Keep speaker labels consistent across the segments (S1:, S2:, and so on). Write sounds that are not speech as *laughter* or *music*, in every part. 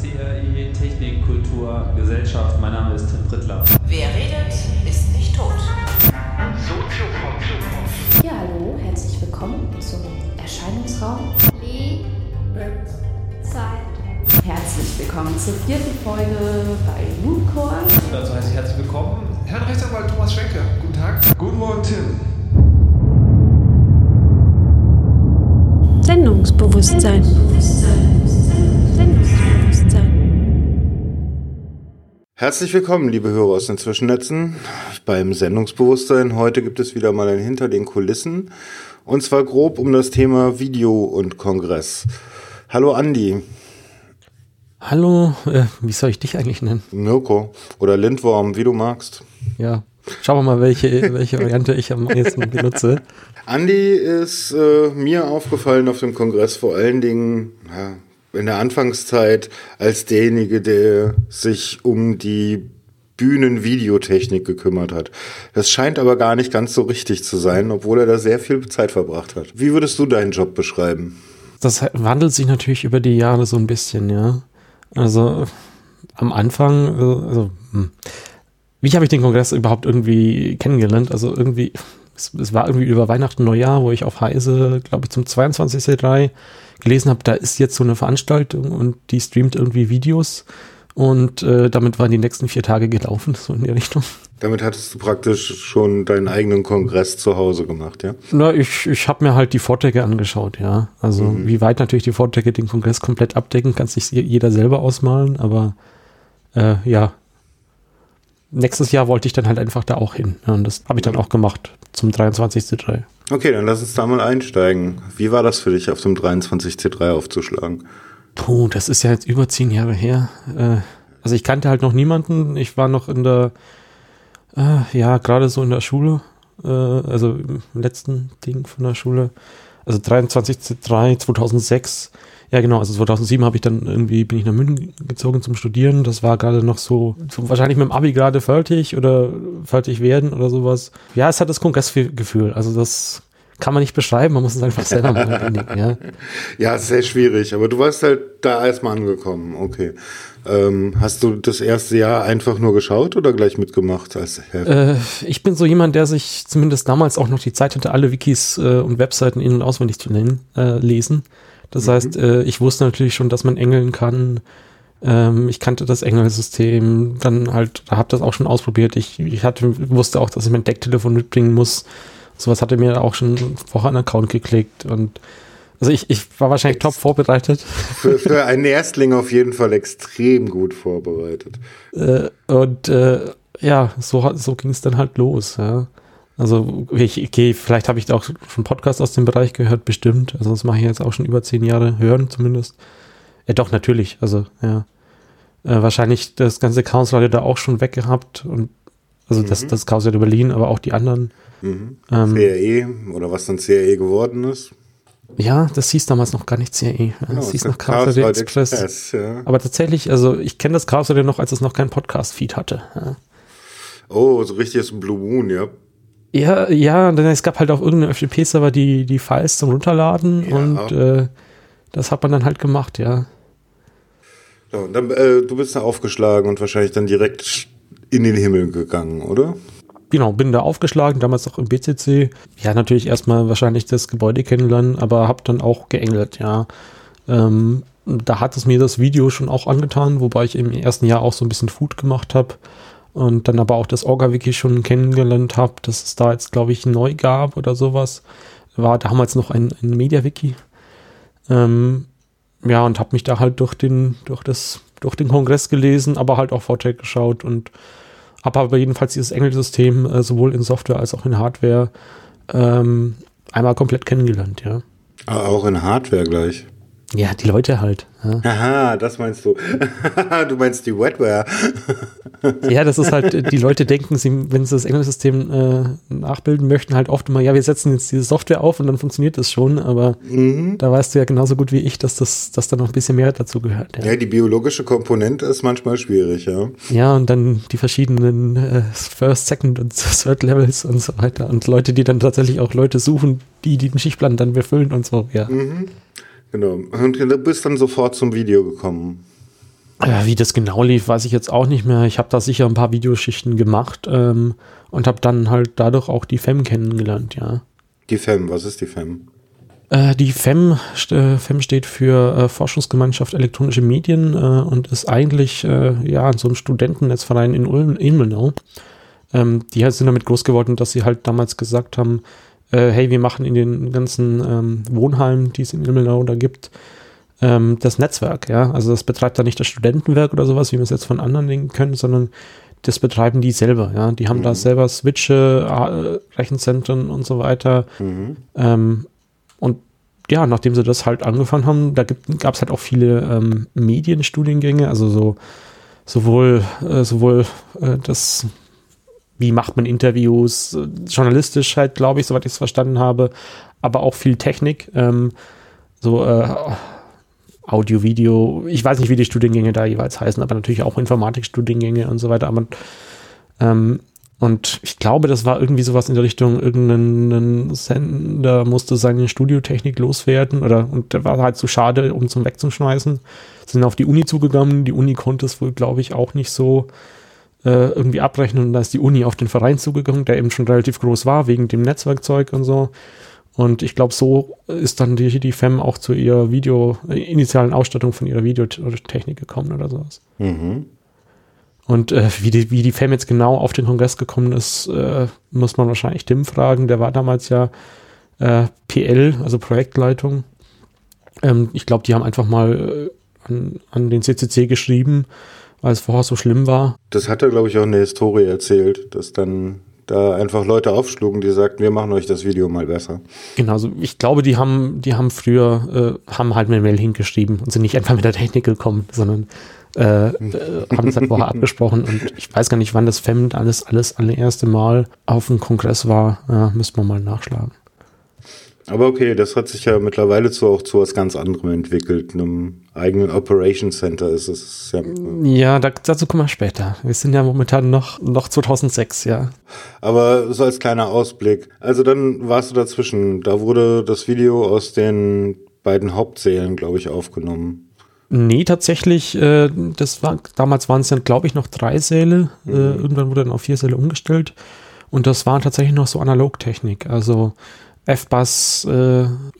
S1: CRI Technik, Kultur, Gesellschaft. Mein Name ist Tim Prittler.
S2: Wer redet, ist nicht tot.
S3: Ja, hallo, herzlich willkommen zum Erscheinungsraum.
S4: Zeit.
S3: Herzlich willkommen zur vierten Folge bei Mooncore.
S5: Dazu heiße ich herzlich willkommen Herrn Rechtsanwalt Thomas Schwenke. Guten Tag.
S6: Guten Morgen, Tim.
S4: Sendungsbewusstsein. Sendungsbewusstsein.
S7: Herzlich willkommen, liebe Hörer aus den Zwischennetzen, beim Sendungsbewusstsein. Heute gibt es wieder mal ein Hinter den Kulissen und zwar grob um das Thema Video und Kongress. Hallo Andi.
S8: Hallo, äh, wie soll ich dich eigentlich nennen?
S7: Mirko oder Lindworm, wie du magst.
S8: Ja, schauen wir mal, welche, welche Variante ich am ehesten benutze.
S7: Andi ist äh, mir aufgefallen auf dem Kongress vor allen Dingen ja, in der Anfangszeit als derjenige, der sich um die Bühnenvideotechnik gekümmert hat. Das scheint aber gar nicht ganz so richtig zu sein, obwohl er da sehr viel Zeit verbracht hat. Wie würdest du deinen Job beschreiben?
S8: Das wandelt sich natürlich über die Jahre so ein bisschen, ja. Also am Anfang, äh, also, hm. wie habe ich den Kongress überhaupt irgendwie kennengelernt? Also irgendwie, es, es war irgendwie über Weihnachten, Neujahr, wo ich auf Heise, glaube ich, zum 22C3 gelesen habe, da ist jetzt so eine Veranstaltung und die streamt irgendwie Videos und äh, damit waren die nächsten vier Tage gelaufen, *laughs* so in die Richtung.
S7: Damit hattest du praktisch schon deinen eigenen Kongress zu Hause gemacht, ja?
S8: Na, ich, ich habe mir halt die Vorträge angeschaut, ja. Also
S7: Mhm.
S8: wie weit natürlich die Vorträge den Kongress komplett abdecken, kann sich jeder selber ausmalen, aber äh, ja. Nächstes Jahr wollte ich dann halt einfach da auch hin. Ja, und das habe ich dann auch gemacht zum 23.3.
S7: Okay, dann lass uns da mal einsteigen. Wie war das für dich, auf dem 23C3 aufzuschlagen?
S8: Puh, das ist ja jetzt über zehn Jahre her. Äh, also ich kannte halt noch niemanden. Ich war noch in der, äh, ja, gerade so in der Schule, äh, also im letzten Ding von der Schule. Also 23.3, 2006. Ja, genau, also 2007 habe ich dann irgendwie, bin ich nach München gezogen zum Studieren. Das war gerade noch so, so wahrscheinlich mit dem Abi gerade fertig oder fertig werden oder sowas. Ja, es hat das Kongressgefühl. Also das kann man nicht beschreiben, man muss es einfach selber mal erleben, ja. *laughs*
S7: Ja, sehr schwierig, aber du warst halt da erstmal angekommen, okay. Ähm, hast du das erste Jahr einfach nur geschaut oder gleich mitgemacht als Herr?
S8: Äh, ich bin so jemand, der sich zumindest damals auch noch die Zeit hatte, alle Wikis äh, und Webseiten in- und auswendig zu nennen, äh, lesen. Das heißt, äh, ich wusste natürlich schon, dass man engeln kann. Ähm, ich kannte das Engelsystem, dann halt, da habe das auch schon ausprobiert. Ich, ich hatte, wusste auch, dass ich mein Decktelefon mitbringen muss. Sowas hatte mir auch schon vorher einen Account geklickt und also ich, ich war wahrscheinlich top vorbereitet.
S7: Für, für einen Erstling auf jeden Fall extrem gut vorbereitet.
S8: Äh, und äh, ja, so, so ging es dann halt los. Ja. Also ich, okay, vielleicht habe ich da auch schon Podcast aus dem Bereich gehört, bestimmt. Also das mache ich jetzt auch schon über zehn Jahre, hören zumindest. Ja doch, natürlich. Also ja. Äh, wahrscheinlich das ganze Chaos Leute da auch schon weggehabt und also das, das Chaos Leute Berlin, aber auch die anderen.
S7: Mhm.
S8: Ähm,
S7: CRE oder was dann CRE geworden ist.
S8: ja, das hieß damals noch gar nicht CE. Ja,
S7: Genau,
S8: das hieß noch Leute
S7: Leute
S8: Express.
S7: ja.
S8: Aber tatsächlich, also ich kenne das Chaos Leute noch, als es noch kein Podcast-Feed hatte. Ja.
S7: Oh, so richtig ist ein Blue Moon, ja.
S8: Ja, ja, denn es gab halt auch irgendeinen FTP-Server, die, die Files zum Runterladen
S7: Ja.
S8: und äh, das hat man dann halt gemacht, ja.
S7: So, und dann, äh, du bist da aufgeschlagen und wahrscheinlich dann direkt in den Himmel gegangen, oder?
S8: Genau, bin da aufgeschlagen, damals auch im BCC. Ja, natürlich erstmal wahrscheinlich das Gebäude kennenlernen, aber hab dann auch geengelt, ja. Ähm, da hat es mir das Video schon auch angetan, wobei ich im ersten Jahr auch so ein bisschen Food gemacht habe und dann aber auch das Orga-Wiki schon kennengelernt habe, dass es da jetzt, glaube ich, neu gab oder sowas. War damals noch ein, ein Media-Wiki. Ähm, ja, und habe mich da halt durch den, durch das, durch den Kongress gelesen, aber halt auch Vorträge geschaut und habe aber jedenfalls dieses Engelsystem äh, sowohl in Software als auch in Hardware ähm, einmal komplett kennengelernt, ja.
S7: Ah, auch in Hardware gleich.
S8: Ja, die Leute halt. Ja,
S7: Aha, das meinst du. *laughs* du meinst die Wetware. *laughs*
S8: ja das ist halt, die Leute denken, sie, wenn sie das Engelsystem äh, nachbilden möchten, halt oft immer, ja, wir setzen jetzt diese Software auf und dann funktioniert das schon, aber
S7: Mhm.
S8: da weißt du ja genauso gut wie ich, dass das, dass da noch ein bisschen mehr dazu gehört. Ja,
S7: Ja, die biologische Komponente ist manchmal schwierig, ja.
S8: ja und dann die verschiedenen äh, First, Second und Third Levels und so weiter und Leute, die dann tatsächlich auch Leute suchen, die die den Schichtplan dann befüllen und so, ja.
S7: Genau. Und du bist dann sofort zum Video gekommen.
S8: Äh, wie das genau lief, weiß ich jetzt auch nicht mehr. Ich habe da sicher ein paar Videoschichten gemacht ähm, und habe dann halt dadurch auch die FEM kennengelernt, ja.
S7: Die FEM, was ist die FEM?
S8: Äh, die FEM, äh, FEM steht für äh, Forschungsgemeinschaft Elektronische Medien äh, und ist eigentlich äh, ja so ein Studentennetzverein in Ulm, Ilmenau. Ähm, die halt sind damit groß geworden, dass sie halt damals gesagt haben, äh, hey, wir machen in den ganzen ähm, Wohnheimen, die es in Ilmenau da gibt, ähm, das Netzwerk, ja. Also das betreibt da nicht das Studentenwerk oder sowas, wie wir es jetzt von anderen Dingen können, sondern das betreiben die selber, ja. Die haben mhm. da selber Switche, Rechenzentren und so weiter. Mhm. Ähm, und ja, nachdem sie das halt angefangen haben, da gab es halt auch viele ähm, Medienstudiengänge, also so sowohl, äh, sowohl äh, das, wie macht man Interviews, journalistisch halt, glaube ich, soweit ich es verstanden habe, aber auch viel Technik, ähm, so äh, Audio, Video, ich weiß nicht, wie die Studiengänge da jeweils heißen, aber natürlich auch Informatikstudiengänge und so weiter. Aber ähm, und ich glaube, das war irgendwie sowas in der Richtung, irgendein Sender musste seine Studiotechnik loswerden oder und der war halt zu schade, um zum wegzuschmeißen. Sind auf die Uni zugegangen. Die Uni konnte es wohl, glaube ich, auch nicht so äh, irgendwie abrechnen. Und da ist die Uni auf den Verein zugegangen, der eben schon relativ groß war, wegen dem Netzwerkzeug und so. Und ich glaube, so ist dann die, die FEM auch zu ihrer Video, äh, initialen Ausstattung von ihrer Videotechnik gekommen oder sowas. Mhm. Und äh, wie, die, wie die FEM jetzt genau auf den Kongress gekommen ist, äh, muss man wahrscheinlich Tim fragen. Der war damals ja äh, PL, also Projektleitung. Ähm, ich glaube, die haben einfach mal äh, an, an den CCC geschrieben, weil es vorher so schlimm war.
S7: Das hat er, glaube ich, auch in der Historie erzählt, dass dann da einfach Leute aufschlugen, die sagten, wir machen euch das Video mal besser.
S8: Genau, also ich glaube, die haben, die haben früher, äh, haben halt eine Mail hingeschrieben und sind nicht einfach mit der Technik gekommen, sondern äh, äh, haben das halt vorher abgesprochen und ich weiß gar nicht, wann das FEM alles, alles allererste Mal auf dem Kongress war. Ja, müssen wir mal nachschlagen.
S7: Aber okay, das hat sich ja mittlerweile zu auch zu was ganz anderem entwickelt. Einem eigenen Operation Center ist es ja.
S8: Ja, da, dazu kommen wir später. Wir sind ja momentan noch, noch 2006, ja.
S7: Aber so als kleiner Ausblick. Also dann warst du dazwischen. Da wurde das Video aus den beiden Hauptsälen, glaube ich, aufgenommen.
S8: Nee, tatsächlich, äh, das war, damals waren es dann, glaube ich, noch drei Säle. Äh, mhm. Äh, irgendwann wurde dann auf vier Säle umgestellt. Und das war tatsächlich noch so Analogtechnik. Also F-Bass, äh,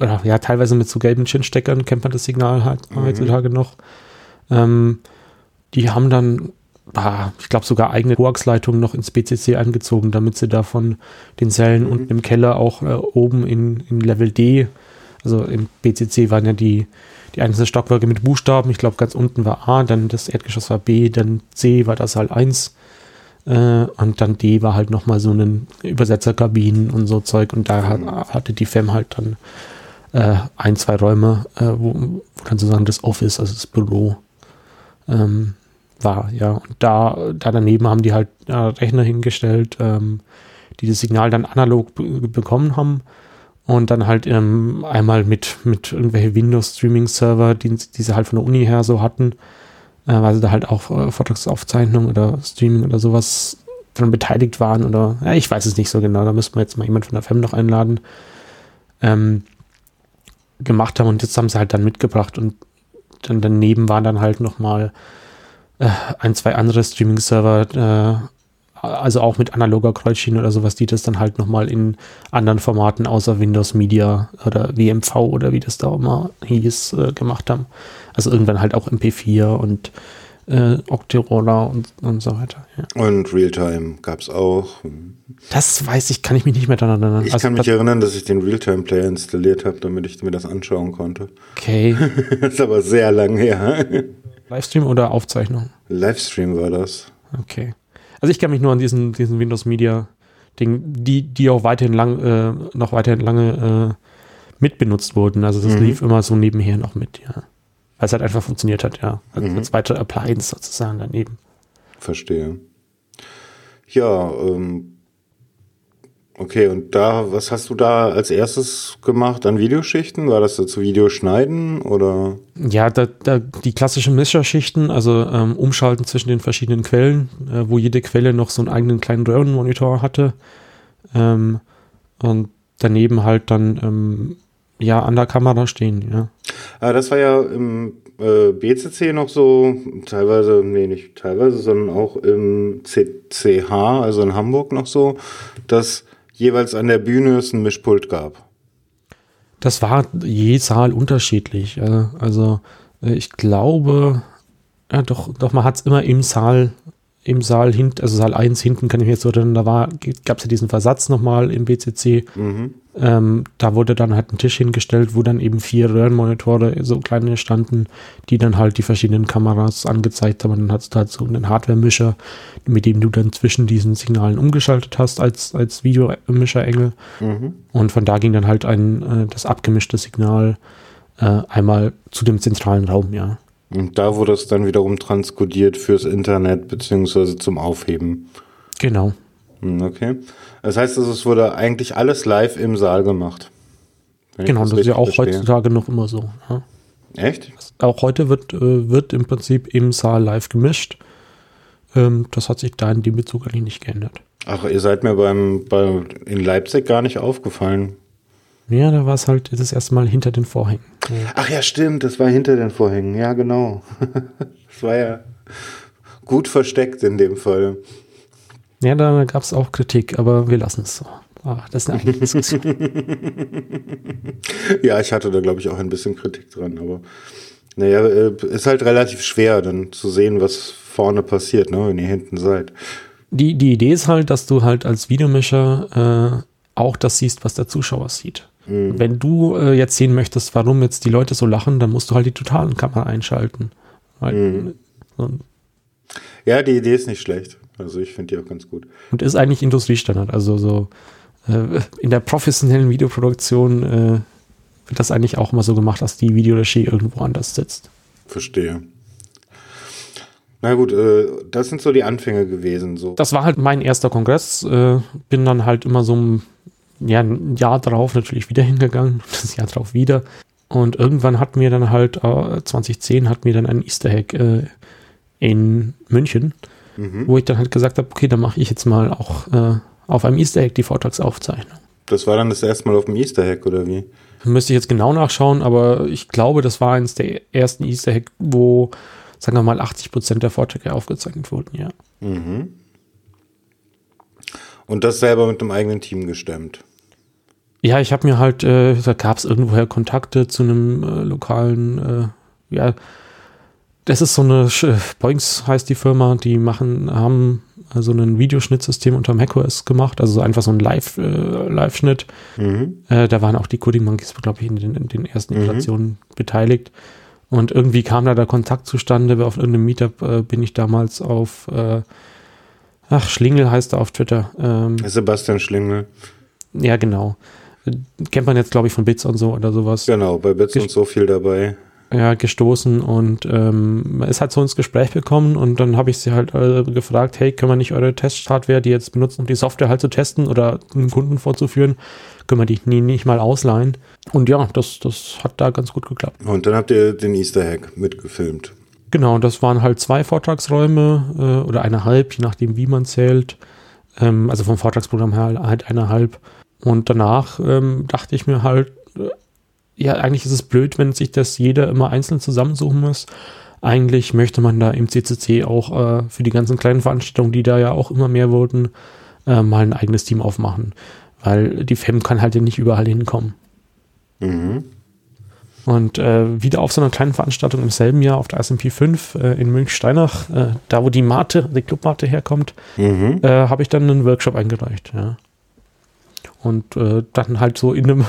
S8: oder ja, teilweise mit so gelben Chin-Steckern kennt man das Signal halt mhm. heutzutage noch. Ähm, die haben dann, ah, ich glaube, sogar eigene Koaxleitungen noch ins BCC eingezogen, damit sie da von den Zellen mhm. unten im Keller auch äh, oben in, in Level D, also im BCC waren ja die, die einzelnen Stockwerke mit Buchstaben. Ich glaube, ganz unten war A, dann das Erdgeschoss war B, dann C war das halt 1 äh, und dann D war halt nochmal so ein Übersetzerkabinen und so Zeug. Und da hat, hatte die FEM halt dann äh, ein, zwei Räume, äh, wo, wo, dann sozusagen das Office, also das Büro, ähm, war. Ja, und da, da daneben haben die halt äh, Rechner hingestellt, ähm, die das Signal dann analog bekommen haben. Und dann halt ähm, einmal mit, mit irgendwelche Windows-Streaming-Server, die, die sie halt von der Uni her so hatten, äh, weil sie da halt auch äh, Vortragsaufzeichnung oder Streaming oder sowas dran beteiligt waren oder ja, ich weiß es nicht so genau, da müssen wir jetzt mal jemand von der FEM noch einladen, ähm, gemacht haben und jetzt haben sie halt dann mitgebracht und dann daneben waren dann halt nochmal äh, ein, zwei andere Streaming-Server, äh, also auch mit analoger Kreuzschiene oder sowas, die das dann halt nochmal in anderen Formaten außer Windows Media oder WMV oder wie das da immer hieß, äh, gemacht haben. Also irgendwann halt auch MP4 und äh, Octiroller und, und so weiter.
S7: Ja. Und Realtime gab es auch.
S8: Das weiß ich, kann ich mich nicht mehr daran erinnern.
S7: Ich also, kann mich erinnern, dass ich den Realtime-Player installiert habe, damit ich mir das anschauen konnte.
S8: Okay.
S7: das *laughs* ist aber sehr lang her.
S8: Livestream oder Aufzeichnung?
S7: Livestream war das.
S8: Okay. Also ich kann mich nur an diesen, diesen Windows Media Ding, die, die auch weiterhin lang, äh, noch weiterhin lange äh, mitbenutzt wurden. Also das mhm. lief immer so nebenher noch mit, ja. Weil es halt einfach funktioniert hat, ja. Also mhm. als weitere Appliance sozusagen daneben.
S7: Verstehe. Ja, ähm, Okay, und da, was hast du da als erstes gemacht an Videoschichten? War das dazu Videoschneiden oder?
S8: Ja, da, da die klassischen Mischerschichten, also ähm, umschalten zwischen den verschiedenen Quellen, äh, wo jede Quelle noch so einen eigenen kleinen Röhrenmonitor hatte. Ähm, und daneben halt dann ähm, ja an der Kamera stehen, ja.
S7: Aber das war ja im äh, BCC noch so, teilweise, nee, nicht teilweise, sondern auch im CCH, also in Hamburg noch so, dass jeweils an der Bühne es ein Mischpult gab.
S8: Das war je Saal unterschiedlich. Also äh, ich glaube, ja doch, doch man hat es immer im Saal, im Saal hinten, also Saal 1 hinten kann ich mir jetzt so erinnern, da war, gab es ja diesen Versatz nochmal im BCC.
S7: Mhm.
S8: Ähm, da wurde dann halt ein Tisch hingestellt, wo dann eben vier Röhrenmonitore, so kleine standen, die dann halt die verschiedenen Kameras angezeigt haben. Und dann hast du halt so einen Hardware-Mischer, mit dem du dann zwischen diesen Signalen umgeschaltet hast als, als Videomischer-Engel.
S7: Mhm.
S8: Und von da ging dann halt ein, äh, das abgemischte Signal äh, einmal zu dem zentralen Raum, ja.
S7: Und da wurde es dann wiederum transkodiert fürs Internet beziehungsweise zum Aufheben.
S8: Genau.
S7: Hm, Okay. Das heißt, also, es wurde eigentlich alles live im Saal gemacht.
S8: Genau, das ist ja auch
S7: verstehe.
S8: heutzutage noch immer so. Ja.
S7: Echt?
S8: Auch heute wird, äh, wird im Prinzip im Saal live gemischt. Ähm, das hat sich da in dem Bezug eigentlich nicht geändert.
S7: Ach, ihr seid mir beim, bei, in Leipzig gar nicht aufgefallen.
S8: Ja, da war es halt das erste Mal hinter den Vorhängen.
S7: Ach ja, stimmt, das war hinter den Vorhängen. Ja, genau. *laughs* Das war ja gut versteckt in dem Fall.
S8: Ja, da gab es auch Kritik, aber wir lassen es so. Ah, das ist eine eigene Diskussion. *laughs*
S7: Ja, ich hatte da, glaube ich, auch ein bisschen Kritik dran, aber naja, äh, ist halt relativ schwer, dann zu sehen, was vorne passiert, ne, wenn ihr hinten seid.
S8: Die, die Idee ist halt, dass du halt als Videomischer äh, auch das siehst, was der Zuschauer sieht. Wenn du äh, jetzt sehen möchtest, warum jetzt die Leute so lachen, dann musst du halt die totalen Kamera einschalten. Weil, so,
S7: Ja, die Idee ist nicht schlecht. Also ich finde die auch ganz gut.
S8: und ist eigentlich Industriestandard. Also so äh, in der professionellen Videoproduktion äh, wird das eigentlich auch immer so gemacht, dass die Videoregie irgendwo anders sitzt.
S7: Verstehe. Na gut, äh, das sind so die Anfänge gewesen. So.
S8: Das war halt mein erster Kongress. Äh, bin dann halt immer so ein, ja, ein Jahr drauf natürlich wieder hingegangen, *laughs* das Jahr drauf wieder. Und irgendwann hat mir dann halt, äh, 2010 hat mir dann ein Easter Egg äh, in München, wo ich dann halt gesagt habe, okay, dann mache ich jetzt mal auch äh, auf einem Easter Egg die Vortragsaufzeichnung.
S7: Das war dann das erste Mal auf dem Easter Hack, oder wie?
S8: Müsste ich jetzt genau nachschauen, aber ich glaube, das war eines der ersten Easter Egg, wo, sagen wir mal, 80 Prozent der Vorträge aufgezeichnet wurden, ja.
S7: Und das selber mit einem eigenen Team gestemmt.
S8: Ja, ich habe mir halt, äh, da gab es irgendwoher Kontakte zu einem äh, lokalen, äh, ja, das ist so eine, Sch- Boinks heißt die Firma, die machen, haben äh, so ein Videoschnittsystem unter macOS gemacht, also so einfach so ein Live, äh, Live-Schnitt. Äh, da waren auch die Coding Monkeys, glaube ich, in den, in den ersten Iterationen beteiligt. Und irgendwie kam da der Kontakt zustande. Auf irgendeinem Meetup äh, bin ich damals auf, äh, ach, Schlingel heißt er auf Twitter. Ähm,
S7: Sebastian Schlingel.
S8: ja, genau. Äh, Kennt man jetzt, glaube ich, von Bits und so oder sowas.
S7: Genau, bei Bits
S8: Gesch-
S7: und so viel dabei.
S8: Ja, gestoßen und ähm, ist halt so ins Gespräch gekommen und dann habe ich sie halt äh, gefragt, hey, können wir nicht eure Testhardware, die jetzt benutzen, um die Software halt zu testen oder einem Kunden vorzuführen, können wir die nie, nicht mal ausleihen? Und ja, das, das hat da ganz gut geklappt.
S7: Und dann habt ihr den Easter Hack mitgefilmt.
S8: Genau, das waren halt zwei Vortragsräume äh, oder eineinhalb, je nachdem, wie man zählt. Ähm, also vom Vortragsprogramm her halt eineinhalb. Und danach ähm, dachte ich mir halt, ja, eigentlich ist es blöd, wenn sich das jeder immer einzeln zusammensuchen muss. Eigentlich möchte man da im CCC auch äh, für die ganzen kleinen Veranstaltungen, die da ja auch immer mehr wurden, äh, mal ein eigenes Team aufmachen. Weil die FEM kann halt ja nicht überall hinkommen. Und äh, wieder auf so einer kleinen Veranstaltung im selben Jahr auf der SMP 5 äh, in Münch-Steinach, äh, da wo die Mate, die Clubmate herkommt,
S7: Mhm.
S8: äh, habe ich dann einen Workshop eingereicht. Ja. Und äh, dann halt so in einem,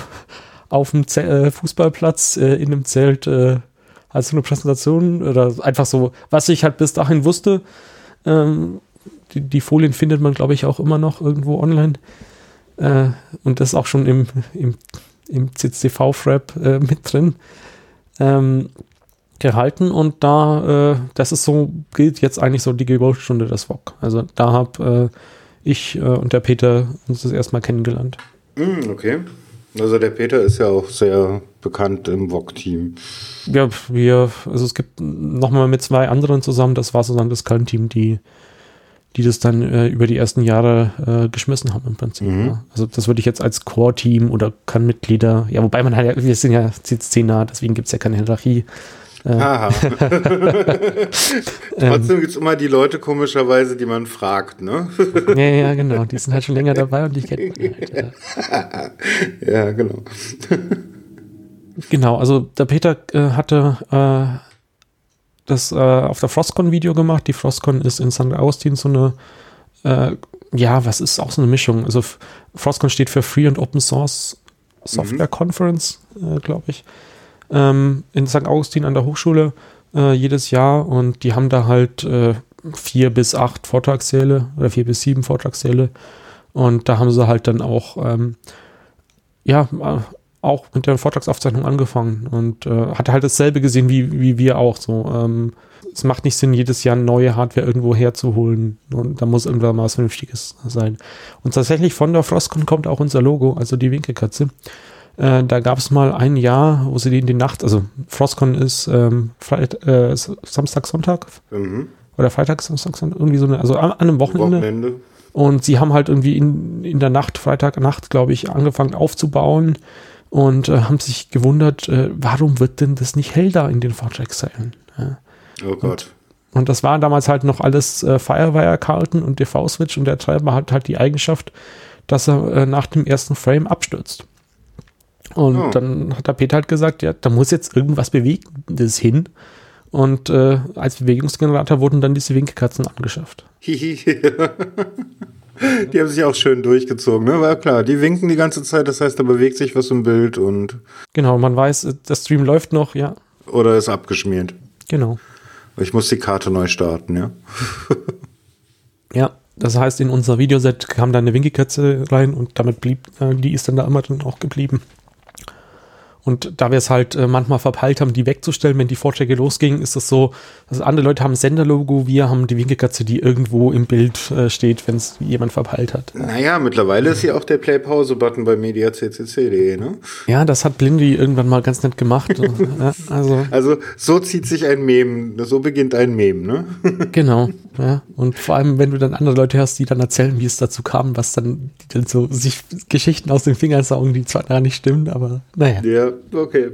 S8: auf dem Ze äh, Fußballplatz, äh, in einem Zelt, äh, als eine Präsentation oder einfach so, was ich halt bis dahin wusste. Ähm, die, die Folien findet man, glaube ich, auch immer noch irgendwo online. Äh, und das auch schon im, im, im CCV-Frap äh, mit drin. Ähm, gehalten und da, äh, das ist so, gilt jetzt eigentlich so die Geburtsstunde des VOG. Also da habe ich und der Peter uns das erstmal kennengelernt.
S7: Mm, okay. Also der Peter ist ja auch sehr bekannt im VOG-Team.
S8: Ja, wir, also es gibt nochmal mit zwei anderen zusammen, das war sozusagen das Kernteam, die die das dann äh, über die ersten Jahre äh, geschmissen haben im Prinzip.
S7: Mhm.
S8: Ja. Also das würde ich jetzt als Core-Team oder kann Mitglieder, ja, wobei man halt, ja, wir sind ja CCC nah, deswegen gibt es ja keine Hierarchie.
S7: Haha. *laughs* *laughs* Trotzdem gibt es immer die Leute komischerweise, die man fragt, ne? *laughs*
S8: ja, ja, genau. Die sind halt schon länger dabei und die kennen die halt. Ja.
S7: ja, genau.
S8: Genau, also der Peter äh, hatte äh, das äh, auf der Frostcon-Video gemacht. Die Frostcon ist in St. Augustin so eine, äh, ja, was ist auch so eine Mischung. Also Frostcon steht für Free and Open Source Software Conference, äh, glaube ich, ähm, in St. Augustin an der Hochschule äh, jedes Jahr. Und die haben da halt äh, vier bis acht Vortragssäle oder vier bis sieben Vortragssäle. Und da haben sie halt dann auch, ähm, ja, äh, auch mit der Vortragsaufzeichnung angefangen und äh, hatte halt dasselbe gesehen wie, wie wir auch so. Ähm, es macht nicht Sinn, jedes Jahr neue Hardware irgendwo herzuholen und da muss irgendwann mal was Vernünftiges sein. Und tatsächlich von der Frostcon kommt auch unser Logo, also die Winkelkatze. Äh, da gab es mal ein Jahr, wo sie die in die Nacht, also Frostcon ist ähm, Freit, äh, Samstag, Sonntag
S7: Mhm.
S8: oder Freitag, Samstag, Sonntag, irgendwie so eine, also an, an einem Wochenende.
S7: Wochenende.
S8: Und sie haben halt irgendwie in, in der Nacht, Freitagnacht, glaube ich, angefangen aufzubauen und äh, haben sich gewundert, äh, warum wird denn das nicht hell da in den Fahrzeugzeilen? Ja.
S7: Oh Gott.
S8: Und das waren damals halt noch alles äh, Firewire-Karten und DV-Switch und der Treiber hat halt die Eigenschaft, dass er äh, nach dem ersten Frame abstürzt. Und
S7: Oh.
S8: dann hat der Peter halt gesagt, ja, da muss jetzt irgendwas Bewegendes hin. Und äh, als Bewegungsgenerator wurden dann diese Winkelkatzen angeschafft. *laughs*
S7: Die haben sich auch schön durchgezogen, ne? War klar, die winken die ganze Zeit, das heißt, da bewegt sich was im Bild und
S8: Genau, man weiß, äh, der Stream läuft noch, ja,
S7: oder ist abgeschmiert.
S8: genau.
S7: Ich muss die Karte neu starten, ja. *laughs*
S8: Ja, das heißt, in unser Videoset kam dann eine Winkelkatze rein und damit blieb, äh, die ist dann da immer dann auch geblieben. Und da wir es halt äh, manchmal verpeilt haben, die wegzustellen, wenn die Vorträge losgingen, ist es so, also andere Leute haben ein Senderlogo, wir haben die Winkelkatze, die irgendwo im Bild äh, steht, wenn es jemand verpeilt hat.
S7: Naja, mittlerweile ist ja auch der Play-Pause-Button bei mediaccc.de, ne?
S8: Ja, das hat Blindy irgendwann mal ganz nett gemacht. *laughs* ja, also,
S7: Also, so zieht sich ein Mem, so beginnt ein Mem, ne?
S8: genau. Ja. Und vor allem, wenn du dann andere Leute hast, die dann erzählen, wie es dazu kam, was dann, die dann so sich Geschichten aus den Fingern saugen, die zwar gar nicht stimmen, aber naja.
S7: Ja, okay.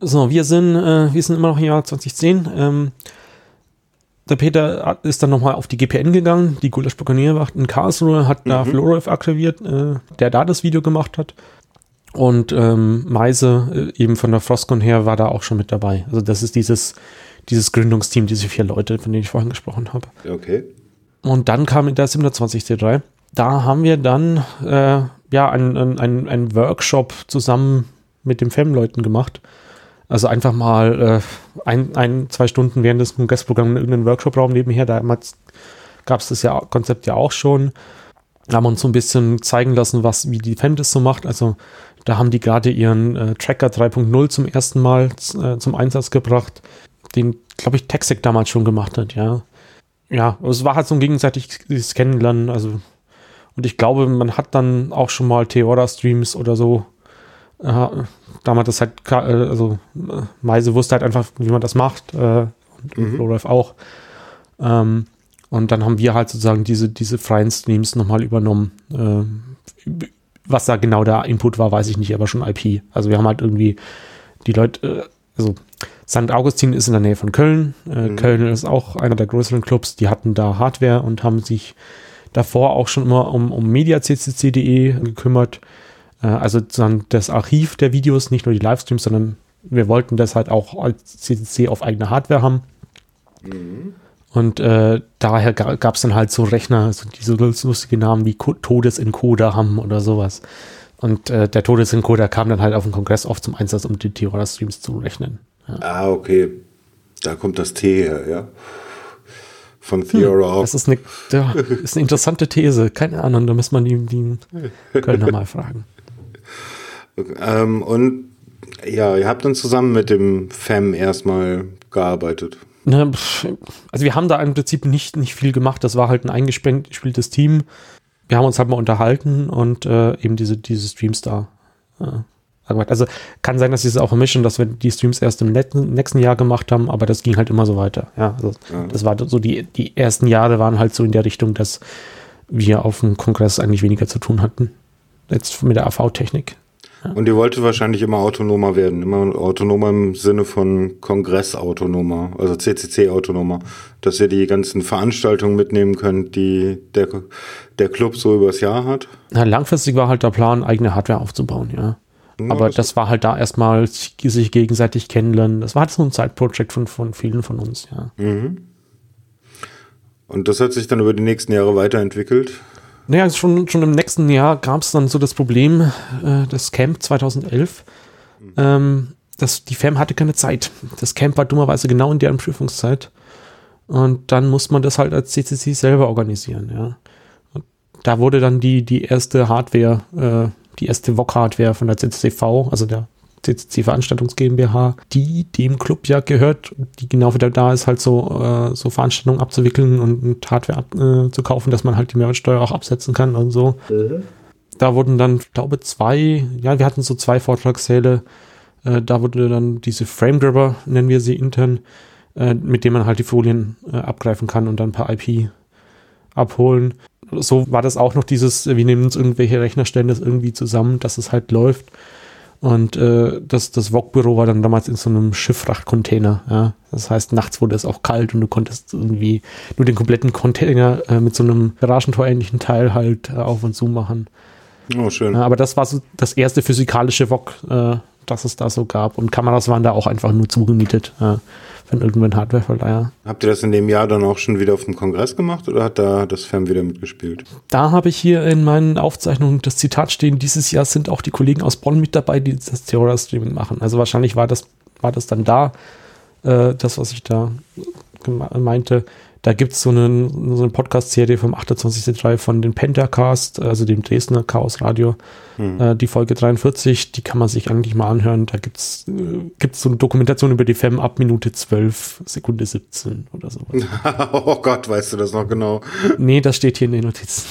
S8: So, wir sind, äh, wir sind immer noch im Jahr 2010. Ähm, der Peter ist dann nochmal auf die GPN gegangen, die Gulasch Buccanierwacht in Karlsruhe, hat da Floref aktiviert, äh, der da das Video gemacht hat. Und ähm, Meise, äh, eben von der Frostcon her, war da auch schon mit dabei. Also das ist dieses, dieses Gründungsteam, diese vier Leute, von denen ich vorhin gesprochen habe.
S7: Okay.
S8: Und dann kam der 27 C3. Da haben wir dann äh, ja einen ein, ein, Workshop zusammen mit den FEM-Leuten gemacht. Also einfach mal äh, ein, ein, zwei Stunden während des Kongressprogramms in irgendeinem Workshop-Raum nebenher. Damals gab es das ja, Konzept ja auch schon. Da haben wir uns so ein bisschen zeigen lassen, was, wie die FEM das so macht. Also da haben die gerade ihren äh, Tracker 3.0 zum ersten Mal äh, zum Einsatz gebracht, den, glaube ich, Texec damals schon gemacht hat, ja ja, es war halt so ein gegenseitiges Kennenlernen, also und ich glaube, man hat dann auch schon mal Theora-Streams oder so. Äh, damals das halt, äh, also äh, Meise wusste halt einfach, wie man das macht, äh, und
S7: Mhm.
S8: Auch. Ähm, und dann haben wir halt sozusagen diese, diese freien Streams nochmal übernommen. Ähm, was da genau der Input war, weiß ich nicht, aber schon IP. Also wir haben halt irgendwie die Leute, äh, also St. Augustin ist in der Nähe von Köln. Äh, Köln ist auch einer der größeren Clubs. Die hatten da Hardware und haben sich davor auch schon immer um, um mediaccc.de gekümmert. Äh, also sozusagen das Archiv der Videos, nicht nur die Livestreams, sondern wir wollten das halt auch als CCC auf eigene Hardware haben. Und äh, daher gab es dann halt so Rechner, so diese lustige Namen wie Co Todesencoder haben oder sowas. Und äh, der Todesencoder kam dann halt auf dem Kongress oft zum Einsatz, um die Theora-Streams zu rechnen.
S7: Ah, okay. Da kommt das T her, ja. Von Theora
S8: Das ist eine, ja, ist eine interessante These. Keine Ahnung, da muss man die, die Kölner mal fragen.
S7: Ähm, und ja, ihr habt dann zusammen mit dem FEM erstmal gearbeitet.
S8: Also wir haben da im Prinzip nicht, nicht viel gemacht. Das war halt ein eingespieltes Team. Wir haben uns halt mal unterhalten und äh, eben diese, diese Streams da. Ja. Also kann sein, dass sie es auch vermischen, dass wir die Streams erst im nächsten Jahr gemacht haben, aber das ging halt immer so weiter. Ja, also ja. das war so die, die ersten Jahre waren halt so in der Richtung, dass wir auf dem Kongress eigentlich weniger zu tun hatten. Jetzt mit der AV-Technik.
S7: Und ihr wolltet wahrscheinlich immer autonomer werden, immer autonomer im Sinne von Kongressautonomer, also CCC-autonomer, dass ihr die ganzen Veranstaltungen mitnehmen könnt, die der, der Club so übers Jahr hat.
S8: Na, langfristig war halt der Plan, eigene Hardware aufzubauen, ja. Ja Aber das, das war halt da erstmal sich gegenseitig kennenlernen. Das war halt so ein Zeitprojekt von, von vielen von uns, ja. Mhm.
S7: Und das hat sich dann über die nächsten Jahre weiterentwickelt?
S8: Naja, schon, schon im nächsten Jahr gab es dann so das Problem, äh, das Camp 2011. Mhm. Ähm, das, die FAM hatte keine Zeit. Das Camp war dummerweise genau in deren Prüfungszeit. Und dann muss man das halt als CCC selber organisieren, ja. Und da wurde dann die, die erste Hardware, äh, die erste VOG-Hardware von der CCCV, also der CCC Veranstaltungs GmbH, die dem Club ja gehört, die genau wieder da ist, halt so, äh, so Veranstaltungen abzuwickeln und Hardware ab, äh, zu kaufen, dass man halt die Mehrwertsteuer auch absetzen kann und so. Mhm. Da wurden dann, glaube zwei, ja, wir hatten so zwei Vortragssäle, äh, da wurde dann diese Frame Grabber, nennen wir sie intern, äh, mit dem man halt die Folien äh, abgreifen kann und dann per IP abholen. So war das auch noch dieses, wir nehmen uns irgendwelche Rechnerstände irgendwie zusammen, dass es halt läuft. Und äh, das, das VOG-Büro war dann damals in so einem Schiffsfrachtcontainer. Ja? Das heißt, nachts wurde es auch kalt und du konntest irgendwie nur den kompletten Container äh, mit so einem Garagentor-ähnlichen Teil halt äh, auf und zu machen. Oh, schön. Ja, aber das war so das erste physikalische VOG, äh, das es da so gab. Und Kameras waren da auch einfach nur zugemietet. Äh, von irgendeinem Hardwareverleiher.
S7: Habt ihr das in dem Jahr dann auch schon wieder auf dem Kongress gemacht oder hat da das Fern wieder mitgespielt?
S8: Da habe ich hier in meinen Aufzeichnungen das Zitat stehen, dieses Jahr sind auch die Kollegen aus Bonn mit dabei, die das Theora-Streaming machen. Also wahrscheinlich war das, war das dann da, äh, das, was ich da meinte. Da gibt es so eine, so eine Podcast-Serie vom 28.3 von den Pentacast, also dem Dresdner Chaos Radio, hm. äh, die Folge 43, die kann man sich eigentlich mal anhören. Da gibt es äh, so eine Dokumentation über die FEM ab Minute 12, Sekunde 17 oder so. *laughs*
S7: oh Gott, weißt du das noch genau?
S8: Nee, das steht hier in den Notizen.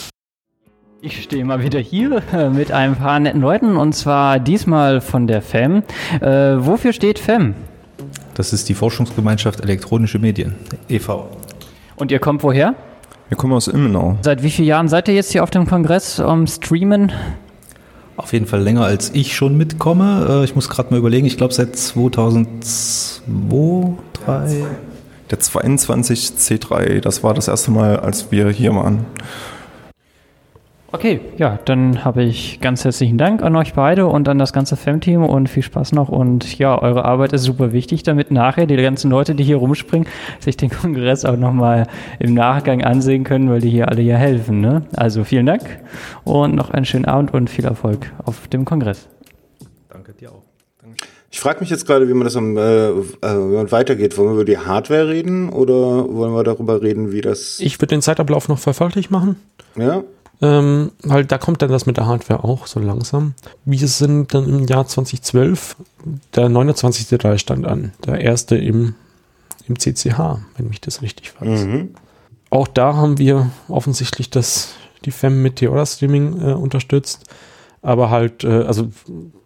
S4: Ich stehe mal wieder hier äh, mit ein paar netten Leuten und zwar diesmal von der FEM. Äh, wofür steht FEM?
S6: Das ist die Forschungsgemeinschaft Elektronische Medien, e.V.
S4: Und ihr kommt woher?
S6: Wir kommen aus Immenau.
S4: Seit wie vielen Jahren seid ihr jetzt hier auf dem Kongress um Streamen?
S6: Auf jeden Fall länger als ich schon mitkomme. Äh, ich muss gerade mal überlegen, ich glaube seit 2002, 2003.
S9: Der 22 C3, das war das erste Mal, als wir hier waren.
S4: Okay, ja, dann habe ich ganz herzlichen Dank an euch beide und an das ganze FEM-Team und viel Spaß noch. Und ja, eure Arbeit ist super wichtig, damit nachher die ganzen Leute, die hier rumspringen, sich den Kongress auch nochmal im Nachgang ansehen können, weil die hier alle ja helfen. Ne? Also vielen Dank und noch einen schönen Abend und viel Erfolg auf dem Kongress.
S7: Danke dir auch. Ich frage mich jetzt gerade, wie man das am, äh, äh, weitergeht. Wollen wir über die Hardware reden oder wollen wir darüber reden, wie das.
S8: Ich würde den Zeitablauf noch verfolglich machen.
S7: Ja.
S8: Ähm, weil da kommt dann das mit der Hardware auch so langsam. Wir sind dann im Jahr 2012, der 29. stand an, der erste im, im CCH, wenn mich das richtig weiß. Mhm. Auch da haben wir offensichtlich das, die FEM mit Theora Streaming äh, unterstützt, aber halt, äh, also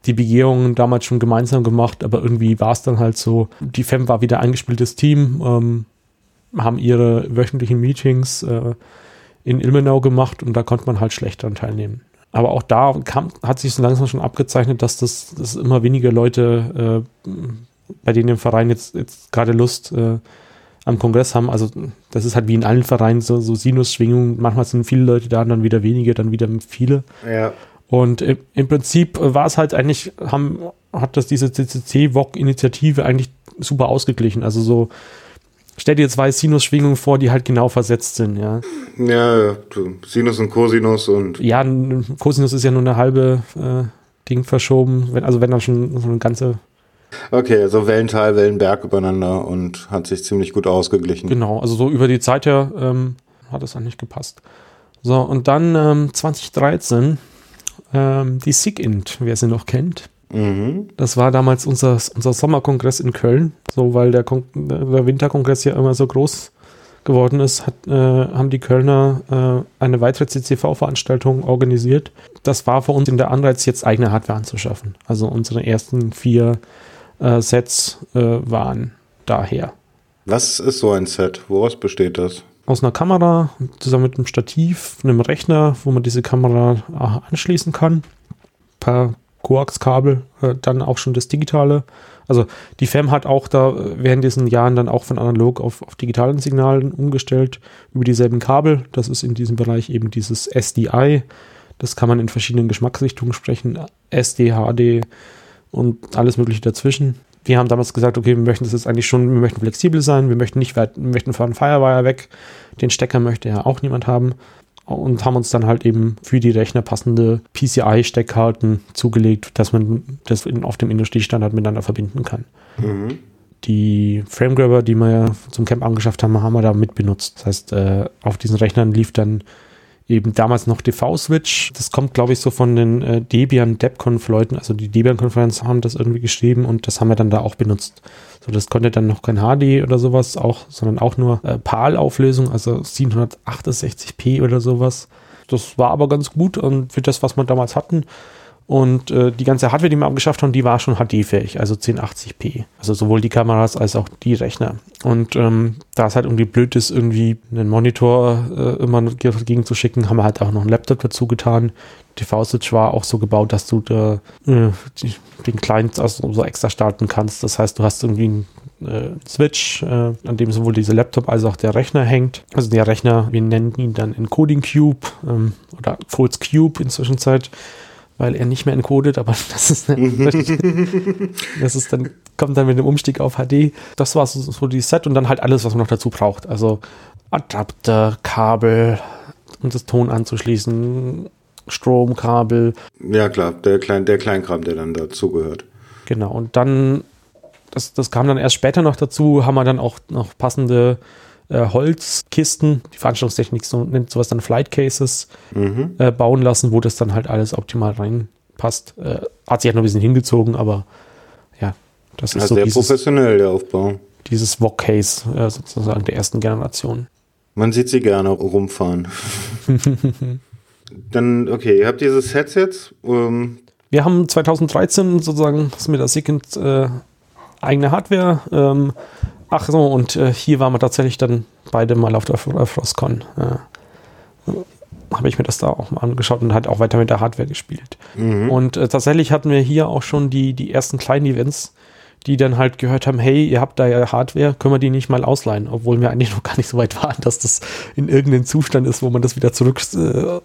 S8: die Begehungen damals schon gemeinsam gemacht, aber irgendwie war es dann halt so, die FEM war wieder eingespieltes Team, ähm, haben ihre wöchentlichen Meetings, äh, in Ilmenau gemacht und da konnte man halt schlecht daran teilnehmen. Aber auch da kam, hat sich so langsam schon abgezeichnet, dass das dass immer weniger Leute, äh, bei denen im Verein jetzt, jetzt gerade Lust äh, am Kongress haben. Also das ist halt wie in allen Vereinen so, so Sinusschwingungen. Manchmal sind viele Leute da, dann wieder wenige, dann wieder viele.
S7: Ja.
S8: Und im, im Prinzip war es halt eigentlich, haben, hat das diese CCC-VOG-Initiative eigentlich super ausgeglichen. Also so stell dir zwei Sinusschwingungen vor, die halt genau versetzt sind, ja.
S7: Ja, Sinus und Cosinus und.
S8: Ja, Cosinus ist ja nur eine halbe äh, Ding verschoben, wenn, also wenn dann schon so eine ganze.
S7: Okay, also Wellental, Wellenberg übereinander und hat sich ziemlich gut ausgeglichen.
S8: Genau, also so über die Zeit her ähm, hat es eigentlich gepasst. So, und dann ähm, 2013 ähm, die SIGINT, wer sie noch kennt. Mhm. Das war damals unser, unser Sommerkongress in Köln, so weil der, Kon der Winterkongress ja immer so groß geworden ist, hat, äh, haben die Kölner äh, eine weitere CCV-Veranstaltung organisiert. Das war für uns in der Anreiz, jetzt eigene Hardware anzuschaffen. Also unsere ersten vier äh, Sets äh, waren daher.
S7: Was ist so ein Set? Woraus besteht das?
S8: Aus einer Kamera zusammen mit einem Stativ, einem Rechner, wo man diese Kamera äh, anschließen kann. Per Koax-Kabel, äh, dann auch schon das digitale. Also die FEM hat auch da äh, während diesen Jahren dann auch von analog auf, auf digitalen Signalen umgestellt über dieselben Kabel. Das ist in diesem Bereich eben dieses SDI. Das kann man in verschiedenen Geschmacksrichtungen sprechen. SD, HD und alles mögliche dazwischen. Wir haben damals gesagt, okay, wir möchten das jetzt eigentlich schon, wir möchten flexibel sein, wir möchten nicht weit, wir möchten von Firewire weg. Den Stecker möchte ja auch niemand haben und haben uns dann halt eben für die Rechner passende PCI-Steckkarten zugelegt, dass man das auf dem Industriestandard miteinander verbinden kann.
S7: Mhm.
S8: Die Framegrabber, die wir zum Camp angeschafft haben, haben wir da mit benutzt. Das heißt, äh, auf diesen Rechnern lief dann eben damals noch DV-Switch. Das kommt, glaube ich, so von den äh, Debian DebConf-Leuten. Also die Debian-Konferenz haben das irgendwie geschrieben und das haben wir dann da auch benutzt. So, das konnte dann noch kein HD oder sowas auch, sondern auch nur äh, PAL-Auflösung, also 768p oder sowas. Das war aber ganz gut und für das, was wir damals hatten. Und äh, die ganze Hardware, die wir abgeschafft haben, die war schon HD-fähig, also 1080p. Also sowohl die Kameras als auch die Rechner. Und ähm, da es halt irgendwie blöd ist, irgendwie einen Monitor äh, immer dagegen zu schicken, haben wir halt auch noch einen Laptop dazu getan. TV-Switch war auch so gebaut, dass du da, äh, die, den Client also so extra starten kannst. Das heißt, du hast irgendwie einen äh, Switch, äh, an dem sowohl dieser Laptop als auch der Rechner hängt. Also der Rechner, wir nennen ihn dann Encoding Cube ähm, oder Codes Cube inzwischen Zeit weil er nicht mehr encodet, aber *laughs* das ist, das ist dann, kommt dann mit dem Umstieg auf HD. Das war so, so die Set und dann halt alles, was man noch dazu braucht. Also Adapter, Kabel, um das Ton anzuschließen, Stromkabel.
S7: Ja, klar, der, Klein, der Kleinkram, der dann dazugehört.
S8: Genau, und dann, das, das kam dann erst später noch dazu, haben wir dann auch noch passende äh, Holzkisten, die Veranstaltungstechnik so, nennt sowas dann Flight Cases,
S7: Mhm.
S8: äh, bauen lassen, wo das dann halt alles optimal reinpasst. Äh, hat sich halt noch ein bisschen hingezogen, aber ja, das ist
S7: Ja,
S8: so
S7: sehr
S8: dieses,
S7: professionell, der Aufbau.
S8: dieses VOG-Case äh, sozusagen der ersten Generation.
S7: Man sieht sie gerne rumfahren. *laughs* Dann, okay, ihr habt dieses Set jetzt. Ähm,
S8: Wir haben 2013 sozusagen das mit der Second äh, eigene Hardware. Ähm, ach so, und äh, hier waren wir tatsächlich dann beide mal auf der Fro- Frostcon. Äh, habe ich mir das da auch mal angeschaut und halt auch weiter mit der Hardware gespielt.
S7: mhm.
S8: Und äh, tatsächlich hatten wir hier auch schon die, die ersten kleinen Events, die dann halt gehört haben, hey, ihr habt da ja Hardware, können wir die nicht mal ausleihen? Obwohl wir eigentlich noch gar nicht so weit waren, dass das in irgendeinem Zustand ist, wo man das wieder zurück, äh,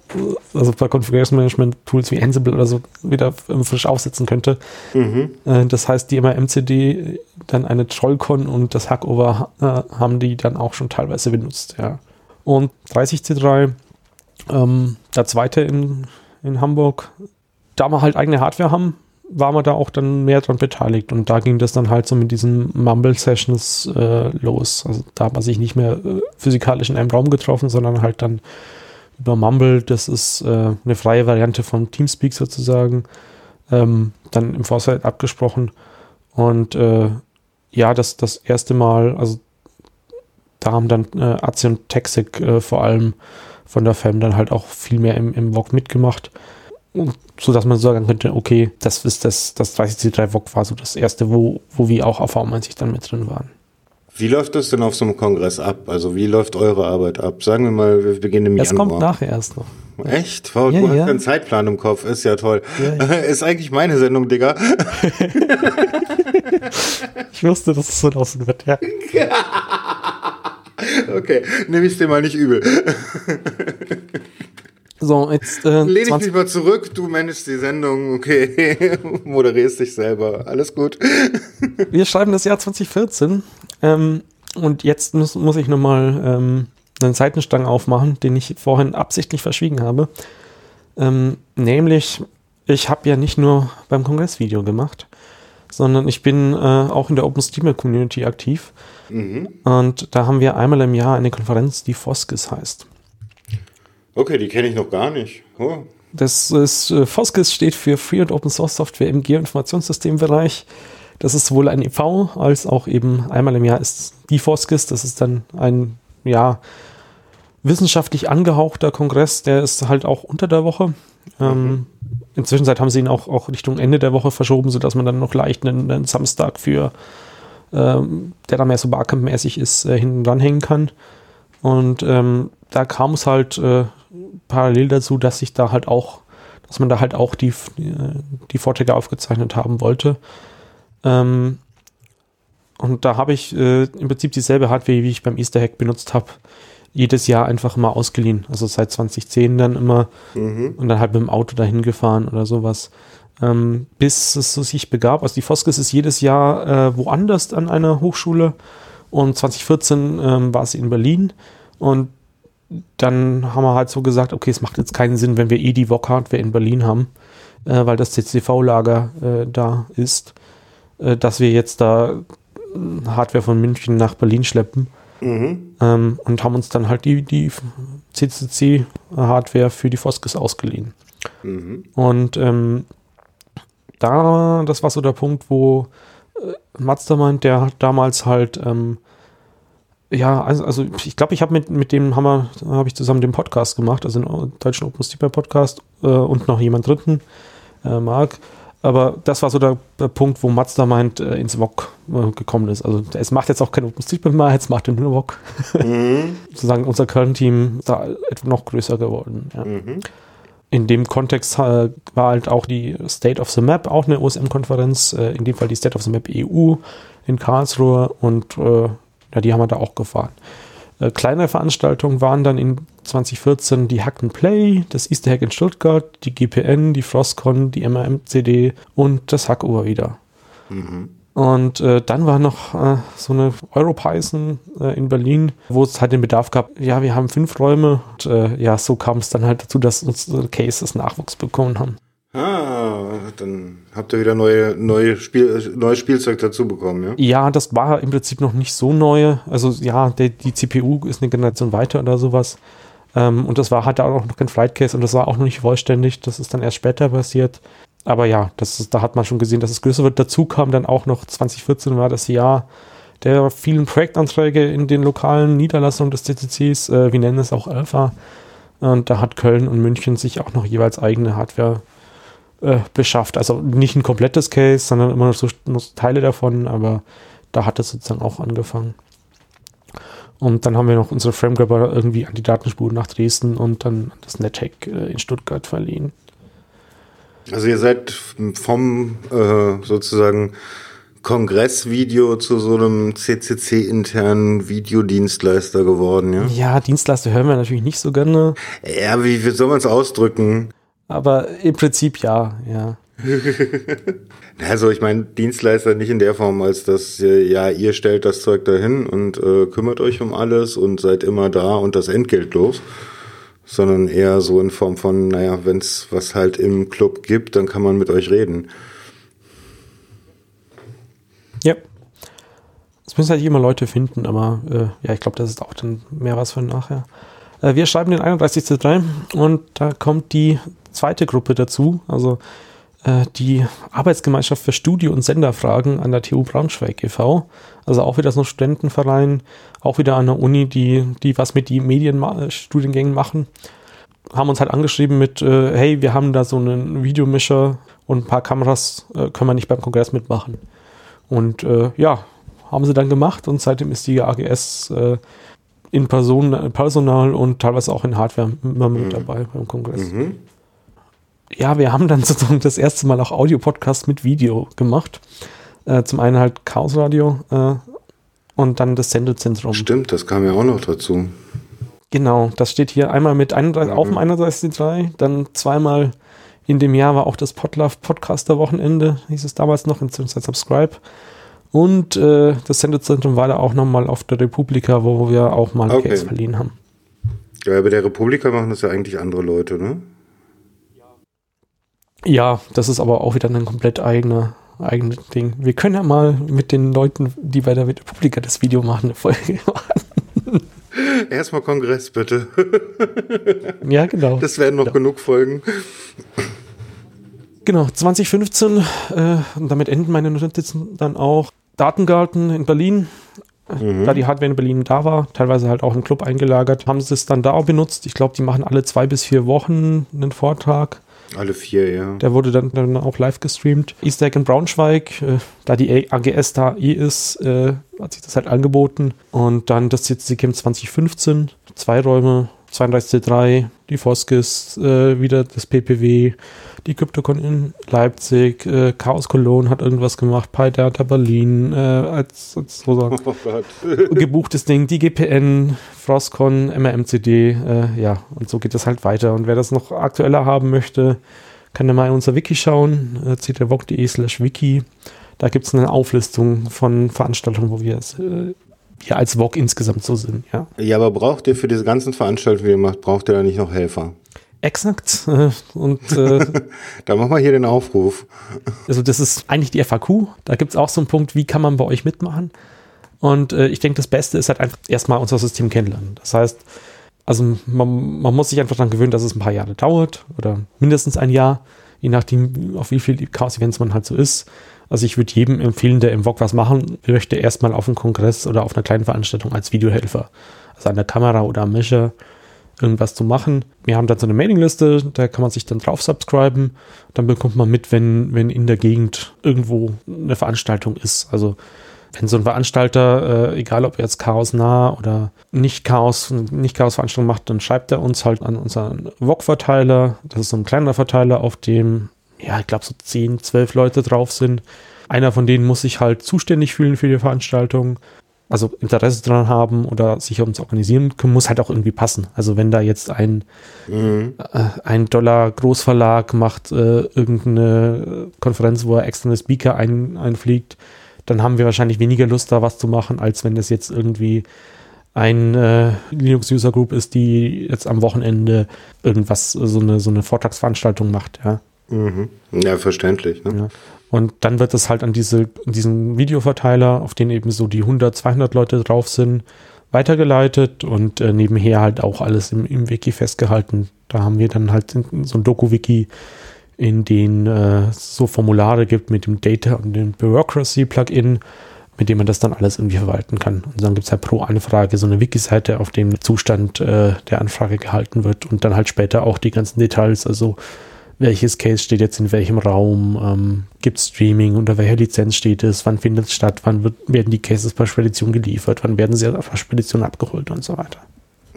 S8: also bei Configuration Management Tools wie Ansible oder so wieder frisch aufsetzen könnte.
S7: Mhm.
S8: Äh, das heißt, die immer MCD, dann eine Trollcon und das Hackover äh, haben die dann auch schon teilweise benutzt, ja. Und 30C3, ähm, der zweite in, in Hamburg, da wir halt eigene Hardware haben, waren wir da auch dann mehr dran beteiligt. Und da ging das dann halt so mit diesen Mumble-Sessions äh, los. Also da hat man sich nicht mehr äh, physikalisch in einem Raum getroffen, sondern halt dann über Mumble, das ist äh, eine freie Variante von Teamspeak sozusagen, ähm, dann im Vorfeld abgesprochen. Und äh, ja, das, das erste Mal, also da haben dann äh, Azi und Texik äh, vor allem von der FAM dann halt auch viel mehr im, im VOG mitgemacht. Und so dass man sagen könnte, okay, das ist das, das 30C3 VOG war so das erste, wo, wo wir auch auf V90 dann mit drin waren.
S7: Wie läuft das denn auf so einem Kongress ab? Also wie läuft eure Arbeit ab? Sagen wir mal, wir beginnen im
S8: Das
S7: Januar.
S8: kommt nachher erst noch.
S7: Echt? Wow,
S8: Ja,
S7: du hast
S8: ja.
S7: einen Zeitplan im Kopf, ist ja toll.
S8: Ja, *laughs*
S7: Ist eigentlich meine Sendung, Digga. *laughs*
S8: Ich wusste, dass es so laufen wird, ja. *laughs*
S7: Okay, nehme ich dir mal nicht übel.
S8: So, jetzt äh,
S7: Lehn ich
S8: 20
S7: mich mal zurück, du managst die Sendung, okay. *laughs* Moderierst dich selber, alles gut. *laughs*
S8: wir schreiben das Jahr 2014 ähm, und jetzt muss, muss ich nochmal ähm, einen Seitenstrang aufmachen, den ich vorhin absichtlich verschwiegen habe. Ähm, nämlich, ich habe ja nicht nur beim Kongressvideo gemacht, sondern ich bin äh, auch in der OpenStreamer Community aktiv.
S7: Mhm.
S8: Und da haben wir einmal im Jahr eine Konferenz, die Foskis heißt.
S7: Okay, die kenne ich noch gar nicht. Oh.
S8: Das ist, äh, Foskis steht für Free und Open Source Software im Geoinformationssystembereich. Das ist sowohl ein EV als auch eben einmal im Jahr ist die Foskis. Das ist dann ein ja, wissenschaftlich angehauchter Kongress, der ist halt auch unter der Woche. Ähm, inzwischen haben sie ihn auch, auch Richtung Ende der Woche verschoben, sodass man dann noch leicht einen, einen Samstag für, ähm, der da mehr so Barcamp-mäßig ist, äh, hinten dranhängen kann. Und ähm, da kam es halt äh, parallel dazu, dass ich da halt auch, dass man da halt auch die, die Vorträge aufgezeichnet haben wollte. Ähm, und da habe ich äh, im Prinzip dieselbe Hardware, wie ich beim Easter Hack benutzt habe, jedes Jahr einfach mal ausgeliehen. Also seit 2010 dann immer
S7: Mhm.
S8: und dann halt mit dem Auto dahin gefahren oder sowas. Ähm, bis es so sich begab. Also die Foskes ist jedes Jahr äh, woanders an einer Hochschule und 2014 ähm, war sie in Berlin und dann haben wir halt so gesagt, okay, es macht jetzt keinen Sinn, wenn wir eh die VOG-Hardware in Berlin haben, äh, weil das CCV-Lager äh, da ist, äh, dass wir jetzt da äh, Hardware von München nach Berlin schleppen
S7: Mhm.
S8: ähm, und haben uns dann halt die, die CCC-Hardware für die Foskes ausgeliehen.
S7: Mhm.
S8: Und ähm, da, das war so der Punkt, wo äh, Mastermind, der hat damals halt, ähm, ja, also, also ich glaube, ich habe mit, mit dem wir, habe ich zusammen den Podcast gemacht, also den deutschen OpenStreetMap Podcast äh, und noch jemand dritten, äh, Marc. Aber das war so der, der Punkt, wo Mastermind äh, ins VOG äh, gekommen ist. Also es macht jetzt auch kein OpenStreetMap mehr, jetzt macht er nur VOG.
S7: Mhm. *laughs*
S8: Sozusagen unser Kernteam ist da etwa noch größer geworden. Ja.
S7: Mhm.
S8: In dem Kontext äh, war halt auch die State of the Map auch eine OSM-Konferenz, äh, in dem Fall die State of the Map EU in Karlsruhe und äh, ja, die haben wir da auch gefahren. Äh, kleinere Veranstaltungen waren dann in 2014 die Hack Play, das Easter Hack in Stuttgart, die GPN, die Frostcon, die MRMCD und das Hackover wieder.
S7: Mhm.
S8: Und äh, dann war noch äh, so eine EuroPython äh, in Berlin, wo es halt den Bedarf gab, ja, wir haben fünf Räume. Und äh, ja, so kam es dann halt dazu, dass unsere Cases Nachwuchs bekommen haben.
S7: Ah, dann habt ihr wieder neue, neue Spiel, neues Spielzeug dazu bekommen, ja?
S8: Ja, das war im Prinzip noch nicht so neu. Also ja, der, die CPU ist eine Generation weiter oder sowas. Ähm, und das war halt auch noch kein Flight Case und das war auch noch nicht vollständig. Das ist dann erst später passiert. Aber ja, das ist, da hat man schon gesehen, dass es größer wird. Dazu kam dann auch noch 2014 war das Jahr der vielen Projektanträge in den lokalen Niederlassungen des CCCs. Äh, wir nennen es auch Alpha. Und da hat Köln und München sich auch noch jeweils eigene Hardware äh, beschafft. Also nicht ein komplettes Case, sondern immer noch so, noch so Teile davon, aber da hat es sozusagen auch angefangen. Und dann haben wir noch unsere Framegrabber irgendwie an die Datenspur nach Dresden und dann das NetHack äh, in Stuttgart verliehen.
S7: Also ihr seid vom äh, sozusagen Kongressvideo zu so einem CCC-internen Videodienstleister geworden, ja?
S8: Ja, Dienstleister hören wir natürlich nicht so gerne,
S7: Ja, wie, wie soll man es ausdrücken?
S8: Aber im Prinzip ja, ja. *laughs*
S7: Also ich meine, Dienstleister nicht in der Form, als dass äh, ja, ihr stellt das Zeug dahin und äh, kümmert euch um alles und seid immer da und das Entgelt los. Sondern eher so in Form von, naja, wenn es was halt im Club gibt, dann kann man mit euch reden.
S8: Ja. Es müssen halt immer Leute finden, aber äh, ja, ich glaube, das ist auch dann mehr was für nachher. Äh, wir schreiben den 31.3 und da kommt die zweite Gruppe dazu, also äh, die Arbeitsgemeinschaft für Studio- und Senderfragen an der TU Braunschweig e.V. Also auch wieder so ein Studentenverein, auch wieder an der Uni, die, die was mit die Medienstudiengängen machen. Haben uns halt angeschrieben mit, äh, hey, wir haben da so einen Videomischer und ein paar Kameras, äh, können wir nicht beim Kongress mitmachen. Und äh, ja, haben sie dann gemacht und seitdem ist die AGS äh, in Person, Personal und teilweise auch in Hardware immer mit dabei beim Kongress.
S7: Mhm.
S8: Ja, wir haben dann *laughs* sozusagen das erste Mal auch Audio-Podcast mit Video gemacht. Äh, zum einen halt Chaos Radio äh, und dann das Sendezentrum.
S7: Stimmt, das kam ja auch noch dazu.
S8: Genau, das steht hier einmal mit 31, auf dem 31.3, dann zweimal in dem Jahr war auch das Podlove Podcaster Wochenende, hieß es damals noch, inzwischen Subscribe. Und äh, das Sendezentrum war da auch nochmal auf der Republika, wo wir auch mal
S7: Okay.
S8: Case verliehen haben.
S7: Ja, bei der Republika machen das ja eigentlich andere Leute, ne?
S8: Ja, das ist aber auch wieder ein komplett eigener, eigenes Ding. Wir können ja mal mit den Leuten, die bei der Republika das Video machen, eine Folge *laughs* machen.
S7: Erstmal Kongress, bitte. *laughs*
S8: Ja, genau.
S7: Das werden noch genug Folgen.
S8: Genau, 2015, äh, und damit enden meine Notizen dann auch. Datengarten in Berlin da die Hardware in Berlin da war, teilweise halt auch im Club eingelagert, haben sie es dann da auch benutzt. Ich glaube, die machen alle zwei bis vier Wochen einen Vortrag.
S7: Alle vier, ja.
S8: Der wurde dann, dann auch live gestreamt. Easter Egg in Braunschweig, äh, da die AGS da eh ist, äh, hat sich das halt angeboten. Und dann das CCC Camp 2015, zwei Räume, 32C3, die Foskis, äh, wieder das PPW, die CryptoCon in Leipzig, äh, Chaos Cologne hat irgendwas gemacht, PyData Berlin, äh, als, als so sagen, *laughs*
S7: Oh *laughs*
S8: gebuchtes Ding, die GPN, Frostcon, MRMCD, äh, ja, und so geht das halt weiter. Und wer das noch aktueller haben möchte, kann ja mal in unser Wiki schauen, äh, ctrvoc.de slash wiki. Da gibt es eine Auflistung von Veranstaltungen, wo wir es äh, wir als VOG insgesamt so sind, ja.
S7: Ja, aber braucht ihr für diese ganzen Veranstaltungen, die ihr macht, braucht ihr da nicht noch Helfer?
S8: Exakt. *laughs* Und äh,
S7: Da machen wir hier den Aufruf.
S8: also das ist eigentlich die FAQ. Da gibt es auch so einen Punkt, wie kann man bei euch mitmachen? Und äh, ich denke, das Beste ist halt einfach erstmal unser System kennenlernen. Das heißt, also man, man muss sich einfach daran gewöhnen, dass es ein paar Jahre dauert oder mindestens ein Jahr, je nachdem, auf wie viel Chaos-Events man halt so ist. Also ich würde jedem empfehlen, der im VOG was machen möchte, erstmal auf einem Kongress oder auf einer kleinen Veranstaltung als Videohelfer. Also an der Kamera oder am Mischer irgendwas zu machen. Wir haben dann so eine Mailingliste, da kann man sich dann drauf subscriben. Dann bekommt man mit, wenn, wenn in der Gegend irgendwo eine Veranstaltung ist. Also wenn so ein Veranstalter, äh, egal ob er jetzt Chaos nah oder nicht Chaos, nicht Chaos Veranstaltung macht, dann schreibt er uns halt an unseren VOG-Verteiler. Das ist so ein kleiner Verteiler, auf dem, ja, ich glaube so 10, 12 Leute drauf sind. Einer von denen muss sich halt zuständig fühlen für die Veranstaltung also Interesse dran haben oder sich ums Organisieren können, muss halt auch irgendwie passen. Also wenn da jetzt ein,
S7: Mhm.
S8: äh, ein Dollar Großverlag macht äh, irgendeine Konferenz, wo er externe Speaker ein, einfliegt, dann haben wir wahrscheinlich weniger Lust, da was zu machen, als wenn das jetzt irgendwie ein äh, Linux-User Group ist, die jetzt am Wochenende irgendwas, so eine, so eine Vortragsveranstaltung macht, ja.
S7: Mhm. Ja, verständlich. Ne?
S8: Ja. Und dann wird es halt an diese, diesen Videoverteiler, auf den eben so die 100, 200 Leute drauf sind, weitergeleitet und äh, nebenher halt auch alles im, im Wiki festgehalten. Da haben wir dann halt so ein Doku-Wiki, in den äh, so Formulare gibt mit dem Data und dem Bureaucracy-Plugin, mit dem man das dann alles irgendwie verwalten kann. Und dann gibt es halt pro Anfrage so eine Wiki-Seite, auf dem Zustand äh, der Anfrage gehalten wird und dann halt später auch die ganzen Details, also welches Case steht jetzt in welchem Raum, ähm, gibt Streaming, unter welcher Lizenz steht es, wann findet es statt, wann wird, werden die Cases per Spedition geliefert, wann werden sie per Spedition abgeholt und so weiter.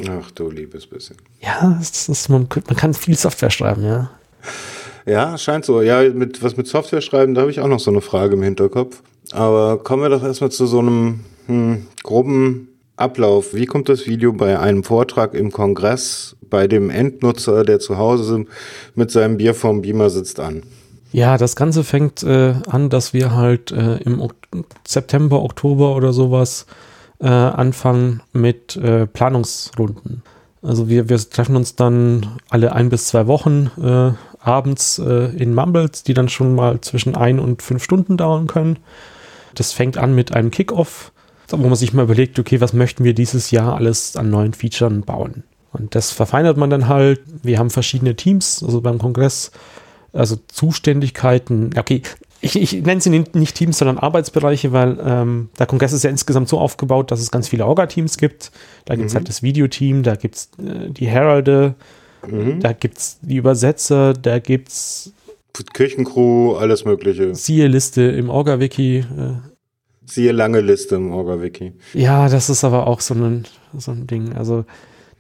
S7: Ach du liebes bisschen.
S8: Ja, ist, man, man kann viel Software schreiben, ja.
S7: Ja, scheint so. Ja, mit, was mit Software schreiben, da habe ich auch noch so eine Frage im Hinterkopf. Aber kommen wir doch erstmal zu so einem hm, groben Ablauf. Wie kommt das Video bei einem Vortrag im Kongress bei dem Endnutzer, der zu Hause mit seinem Bier vorm Beamer sitzt, an?
S8: Ja, das Ganze fängt äh, an, dass wir halt äh, im ok September, Oktober oder sowas äh, anfangen mit äh, Planungsrunden. Also wir, wir treffen uns dann alle ein bis zwei Wochen äh, abends äh, in Mumbles, die dann schon mal zwischen ein und fünf Stunden dauern können. Das fängt an mit einem Kickoff, wo man sich mal überlegt, okay, was möchten wir dieses Jahr alles an neuen Features bauen? Und das verfeinert man dann halt. Wir haben verschiedene Teams, also beim Kongress, also Zuständigkeiten. Okay, ich, ich nenne sie nicht Teams, sondern Arbeitsbereiche, weil ähm, der Kongress ist ja insgesamt so aufgebaut, dass es ganz viele Orga-Teams gibt. Da gibt es
S7: Mhm.
S8: halt das Videoteam, da gibt es äh, die Heralde,
S7: Mhm.
S8: da gibt es die Übersetzer, da gibt es
S7: Kirchencrew, alles Mögliche.
S8: siehe Liste im Orga-Wiki. Äh,
S7: Siehe lange Liste im Orga-Wiki.
S8: Ja, das ist aber auch so ein, so ein Ding. Also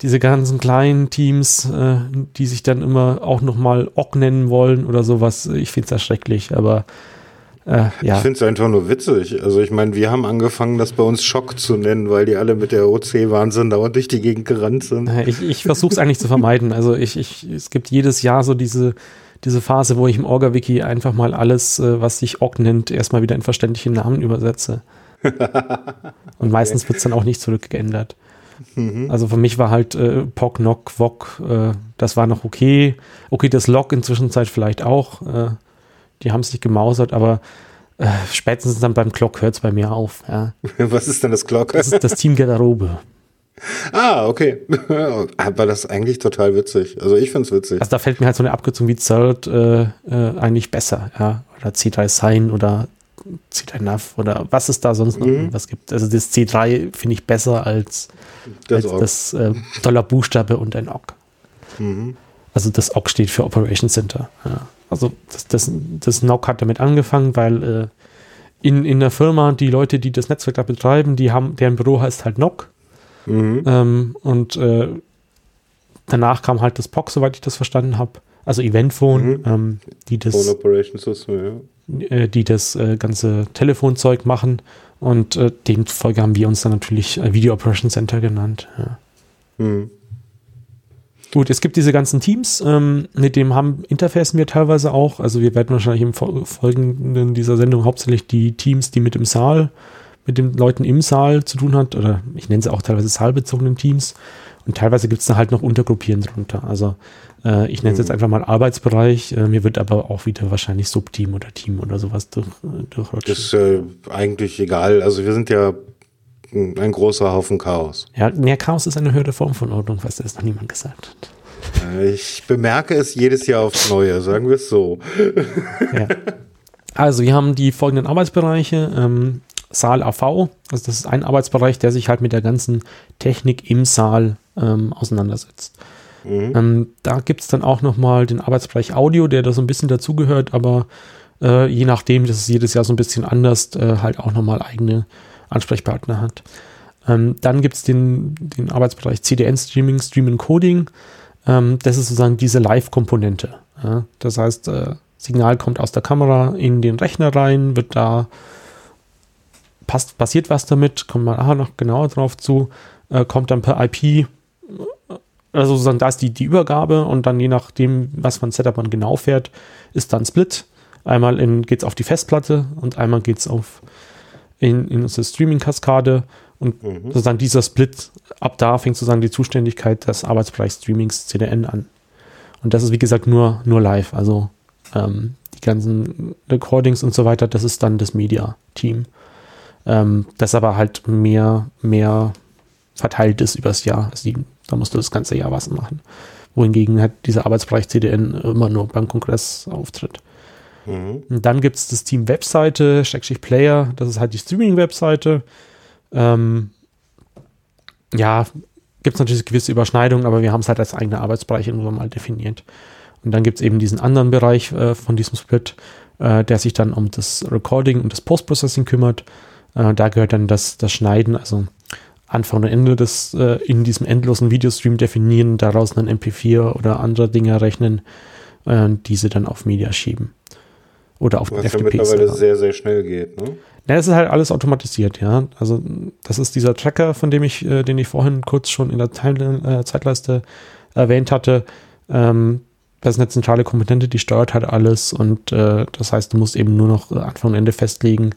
S8: diese ganzen kleinen Teams, äh, die sich dann immer auch nochmal Ock nennen wollen oder sowas, ich finde es erschrecklich, aber äh,
S7: Ich
S8: ja.
S7: finde es einfach nur witzig. Also ich meine, wir haben angefangen, das bei uns Schock zu nennen, weil die alle mit der OC-Wahnsinn dauernd durch die Gegend gerannt sind.
S8: Äh, Ich, ich versuche es eigentlich zu vermeiden. Also ich, ich, es gibt jedes Jahr so diese, diese Phase, wo ich im Orga-Wiki einfach mal alles, äh, was sich Ock nennt, erstmal wieder in verständliche Namen übersetze. *laughs* Und meistens wird es dann auch nicht zurückgeändert.
S7: Mhm.
S8: Also für mich war halt äh, Pock, Nock, Wok, äh, das war noch okay. Okay, das Log inzwischen Zeit vielleicht auch. Äh, die haben sich gemausert, aber äh, spätestens dann beim Clock hört es bei mir auf. Ja. *laughs*
S7: Was ist denn das Glocke?
S8: Das ist das Team Garderobe. *laughs*
S7: ah, okay. *laughs* Aber das ist eigentlich total witzig. Also ich finde es witzig.
S8: Also da fällt mir halt so eine Abkürzung wie CERT äh, äh, eigentlich besser, ja. Oder C3 Sign oder C3NAV oder was es da sonst noch
S7: Mhm.
S8: was gibt. Also das C3 finde ich besser als
S7: Das
S8: als das äh, Dollarbuchstabe und ein OGG.
S7: Mhm.
S8: Also das OGG steht für Operation Center. Ja. Also das, das, das NOC hat damit angefangen, weil äh, in, in der Firma die Leute, die das Netzwerk da betreiben, die haben, deren Büro heißt halt NOC.
S7: Mhm.
S8: Ähm, und äh, danach kam halt das POC, soweit ich das verstanden habe. Also Eventphone,
S7: Mhm.
S8: ähm, die
S7: Phone
S8: das,
S7: Operation System, ja.
S8: Äh, die das äh, ganze Telefonzeug machen. Und äh, demzufolge haben wir uns dann natürlich äh, Video Operation Center genannt. Ja.
S7: Mhm.
S8: Gut, es gibt diese ganzen Teams, ähm, mit dem haben interfacen wir teilweise auch. Also wir werden wahrscheinlich im Fol- Folgenden dieser Sendung hauptsächlich die Teams, die mit dem Saal, mit den Leuten im Saal zu tun hat, oder ich nenne sie auch teilweise saalbezogenen Teams. Und teilweise gibt es da halt noch Untergruppieren drunter. Also äh, ich nenne es jetzt einfach mal Arbeitsbereich. Äh, mir wird aber auch wieder wahrscheinlich Subteam oder Team oder sowas durch, äh, durchrutschen.
S7: Das ist äh, eigentlich egal. Also wir sind ja ein großer Haufen Chaos.
S8: Ja, mehr Chaos ist eine höhere Form von Ordnung, was das noch niemand gesagt hat.
S7: Äh, Ich bemerke es jedes Jahr aufs Neue, sagen wir es so.
S8: Ja. Also wir haben die folgenden Arbeitsbereiche. Ähm, Saal AV, also das ist ein Arbeitsbereich, der sich halt mit der ganzen Technik im Saal ähm, auseinandersetzt.
S7: Mhm.
S8: Ähm, da gibt es dann auch nochmal den Arbeitsbereich Audio, der da so ein bisschen dazugehört, aber äh, je nachdem, das ist jedes Jahr so ein bisschen anders, äh, halt auch nochmal eigene Ansprechpartner hat. Ähm, dann gibt es den, den Arbeitsbereich CDN Streaming, Stream Coding. Ähm, das ist sozusagen diese Live-Komponente. Ja? Das heißt, äh, Signal kommt aus der Kamera in den Rechner rein, wird da passt, passiert was damit, kommen wir nachher noch genauer drauf zu, äh, kommt dann per IP, also sozusagen da ist die, die Übergabe und dann je nachdem, was für ein Setup man genau fährt, ist dann Split. Einmal geht es auf die Festplatte und einmal geht es auf in, in unsere Streaming-Kaskade und
S7: Mhm.
S8: sozusagen dieser Split, ab da fängt sozusagen die Zuständigkeit des Arbeitsbereichs Streamings CDN an. Und das ist wie gesagt nur, nur live, also ähm, die ganzen Recordings und so weiter, das ist dann das Media-Team. Ähm, das aber halt mehr, mehr verteilt ist übers Jahr. Also die, da musst du das ganze Jahr was machen. Wohingegen halt dieser Arbeitsbereich CDN immer nur beim Kongress auftritt.
S7: Mhm.
S8: Und dann gibt es das Team Webseite, Schrägstrich Player, das ist halt die Streaming-Webseite. Ähm, ja, gibt es natürlich gewisse Überschneidungen, aber wir haben es halt als eigene Arbeitsbereich irgendwann mal definiert. Und dann gibt es eben diesen anderen Bereich äh, von diesem Split, äh, der sich dann um das Recording und das Post-Processing kümmert. Äh, da gehört dann das, das Schneiden, also Anfang und Ende des äh, in diesem endlosen Videostream definieren, daraus einen MP4 oder andere Dinge rechnen, äh, diese dann auf Media schieben. Oder auf
S7: Was ja mittlerweile
S8: -Server.
S7: sehr, sehr schnell geht. Ne?
S8: Ja, es ist halt alles automatisiert, ja. Also das ist dieser Tracker, von dem ich, äh, den ich vorhin kurz schon in der Teil, äh, Zeitleiste erwähnt hatte. Ähm, das ist eine zentrale Komponente, die steuert halt alles und äh, das heißt, du musst eben nur noch äh, Anfang und Ende festlegen,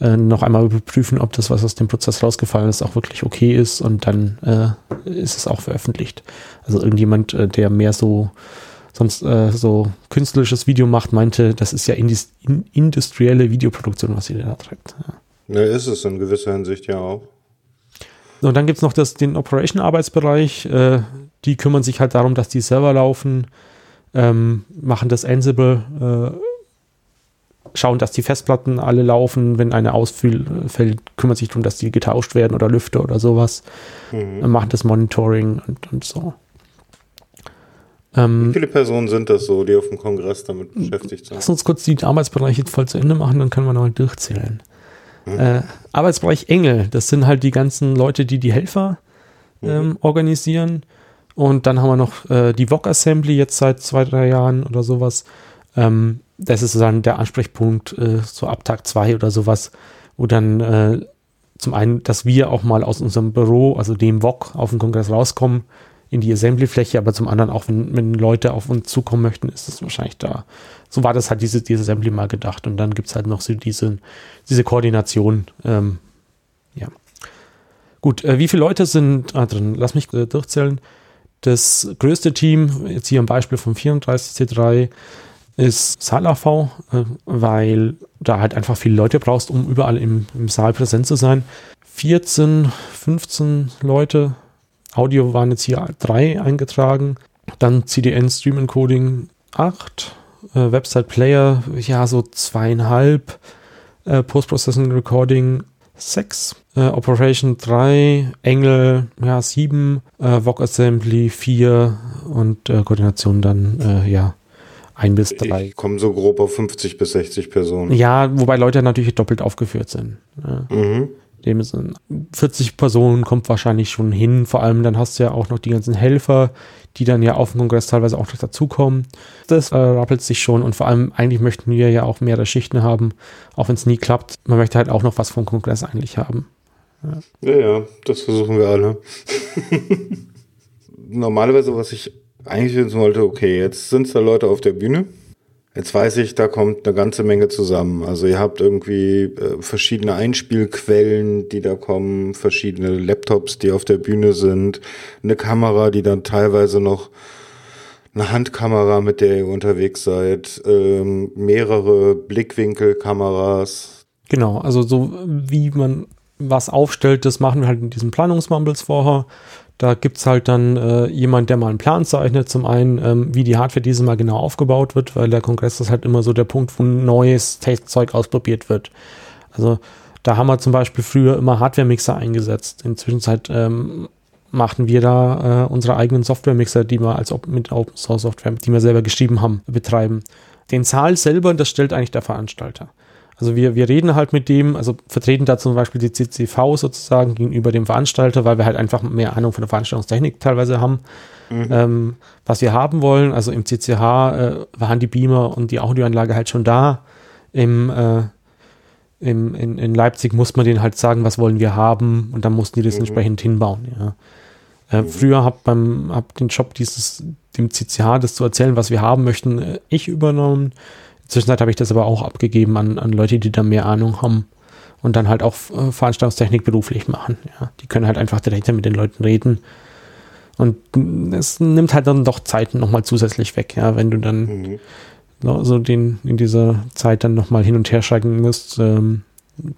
S8: äh, noch einmal überprüfen, ob das, was aus dem Prozess rausgefallen ist, auch wirklich okay ist und dann äh, ist es auch veröffentlicht. Also irgendjemand, äh, der mehr so sonst äh, so künstlerisches Video macht, meinte, das ist ja indis in industrielle Videoproduktion, was ihr da treibt. Ja.
S7: Ne, ist es in gewisser Hinsicht ja auch.
S8: So, und dann gibt es noch das, den Operation-Arbeitsbereich. Äh, die kümmern sich halt darum, dass die Server laufen, ähm, machen das Ansible, äh, schauen, dass die Festplatten alle laufen. Wenn eine ausfällt, kümmern sich darum, dass die getauscht werden oder Lüfter oder sowas.
S7: Mhm.
S8: Machen das Monitoring und, und so.
S7: Wie
S8: Ähm,
S7: viele Personen sind das so, die auf dem Kongress damit beschäftigt sind?
S8: Lass uns kurz die Arbeitsbereiche voll zu Ende machen, dann können wir noch durchzählen. Äh, Arbeitsbereich Engel, das sind halt die ganzen Leute, die die Helfer ähm, organisieren. Und dann haben wir noch äh, die VOG Assembly jetzt seit zwei, drei Jahren oder sowas. Ähm, das ist dann der Ansprechpunkt äh, so ab Tag zwei oder sowas, wo dann äh, zum einen, dass wir auch mal aus unserem Büro, also dem VOG, auf den Kongress rauskommen in die Assembly-Fläche, aber zum anderen auch, wenn, wenn Leute auf uns zukommen möchten, ist es wahrscheinlich da. So war das halt diese, diese Assembly mal gedacht. Und dann gibt es halt noch so diese, diese Koordination. Ähm, ja. Gut, äh, wie viele Leute sind ah, drin? Lass mich äh, durchzählen. Das größte Team, jetzt hier am Beispiel vom 34C3, ist Saal-AV, äh, weil da halt einfach viele Leute brauchst, um überall im, im Saal präsent zu sein. 14, 15 Leute. Audio waren jetzt hier drei eingetragen. Dann CDN Stream Encoding 8. Äh, Website Player, ja, so zweieinhalb. äh, Post-Processing Recording 6, äh, Operation 3, Engel ja 7, äh, Assembly 4 und äh, Koordination dann äh, ja 1 bis 3.
S7: Ich komme so grob auf 50 bis 60 Personen.
S8: Ja, wobei Leute natürlich doppelt aufgeführt sind. Ja.
S7: Mhm.
S8: Dem sind 40 Personen kommt wahrscheinlich schon hin. Vor allem dann hast du ja auch noch die ganzen Helfer, die dann ja auf dem Kongress teilweise auch noch dazukommen. Das äh, rappelt sich schon und vor allem eigentlich möchten wir ja auch mehrere Schichten haben, auch wenn es nie klappt. Man möchte halt auch noch was vom Kongress eigentlich haben.
S7: Ja, ja, das versuchen wir alle. *laughs* Normalerweise, was ich eigentlich wissen wollte, okay, jetzt sind da Leute auf der Bühne. Jetzt weiß ich, da kommt eine ganze Menge zusammen. Also ihr habt irgendwie äh, verschiedene Einspielquellen, die da kommen, verschiedene Laptops, die auf der Bühne sind, eine Kamera, die dann teilweise noch eine Handkamera, mit der ihr unterwegs seid, ähm, mehrere Blickwinkelkameras.
S8: Genau, also so wie man was aufstellt, das machen wir halt in diesen Planungsmumbles vorher. Da gibt's halt dann äh, jemand, der mal einen Plan zeichnet, zum einen, ähm, wie die Hardware dieses Mal genau aufgebaut wird, weil der Kongress ist halt immer so der Punkt, wo neues Zeug ausprobiert wird. Also da haben wir zum Beispiel früher immer Hardware-Mixer eingesetzt. Inzwischen ähm, machten wir da äh, unsere eigenen Software-Mixer, die wir als op mit Open Source Software, die wir selber geschrieben haben, betreiben. Den Saal selber, das stellt eigentlich der Veranstalter. Also wir, wir reden halt mit dem, also vertreten da zum Beispiel die CCV sozusagen gegenüber dem Veranstalter, weil wir halt einfach mehr Ahnung von der Veranstaltungstechnik teilweise haben, mhm. ähm, was wir haben wollen. Also im CCH äh, waren die Beamer und die Audioanlage halt schon da. Im, äh, im, in, in Leipzig muss man denen halt sagen, was wollen wir haben und dann mussten die das mhm. entsprechend hinbauen. Ja. Äh, mhm. Früher habe beim hab den Job dieses dem CCH das zu erzählen, was wir haben möchten, äh, ich übernommen. Zwischenzeit habe ich das aber auch abgegeben an, an Leute, die da mehr Ahnung haben und dann halt auch äh, Veranstaltungstechnik beruflich machen. Ja. Die können halt einfach direkt mit den Leuten reden. Und es nimmt halt dann doch Zeit nochmal zusätzlich weg, ja, wenn du dann mhm. so den, in dieser Zeit dann nochmal hin und her schalten musst, ähm,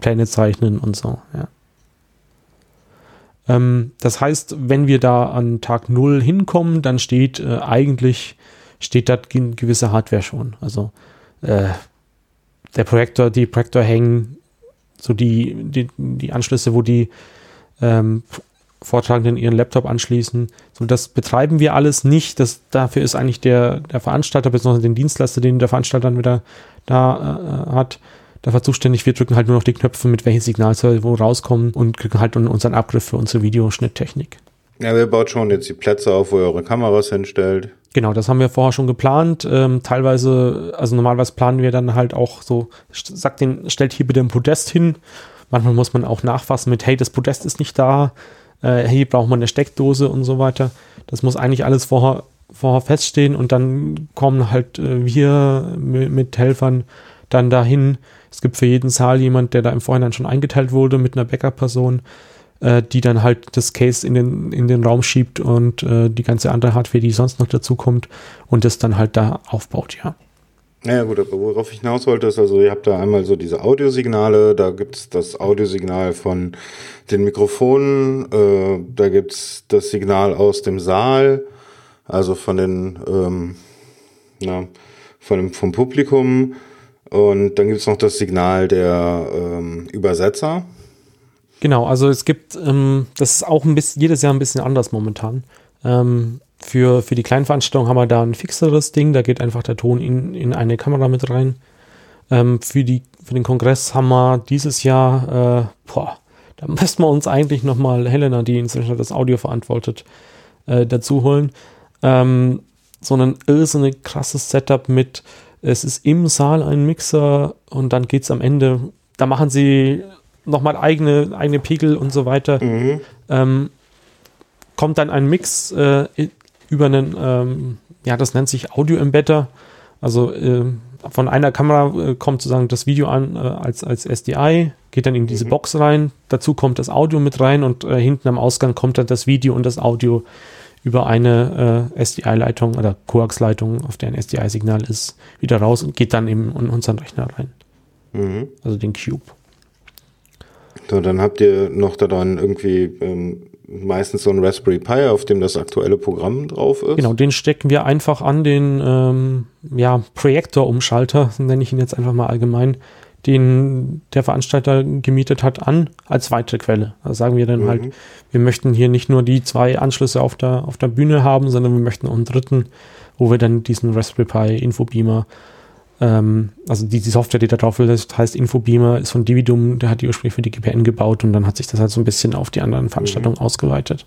S8: Pläne zeichnen und so, ja. Ähm, das heißt, wenn wir da an Tag 0 hinkommen, dann steht äh, eigentlich, steht da gewisse Hardware schon. Also äh, der Projektor, die Projektor hängen, so die, die, die Anschlüsse, wo die ähm, Vortragenden ihren Laptop anschließen. So, das betreiben wir alles nicht. Das, dafür ist eigentlich der, der Veranstalter, beziehungsweise den Dienstleister, den der Veranstalter dann wieder da äh, hat, dafür zuständig. Wir drücken halt nur noch die Knöpfe, mit welches Signal soll wo rauskommen und kriegen halt unseren Abgriff für unsere Videoschnitttechnik.
S7: Ja, wer baut schon jetzt die Plätze auf, wo ihr eure Kameras hinstellt?
S8: Genau, das haben wir vorher schon geplant. Ähm, teilweise, also normalerweise planen wir dann halt auch so, sagt den, stellt hier bitte ein Podest hin. Manchmal muss man auch nachfassen mit, hey, das Podest ist nicht da, äh, hey, braucht man eine Steckdose und so weiter. Das muss eigentlich alles vorher, vorher feststehen und dann kommen halt äh, wir mit, mit Helfern dann dahin. Es gibt für jeden Saal jemand, der da im Vorhinein schon eingeteilt wurde mit einer Backup-Person äh, die dann halt das Case in den, in den Raum schiebt und äh, die ganze andere Hardware, die sonst noch dazu kommt und das dann halt da aufbaut, ja.
S7: Naja gut, aber worauf ich hinaus wollte, ist also, ihr habt da einmal so diese Audiosignale, da gibt's das Audiosignal von den Mikrofonen, äh, da gibt's das Signal aus dem Saal, also von den, ähm, na, von dem, vom Publikum und dann gibt's noch das Signal der ähm, Übersetzer,
S8: Genau, also es gibt, ähm, das ist auch ein bisschen, jedes Jahr ein bisschen anders momentan. Ähm, für, für die kleinen Veranstaltungen haben wir da ein fixeres Ding, da geht einfach der Ton in, in eine Kamera mit rein. Ähm, für, die, für den Kongress haben wir dieses Jahr, äh, boah, da *laughs* müssten wir uns eigentlich nochmal Helena, die inzwischen das Audio verantwortet, äh, dazu holen. Ähm, so ein irrsinnig krasses Setup mit, es ist im Saal ein Mixer und dann geht es am Ende, da machen sie nochmal eigene, eigene Pegel und so weiter. Mhm. Ähm, kommt dann ein Mix äh, über einen, ähm, ja, das nennt sich Audio-Embedder. Also äh, von einer Kamera äh, kommt sozusagen das Video an äh, als, als SDI, geht dann in diese mhm. Box rein. Dazu kommt das Audio mit rein und äh, hinten am Ausgang kommt dann das Video und das Audio über eine äh, SDI-Leitung oder Coax-Leitung, auf der ein SDI-Signal ist, wieder raus und geht dann eben in unseren Rechner rein. Mhm. Also den Cube.
S7: So, dann habt ihr noch daran irgendwie ähm, meistens so ein Raspberry Pi, auf dem das aktuelle Programm drauf ist.
S8: Genau, den stecken wir einfach an den ähm, ja, Projektor-Umschalter, nenne ich ihn jetzt einfach mal allgemein. den der Veranstalter gemietet hat, an als weitere Quelle. Also sagen wir dann
S7: Mhm.
S8: halt, wir möchten hier nicht nur die zwei Anschlüsse auf der, auf der Bühne haben, sondern wir möchten auch einen dritten, wo wir dann diesen Raspberry Pi Infobeamer, ähm, also die, die Software, die da drauf ist, heißt Infobeamer, ist von Dividum, der hat die ursprünglich für die GPN gebaut und dann hat sich das halt so ein bisschen auf die anderen Veranstaltungen ausgeweitet.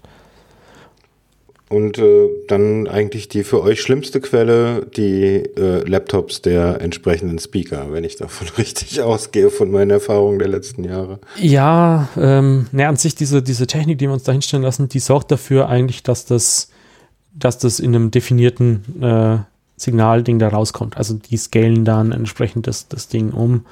S7: Und äh, dann eigentlich die für euch schlimmste Quelle, die äh, Laptops der entsprechenden Speaker, wenn ich davon *laughs* richtig ausgehe, von meinen Erfahrungen der letzten Jahre.
S8: Ja, ähm, ne, an sich diese, diese Technik, die wir uns da hinstellen lassen, die sorgt dafür eigentlich, dass das, dass das in einem definierten äh, Signalding da rauskommt. Also die scalen dann entsprechend das, das Ding um.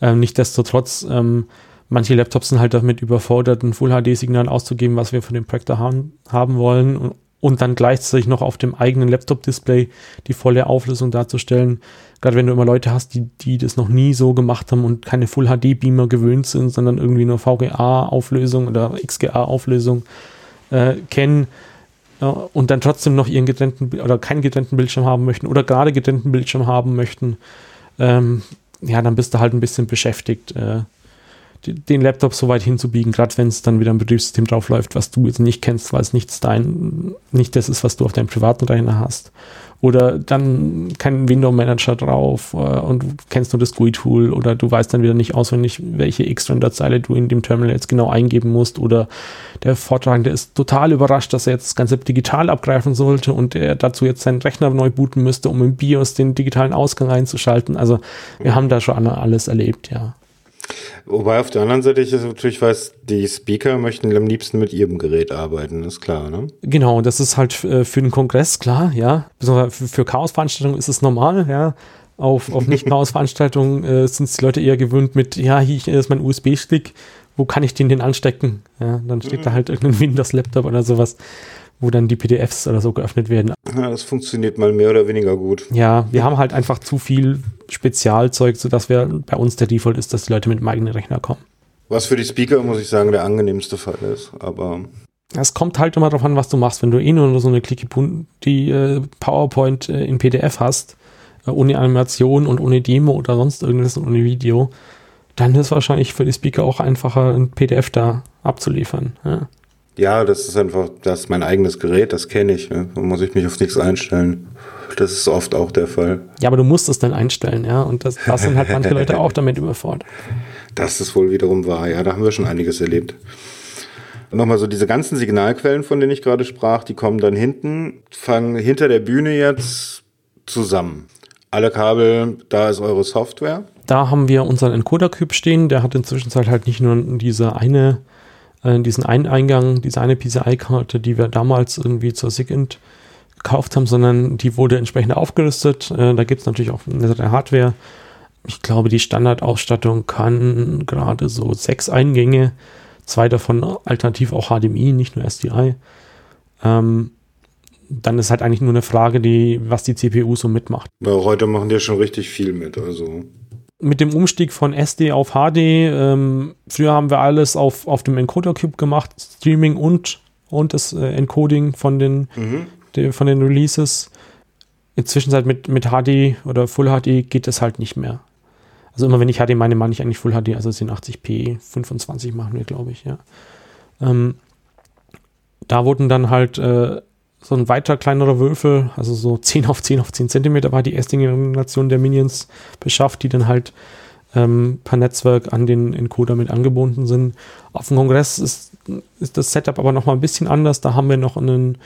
S8: Ähm, Nichtsdestotrotz, ähm, manche Laptops sind halt damit überfordert, ein Full-HD-Signal auszugeben, was wir von dem Projektor haben, haben wollen und, und dann gleichzeitig noch auf dem eigenen Laptop-Display die volle Auflösung darzustellen. Gerade wenn du immer Leute hast, die, die das noch nie so gemacht haben und keine Full-HD-Beamer gewöhnt sind, sondern irgendwie nur VGA-Auflösung oder XGA-Auflösung äh, kennen äh, und dann trotzdem noch ihren getrennten oder keinen getrennten Bildschirm haben möchten oder gerade getrennten Bildschirm haben möchten, ähm, ja, dann bist du halt ein bisschen beschäftigt, äh, den Laptop so weit hinzubiegen, gerade wenn es dann wieder ein Betriebssystem drauf läuft, was du jetzt nicht kennst, weil es nicht dein, nicht das ist, was du auf deinem privaten Rechner hast. Oder dann kein Window Manager drauf äh, und du kennst nur das GUI-Tool oder du weißt dann wieder nicht auswendig, welche X-Render-Zeile du in dem Terminal jetzt genau eingeben musst oder der Vortragende ist total überrascht, dass er jetzt das Ganze digital abgreifen sollte und er dazu jetzt seinen Rechner neu booten müsste, um im BIOS den digitalen Ausgang einzuschalten. Also wir haben da schon alles erlebt, ja.
S7: Wobei auf der anderen Seite ich es natürlich weiß, die Speaker möchten am liebsten mit ihrem Gerät arbeiten, ist klar, ne?
S8: Genau, das ist halt äh, für den Kongress klar, ja. Besonders für, Chaos-Veranstaltungen ist es normal, ja. Auf, auf *laughs* Nicht-Chaos-Veranstaltungen äh, sind die Leute eher gewöhnt mit, ja, hier hier ist mein USB-Stick, wo kann ich den denn anstecken? Ja, dann steht da halt irgendein Windows-Laptop oder sowas, wo dann die PDFs oder so geöffnet werden.
S7: Ja, das funktioniert mal mehr oder weniger gut.
S8: Ja, wir haben halt einfach zu viel Spezialzeug, sodass wir bei uns der Default ist, dass die Leute mit dem eigenen Rechner kommen.
S7: Was für die Speaker, muss ich sagen, der angenehmste Fall ist. Aber
S8: Es kommt halt immer darauf an, was du machst. Wenn du eh nur so eine clicky die äh, PowerPoint äh, in PDF hast, äh, ohne Animation und ohne Demo oder sonst irgendwas und ohne Video, dann ist wahrscheinlich für die Speaker auch einfacher, ein PDF da abzuliefern. Ja.
S7: Ja, das ist einfach, das ist mein eigenes Gerät, das kenne ich. Ne? Da muss ich mich auf nichts einstellen. Das ist oft auch der Fall.
S8: ja, aber du musst es dann einstellen, ja. Und das, das sind halt manche Leute auch damit überfordert.
S7: Das ist wohl wiederum wahr. Ja, da haben wir schon einiges erlebt. Nochmal so diese ganzen Signalquellen, von denen ich gerade sprach, die kommen dann hinten, fangen hinter der Bühne jetzt zusammen. Alle Kabel, da ist eure Software.
S8: Da haben wir unseren Encoder-Cube stehen. Der hat inzwischen halt nicht nur diese eine, äh, diesen einen Eingang, diese eine PCI-Karte, die wir damals irgendwie zur SIGINT gekauft haben, sondern die wurde entsprechend aufgerüstet. Äh, da gibt es natürlich auch eine Hardware. Ich glaube, die Standardausstattung kann gerade so sechs Eingänge, zwei davon alternativ auch HDMI, nicht nur SDI. Ähm, dann ist halt eigentlich nur eine Frage, die, was die CPU so mitmacht.
S7: Weil heute machen die schon richtig viel mit. Also
S8: mit dem Umstieg von SD auf HD, ähm, früher haben wir alles auf, auf dem Encoder Cube gemacht, Streaming und, und das äh, Encoding von den, de, von den Releases. Inzwischen halt mit, mit HD oder Full HD geht das halt nicht mehr. Also immer wenn ich HD meine, meine ich eigentlich Full HD, also 1080p 25 machen wir, glaube ich, ja. Ähm, da wurden dann halt äh, so ein weiter kleinerer Würfel, also so 10 auf 10 auf 10 Zentimeter war die erste Generation der Minions beschafft, die dann halt ähm, per Netzwerk an den Encoder mit angebunden sind. Auf dem Kongress ist, ist das Setup aber nochmal ein bisschen anders. Da haben wir noch einen,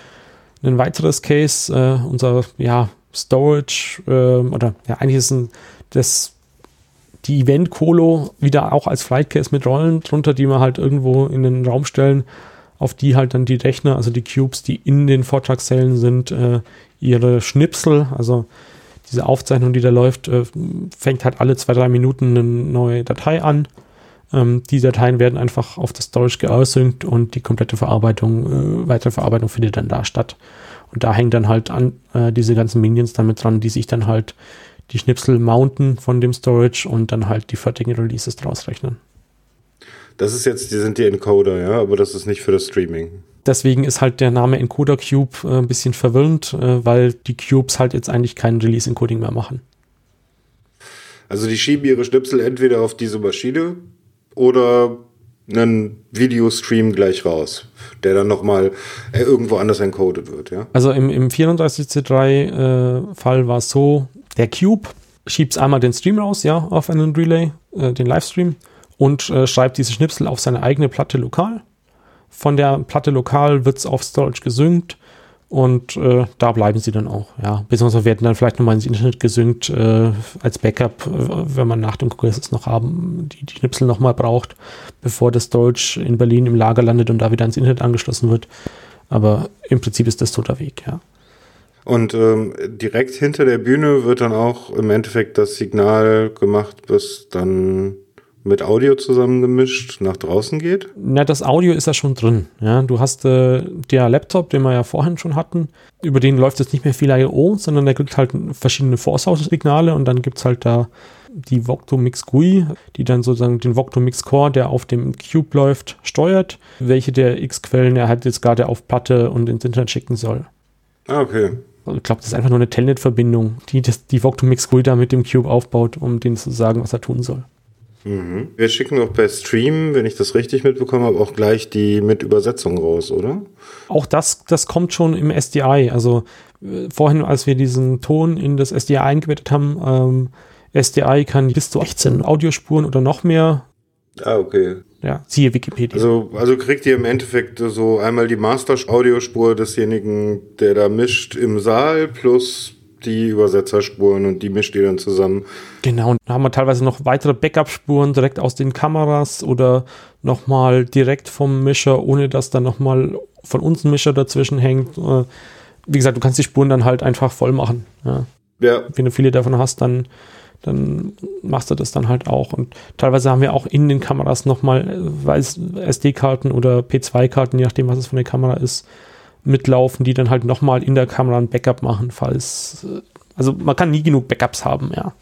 S8: ein weiteres Case, äh, unser ja, Storage, äh, oder ja, eigentlich ist ein, das die Event Colo wieder auch als Flight Case mit Rollen drunter, die wir halt irgendwo in den Raum stellen, auf die halt dann die Rechner, also die Cubes, die in den Vortragszellen sind, äh, ihre Schnipsel, also diese Aufzeichnung, die da läuft, äh, fängt halt alle zwei, drei Minuten eine neue Datei an. Ähm, die Dateien werden einfach auf das Storage geausynkt und die komplette Verarbeitung, äh, weitere Verarbeitung findet dann da statt. Und da hängt dann halt an äh, diese ganzen Minions damit dran, die sich dann halt die Schnipsel mounten von dem Storage und dann halt die fertigen Releases draus rechnen.
S7: Das ist jetzt, die sind die Encoder, ja, aber das ist nicht für das Streaming.
S8: Deswegen ist halt der Name Encoder Cube äh, ein bisschen verwirrend, äh, weil die Cubes halt jetzt eigentlich kein Release-Encoding mehr machen.
S7: Also die schieben ihre Schnipsel entweder auf diese Maschine oder einen Videostream gleich raus, der dann nochmal äh, irgendwo anders encoded wird, ja?
S8: Also im, im 34C3-Fall äh, war es so, der Cube schiebt einmal den Stream raus, ja, auf einen Relay, äh, den Livestream, und äh, schreibt diese Schnipsel auf seine eigene Platte lokal. Von der Platte lokal wird es auf Storage gesynkt und äh, da bleiben sie dann auch, ja. Beziehungsweise werden dann vielleicht nochmal ins Internet gesynkt äh, als Backup, äh, wenn man nach dem Kongress es noch haben, die, die Schnipsel nochmal braucht, bevor das Storage in Berlin im Lager landet und da wieder ins Internet angeschlossen wird. Aber im Prinzip ist das toter Weg, ja.
S7: Und ähm, direkt hinter der Bühne wird dann auch im Endeffekt das Signal gemacht, bis dann mit Audio zusammengemischt nach draußen geht?
S8: Na, das Audio ist ja schon drin. Ja, du hast äh, der Laptop, den wir ja vorhin schon hatten, über den läuft jetzt nicht mehr viel I.O., sondern der kriegt halt verschiedene Force-Signale und dann gibt es halt da die Voctomix GUI, die dann sozusagen den Voctomix Core, der auf dem Cube läuft, steuert, welche der X-Quellen er halt jetzt gerade auf Platte und ins Internet schicken soll.
S7: Ah, okay.
S8: Also ich glaube, das ist einfach nur eine Telnet-Verbindung, die das, die Voctomix GUI da mit dem Cube aufbaut, um denen zu sagen, was er tun soll.
S7: Mhm. Wir schicken auch per Stream, wenn ich das richtig mitbekommen habe, auch gleich die mit Übersetzung raus, oder?
S8: Auch das, das kommt schon im SDI. Also äh, vorhin, als wir diesen Ton in das SDI eingebettet haben, ähm, SDI kann bis zu 18 Audiospuren oder noch mehr.
S7: Ah, okay.
S8: Ja, siehe Wikipedia.
S7: Also, also kriegt ihr im Endeffekt so einmal die Master-Audiospur desjenigen, der da mischt im Saal, plus die Übersetzerspuren und die mischt ihr dann zusammen.
S8: Genau, und da haben wir teilweise noch weitere Backup-Spuren direkt aus den Kameras oder nochmal direkt vom Mischer, ohne dass dann nochmal von uns ein Mischer dazwischen hängt. Äh, wie gesagt, du kannst die Spuren dann halt einfach voll machen. Ja.
S7: Ja.
S8: Wenn du viele davon hast, dann, dann machst du das dann halt auch. Und teilweise haben wir auch in den Kameras nochmal SD-Karten oder P2-Karten, je nachdem, was es von der Kamera ist, mitlaufen, die dann halt nochmal in der Kamera ein Backup machen, falls. äh, Also man kann nie genug Backups haben, ja.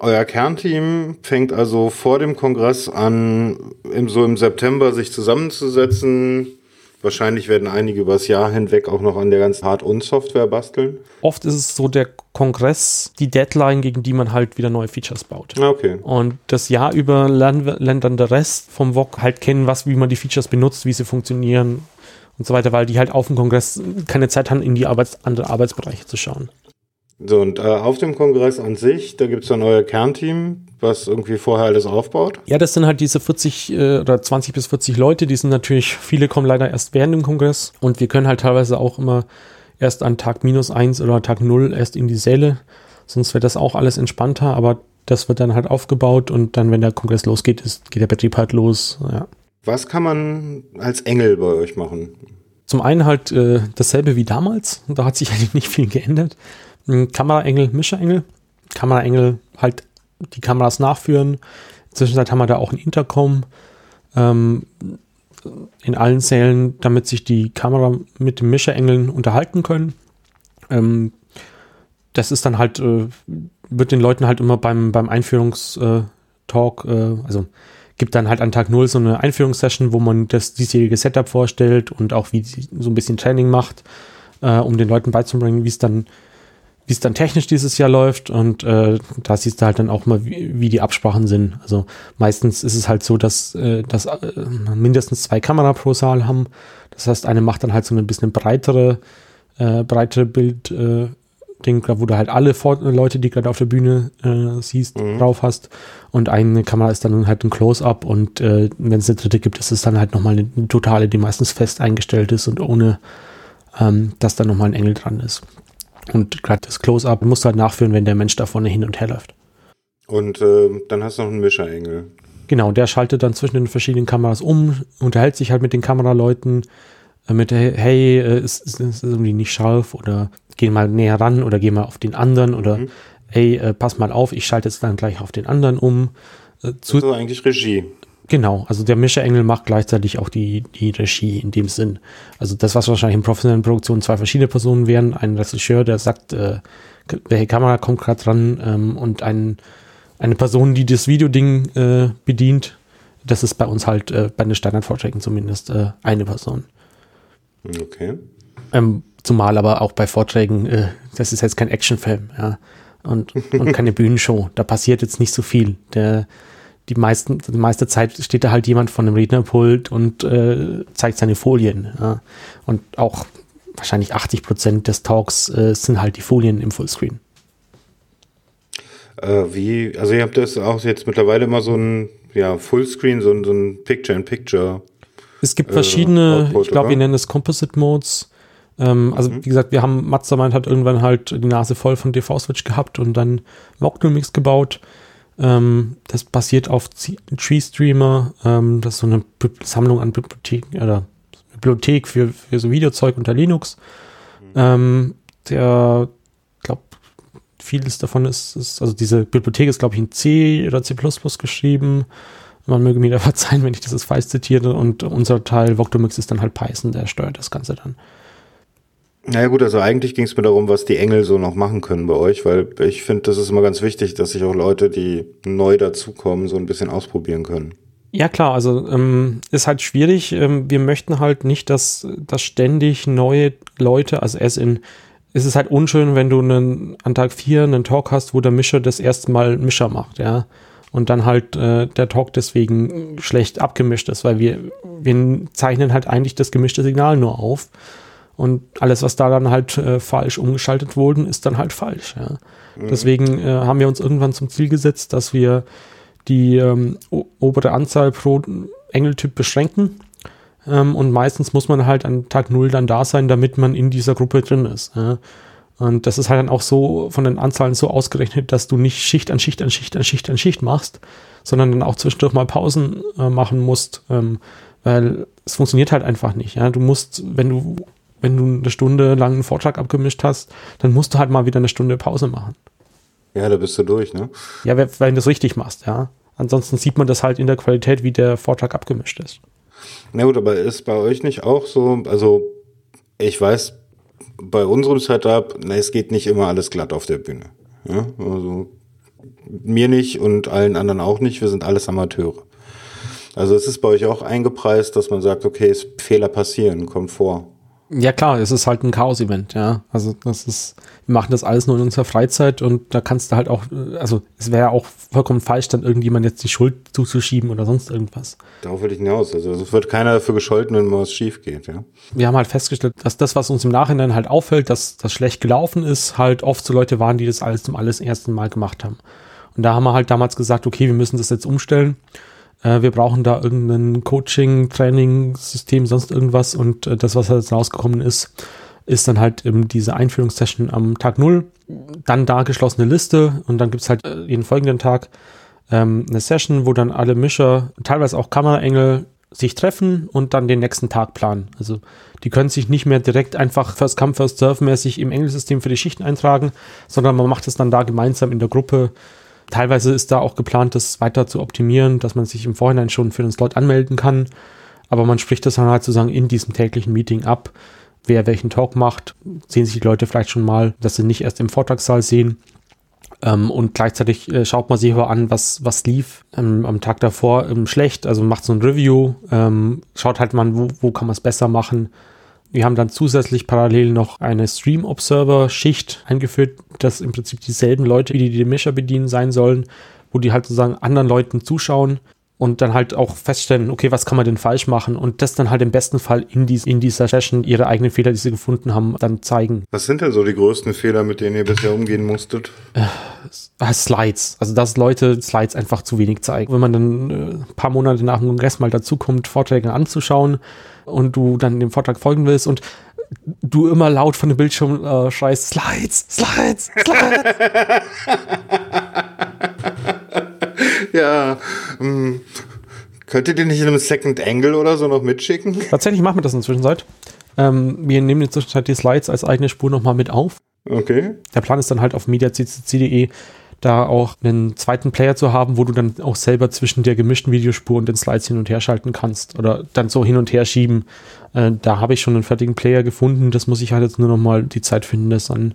S7: Euer Kernteam fängt also vor dem Kongress an, im, so im September sich zusammenzusetzen. Wahrscheinlich werden einige übers Jahr hinweg auch noch an der ganzen Hard- und Software basteln.
S8: Oft ist es so der Kongress, die Deadline, gegen die man halt wieder neue Features baut.
S7: Ah, Okay.
S8: Und das Jahr über lernt dann der Rest vom VOG halt kennen, was, wie man die Features benutzt, wie sie funktionieren und so weiter, weil die halt auf dem Kongress keine Zeit haben, in die Arbeits andere Arbeitsbereiche zu schauen.
S7: So, und äh, auf dem Kongress an sich, da gibt's dann euer Kernteam, was irgendwie vorher alles aufbaut.
S8: Ja, das sind halt diese 40 äh, oder 20 bis 40 Leute, die sind natürlich, viele kommen leider erst während dem Kongress und wir können halt teilweise auch immer erst an Tag minus eins oder Tag null erst in die Säle, sonst wäre das auch alles entspannter, aber das wird dann halt aufgebaut und dann, wenn der Kongress losgeht, ist, geht der Betrieb halt los, ja.
S7: Was kann man als Engel bei euch machen?
S8: Zum einen halt äh, dasselbe wie damals. Da hat sich *laughs* eigentlich nicht viel geändert. Kameraengel, Mischerengel. Kameraengel halt die Kameras nachführen. Zwischenzeit haben wir da auch ein Intercom ähm, in allen Sälen, damit sich die Kamera mit den Mischerengeln unterhalten können. Ähm, das ist dann halt, äh, wird den Leuten halt immer beim, beim Einführungstalk, äh, also gibt dann halt an Tag 0 so eine Einführungssession, wo man das diesjährige Setup vorstellt und auch wie so ein bisschen Training macht, äh, um den Leuten beizubringen, wie es dann wie es dann technisch dieses Jahr läuft und äh, da siehst du halt dann auch mal, wie, wie die Absprachen sind. Also meistens ist es halt so, dass, äh, dass äh, mindestens zwei Kamera pro Saal haben. Das heißt, eine macht dann halt so ein bisschen breitere, äh, breitere Bild, äh, Ding, wo du halt alle Vor Leute, die gerade auf der Bühne äh, siehst,
S7: Mhm.
S8: drauf hast. Und eine Kamera ist dann halt ein Close-Up und äh, wenn es eine dritte gibt, ist es dann halt nochmal eine, totale, die meistens fest eingestellt ist und ohne, ähm, dass da nochmal ein Engel dran ist. Und gerade das Close-Up musst du halt nachführen, wenn der Mensch da vorne hin und her läuft.
S7: Und äh, dann hast du noch einen Mischerengel.
S8: Genau, der schaltet dann zwischen den verschiedenen Kameras um, unterhält sich halt mit den Kameraleuten, äh, mit hey, äh, ist, ist, ist irgendwie nicht scharf oder geh mal näher ran oder geh mal auf den anderen oder
S7: Mhm.
S8: hey, äh, pass mal auf, ich schalte jetzt dann gleich auf den anderen um. Äh, zu,
S7: Das ist eigentlich Regie.
S8: Genau, also der Mischerengel macht gleichzeitig auch die, die Regie in dem Sinn. Also das, was wahrscheinlich in professionellen Produktionen zwei verschiedene Personen wären, ein Regisseur, der sagt, äh, welche Kamera kommt gerade dran ähm, und ein, eine Person, die das Videoding äh, bedient. Das ist bei uns halt äh, bei den Standardvorträgen zumindest äh, eine Person.
S7: Okay.
S8: Ähm, zumal aber auch bei Vorträgen, äh, das ist jetzt kein Actionfilm, ja. und, und keine *laughs* Bühnenshow. Da passiert jetzt nicht so viel. Der, die, meisten, die meiste Zeit steht da halt jemand von einem Rednerpult und äh, zeigt seine Folien. Ja. Und auch wahrscheinlich 80 Prozent des Talks äh, sind halt die Folien im Fullscreen.
S7: Äh, wie, also ihr habt das auch jetzt mittlerweile immer so ein ja, Fullscreen, so ein, so ein Picture-in-Picture.
S8: Es gibt
S7: Äh,
S8: verschiedene,
S7: Output,
S8: ich glaube, wir nennen es Composite Modes. Ähm, also
S7: Mhm.
S8: wie gesagt, wir haben, Mastermind hat irgendwann halt die Nase voll von DV-Switch gehabt und dann Mix gebaut. Ähm, das basiert auf Z- Tree Streamer. Ähm, das ist so eine Bi- Sammlung an Bibliotheken oder Bibliothek für, für so Videozeug unter Linux. Ähm, der, glaube, vieles davon ist, ist, also diese Bibliothek ist, glaube ich, in C oder C geschrieben. Man möge mir da *laughs* verzeihen, wenn ich das jetzt falsch zitiere. Und unser Teil, Voctomix, ist dann halt Python, der steuert das Ganze dann.
S7: Naja gut, also eigentlich ging es mir darum, was die Engel so noch machen können bei euch, weil ich finde, das ist immer ganz wichtig, dass sich auch Leute, die neu dazukommen, so ein bisschen ausprobieren können.
S8: Ja, klar, also ähm, ist halt schwierig. Ähm, wir möchten halt nicht, dass, dass ständig neue Leute, also es in, es ist halt unschön, wenn du einen, an Tag 4 einen Talk hast, wo der Mischer das erste Mal Mischer macht, ja. Und dann halt äh, der Talk deswegen schlecht abgemischt ist, weil wir, wir zeichnen halt eigentlich das gemischte Signal nur auf. Und alles, was da dann halt äh, falsch umgeschaltet wurde, ist dann halt falsch. Ja. Deswegen äh, haben wir uns irgendwann zum Ziel gesetzt, dass wir die ähm, obere Anzahl pro Engeltyp beschränken. Ähm, und meistens muss man halt an Tag 0 dann da sein, damit man in dieser Gruppe drin ist. Ja. Und das ist halt dann auch so von den Anzahlen so ausgerechnet, dass du nicht Schicht an Schicht an Schicht an Schicht an Schicht machst, sondern dann auch zwischendurch mal Pausen äh, machen musst, ähm, weil es funktioniert halt einfach nicht. Ja. Du musst, wenn du wenn du eine Stunde lang einen Vortrag abgemischt hast, dann musst du halt mal wieder eine Stunde Pause machen.
S7: Ja, da bist du durch, ne?
S8: Ja, wenn du das richtig machst, ja. Ansonsten sieht man das halt in der Qualität, wie der Vortrag abgemischt ist.
S7: Na gut, aber ist bei euch nicht auch so, also ich weiß, bei unserem Setup, na, es geht nicht immer alles glatt auf der Bühne. Ja? Also mir nicht und allen anderen auch nicht, wir sind alles Amateure. Also es ist bei euch auch eingepreist, dass man sagt, okay, es Fehler passieren, kommt vor.
S8: Ja klar, es ist halt ein Chaos-Event, ja. Also das ist, wir machen das alles nur in unserer Freizeit und da kannst du halt auch, also es wäre auch vollkommen falsch, dann irgendjemand jetzt die Schuld zuzuschieben oder sonst irgendwas.
S7: Darauf will ich hinaus. Also es wird keiner dafür gescholten, wenn mal was schief geht, ja.
S8: Wir haben halt festgestellt, dass das, was uns im Nachhinein halt auffällt, dass das schlecht gelaufen ist, halt oft so Leute waren, die das alles zum alles ersten Mal gemacht haben. Und da haben wir halt damals gesagt, okay, wir müssen das jetzt umstellen. Äh, wir brauchen da irgendein Coaching, Training, System, sonst irgendwas. Und äh, das, was jetzt rausgekommen ist, ist dann halt eben diese Einführungssession am Tag null. Dann da geschlossene Liste und dann gibt's halt äh, jeden folgenden Tag ähm, eine Session, wo dann alle Mischer, teilweise auch Kameraengel, sich treffen und dann den nächsten Tag planen. Also die können sich nicht mehr direkt einfach First Come, First Serve mäßig im Engelsystem für die Schichten eintragen, sondern man macht es dann da gemeinsam in der Gruppe. Teilweise ist da auch geplant, das weiter zu optimieren, dass man sich im Vorhinein schon für den Slot anmelden kann. Aber man spricht das dann halt sozusagen in diesem täglichen Meeting ab, wer welchen Talk macht. Sehen sich die Leute vielleicht schon mal, dass sie nicht erst im Vortragssaal sehen. Ähm, und gleichzeitig äh, schaut man sich aber an, was, was lief ähm, am Tag davor ähm, schlecht. Also macht so ein Review, ähm, schaut halt mal, wo, wo kann man es besser machen. Wir haben dann zusätzlich parallel noch eine Stream Observer Schicht eingeführt, dass im Prinzip dieselben Leute, die die Mischer bedienen, sein sollen, wo die halt sozusagen anderen Leuten zuschauen und dann halt auch feststellen, okay, was kann man denn falsch machen und das dann halt im besten Fall in, dies, in dieser Session ihre eigenen Fehler, die sie gefunden haben, dann zeigen.
S7: Was sind denn so die größten Fehler, mit denen ihr bisher umgehen musstet?
S8: Ah, Slides, also dass Leute Slides einfach zu wenig zeigen. Wenn man dann äh, ein paar Monate nach dem Kongress mal dazukommt, Vorträge anzuschauen und du dann dem Vortrag folgen willst und du immer laut von dem Bildschirm äh, schreist, Slides, Slides, Slides. *laughs*
S7: Ja, ähm, könntet ihr nicht in einem Second Angle oder so noch mitschicken?
S8: Tatsächlich machen wir das inzwischen seit. Ähm, wir nehmen inzwischen halt die Slides als eigene Spur nochmal mit auf.
S7: Okay.
S8: Der Plan ist dann halt auf mediaccc.de da auch einen zweiten Player zu haben, wo du dann auch selber zwischen der gemischten Videospur und den Slides hin und her schalten kannst oder dann so hin und her schieben. Äh, da habe ich schon einen fertigen Player gefunden. Das muss ich halt jetzt nur noch mal die Zeit finden, das an,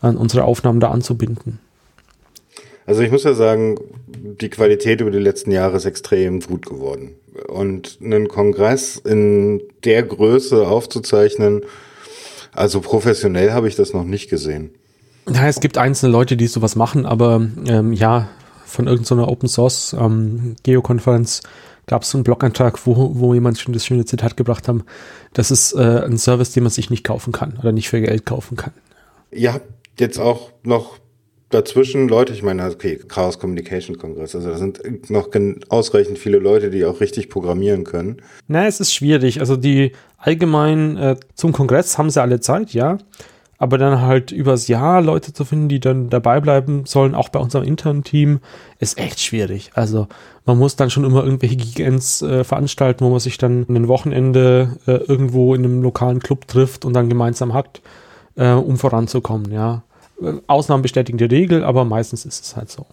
S8: an unsere Aufnahmen da anzubinden.
S7: Also ich muss ja sagen, die Qualität über die letzten Jahre ist extrem gut geworden. Und einen Kongress in der Größe aufzuzeichnen, also professionell habe ich das noch nicht gesehen.
S8: Ja, es gibt einzelne Leute, die sowas machen, aber ähm, ja, von irgendeiner Open Source ähm, Geokonferenz gab es so einen Blogantrag, wo, wo jemand schon das schöne Zitat gebracht haben, das ist äh, ein Service, den man sich nicht kaufen kann oder nicht für Geld kaufen kann.
S7: Ihr habt jetzt auch noch dazwischen Leute, ich meine, okay, Chaos Communication Kongress, also da sind noch ausreichend viele Leute, die auch richtig programmieren können.
S8: Na, es ist schwierig. Also die allgemein äh, zum Kongress haben sie alle Zeit, ja. Aber dann halt übers Jahr Leute zu finden, die dann dabei bleiben sollen, auch bei unserem internen Team, ist echt schwierig. Also man muss dann schon immer irgendwelche Gigants äh, veranstalten, wo man sich dann ein Wochenende äh, irgendwo in einem lokalen Club trifft und dann gemeinsam hat, äh, um voranzukommen, ja. Äh, Ausnahmen bestätigen die Regel, aber meistens ist es halt so.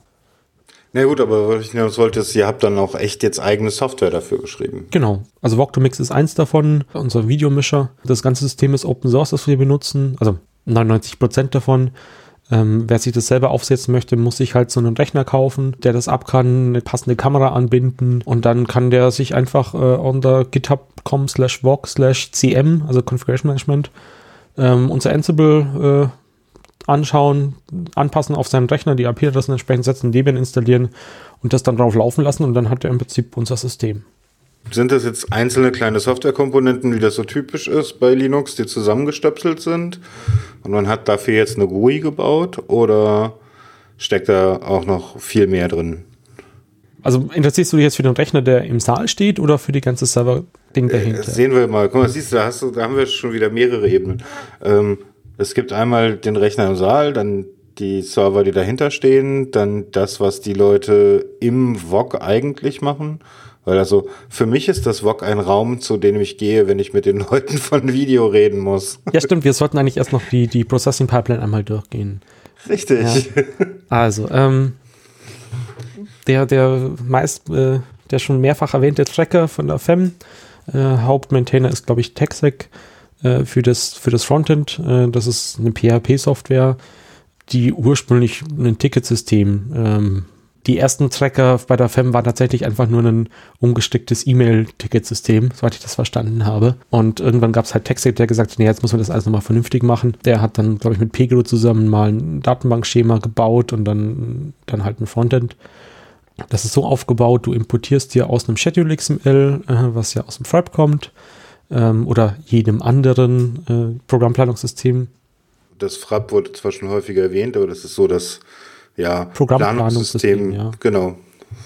S7: Na gut, aber was ich noch wollte, ist, ihr habt dann auch echt jetzt eigene Software dafür geschrieben.
S8: Genau. Also Voctomix ist eins davon, unser Videomischer. Das ganze System ist Open Source, das wir benutzen. Also 99 Prozent davon. Ähm, wer sich das selber aufsetzen möchte, muss sich halt so einen Rechner kaufen, der das ab kann, eine passende Kamera anbinden und dann kann der sich einfach äh, unter github.com slash voc slash cm, also Configuration Management, ähm, unser Ansible äh, anschauen, anpassen auf seinen Rechner, die IP-Adressen entsprechend setzen, Debian installieren und das dann drauf laufen lassen und dann hat er im Prinzip unser System.
S7: Sind das jetzt einzelne kleine Softwarekomponenten, wie das so typisch ist bei Linux, die zusammengestöpselt sind? Und man hat dafür jetzt eine GUI gebaut oder steckt da auch noch viel mehr drin?
S8: Also interessierst du dich jetzt für den Rechner, der im Saal steht oder für die ganze Server-Ding dahinter?
S7: Das sehen wir mal. Guck mal, siehst du, da, hast du, da haben wir schon wieder mehrere Ebenen. Ähm, es gibt einmal den Rechner im Saal, dann die Server, die dahinter stehen, dann das, was die Leute im VOG eigentlich machen. Weil also für mich ist das VOG ein Raum, zu dem ich gehe, wenn ich mit den *laughs* Leuten von Video reden muss.
S8: Ja, stimmt. Wir sollten eigentlich erst noch die, die Processing Pipeline einmal durchgehen.
S7: Richtig.
S8: Also, ähm, der, der meist, äh, der schon mehrfach erwähnte Tracker von der FEM, äh, Hauptmaintainer ist, glaube ich, TechSec äh, für, das, für das Frontend. Äh, das ist eine PHP-Software, die ursprünglich ein Ticketsystem ähm, die ersten Tracker bei der FEM waren tatsächlich einfach nur ein umgesticktes E-Mail-Ticketsystem, soweit ich das verstanden habe. Und irgendwann gab es halt TechSec, der gesagt hat, nee, jetzt muss man das alles nochmal vernünftig machen. Der hat dann, glaube ich, mit Pegelo zusammen mal ein Datenbankschema gebaut und dann, dann halt ein Frontend. Das ist so aufgebaut, du importierst dir aus einem Schedule XML, äh, was ja aus dem Frap kommt, ähm, oder jedem anderen äh, Programmplanungssystem.
S7: Das FRAP wurde zwar schon häufiger erwähnt, aber das ist so das ja,
S8: Programmplanungssystem, ja.
S7: Genau.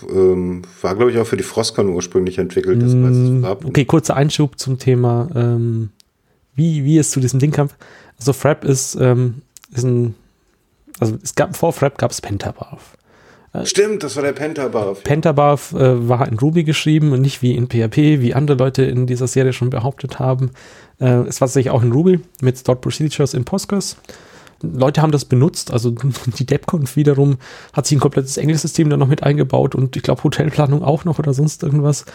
S7: Ähm, war, glaube ich, auch für die Frostcon ursprünglich entwickelt. Das
S8: mm, okay, kurzer Einschub zum Thema, ähm, wie, wie es zu diesem Ding kam. Also Frap ist, ähm, ist ein, also es gab, vor Frap gab es Pentabarf.
S7: Stimmt, das war der Pentabarf.
S8: Pentabarf äh, war in Ruby geschrieben und nicht wie in PHP, wie andere Leute in dieser Serie schon behauptet haben. Äh, es war tatsächlich auch in Ruby mit Stored Procedures in Postgres. Leute haben das benutzt, also *laughs* die DevConf wiederum hat sich ein komplettes Englischsystem da noch mit eingebaut und ich glaube Hotelplanung auch noch oder sonst irgendwas.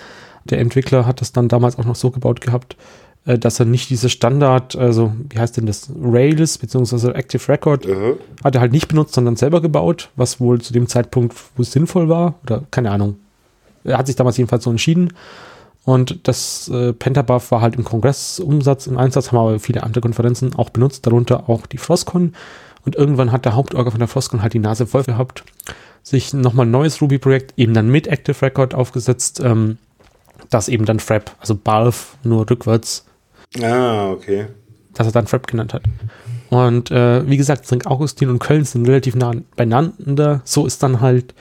S8: Der Entwickler hat das dann damals auch noch so gebaut gehabt, dass er nicht diese Standard, also wie heißt denn das, Rails beziehungsweise Active Record,
S7: Mhm.
S8: hat er halt nicht benutzt, sondern selber gebaut, was wohl zu dem Zeitpunkt wo es sinnvoll war oder keine Ahnung. Er hat sich damals jedenfalls so entschieden. Und das äh, Pentabuff war halt im Kongressumsatz im Einsatz, haben aber viele andere Konferenzen auch benutzt, darunter auch die Frostcon. Und irgendwann hat der Hauptorger von der Frostcon halt die Nase voll gehabt, sich nochmal ein neues Ruby-Projekt eben dann mit Active Record aufgesetzt, ähm, das eben dann Frap, also Balf nur rückwärts,
S7: Ah, okay.
S8: dass er dann Frap genannt hat. Und äh, wie gesagt, St. Augustin und Köln sind relativ nah beieinander. So ist dann halt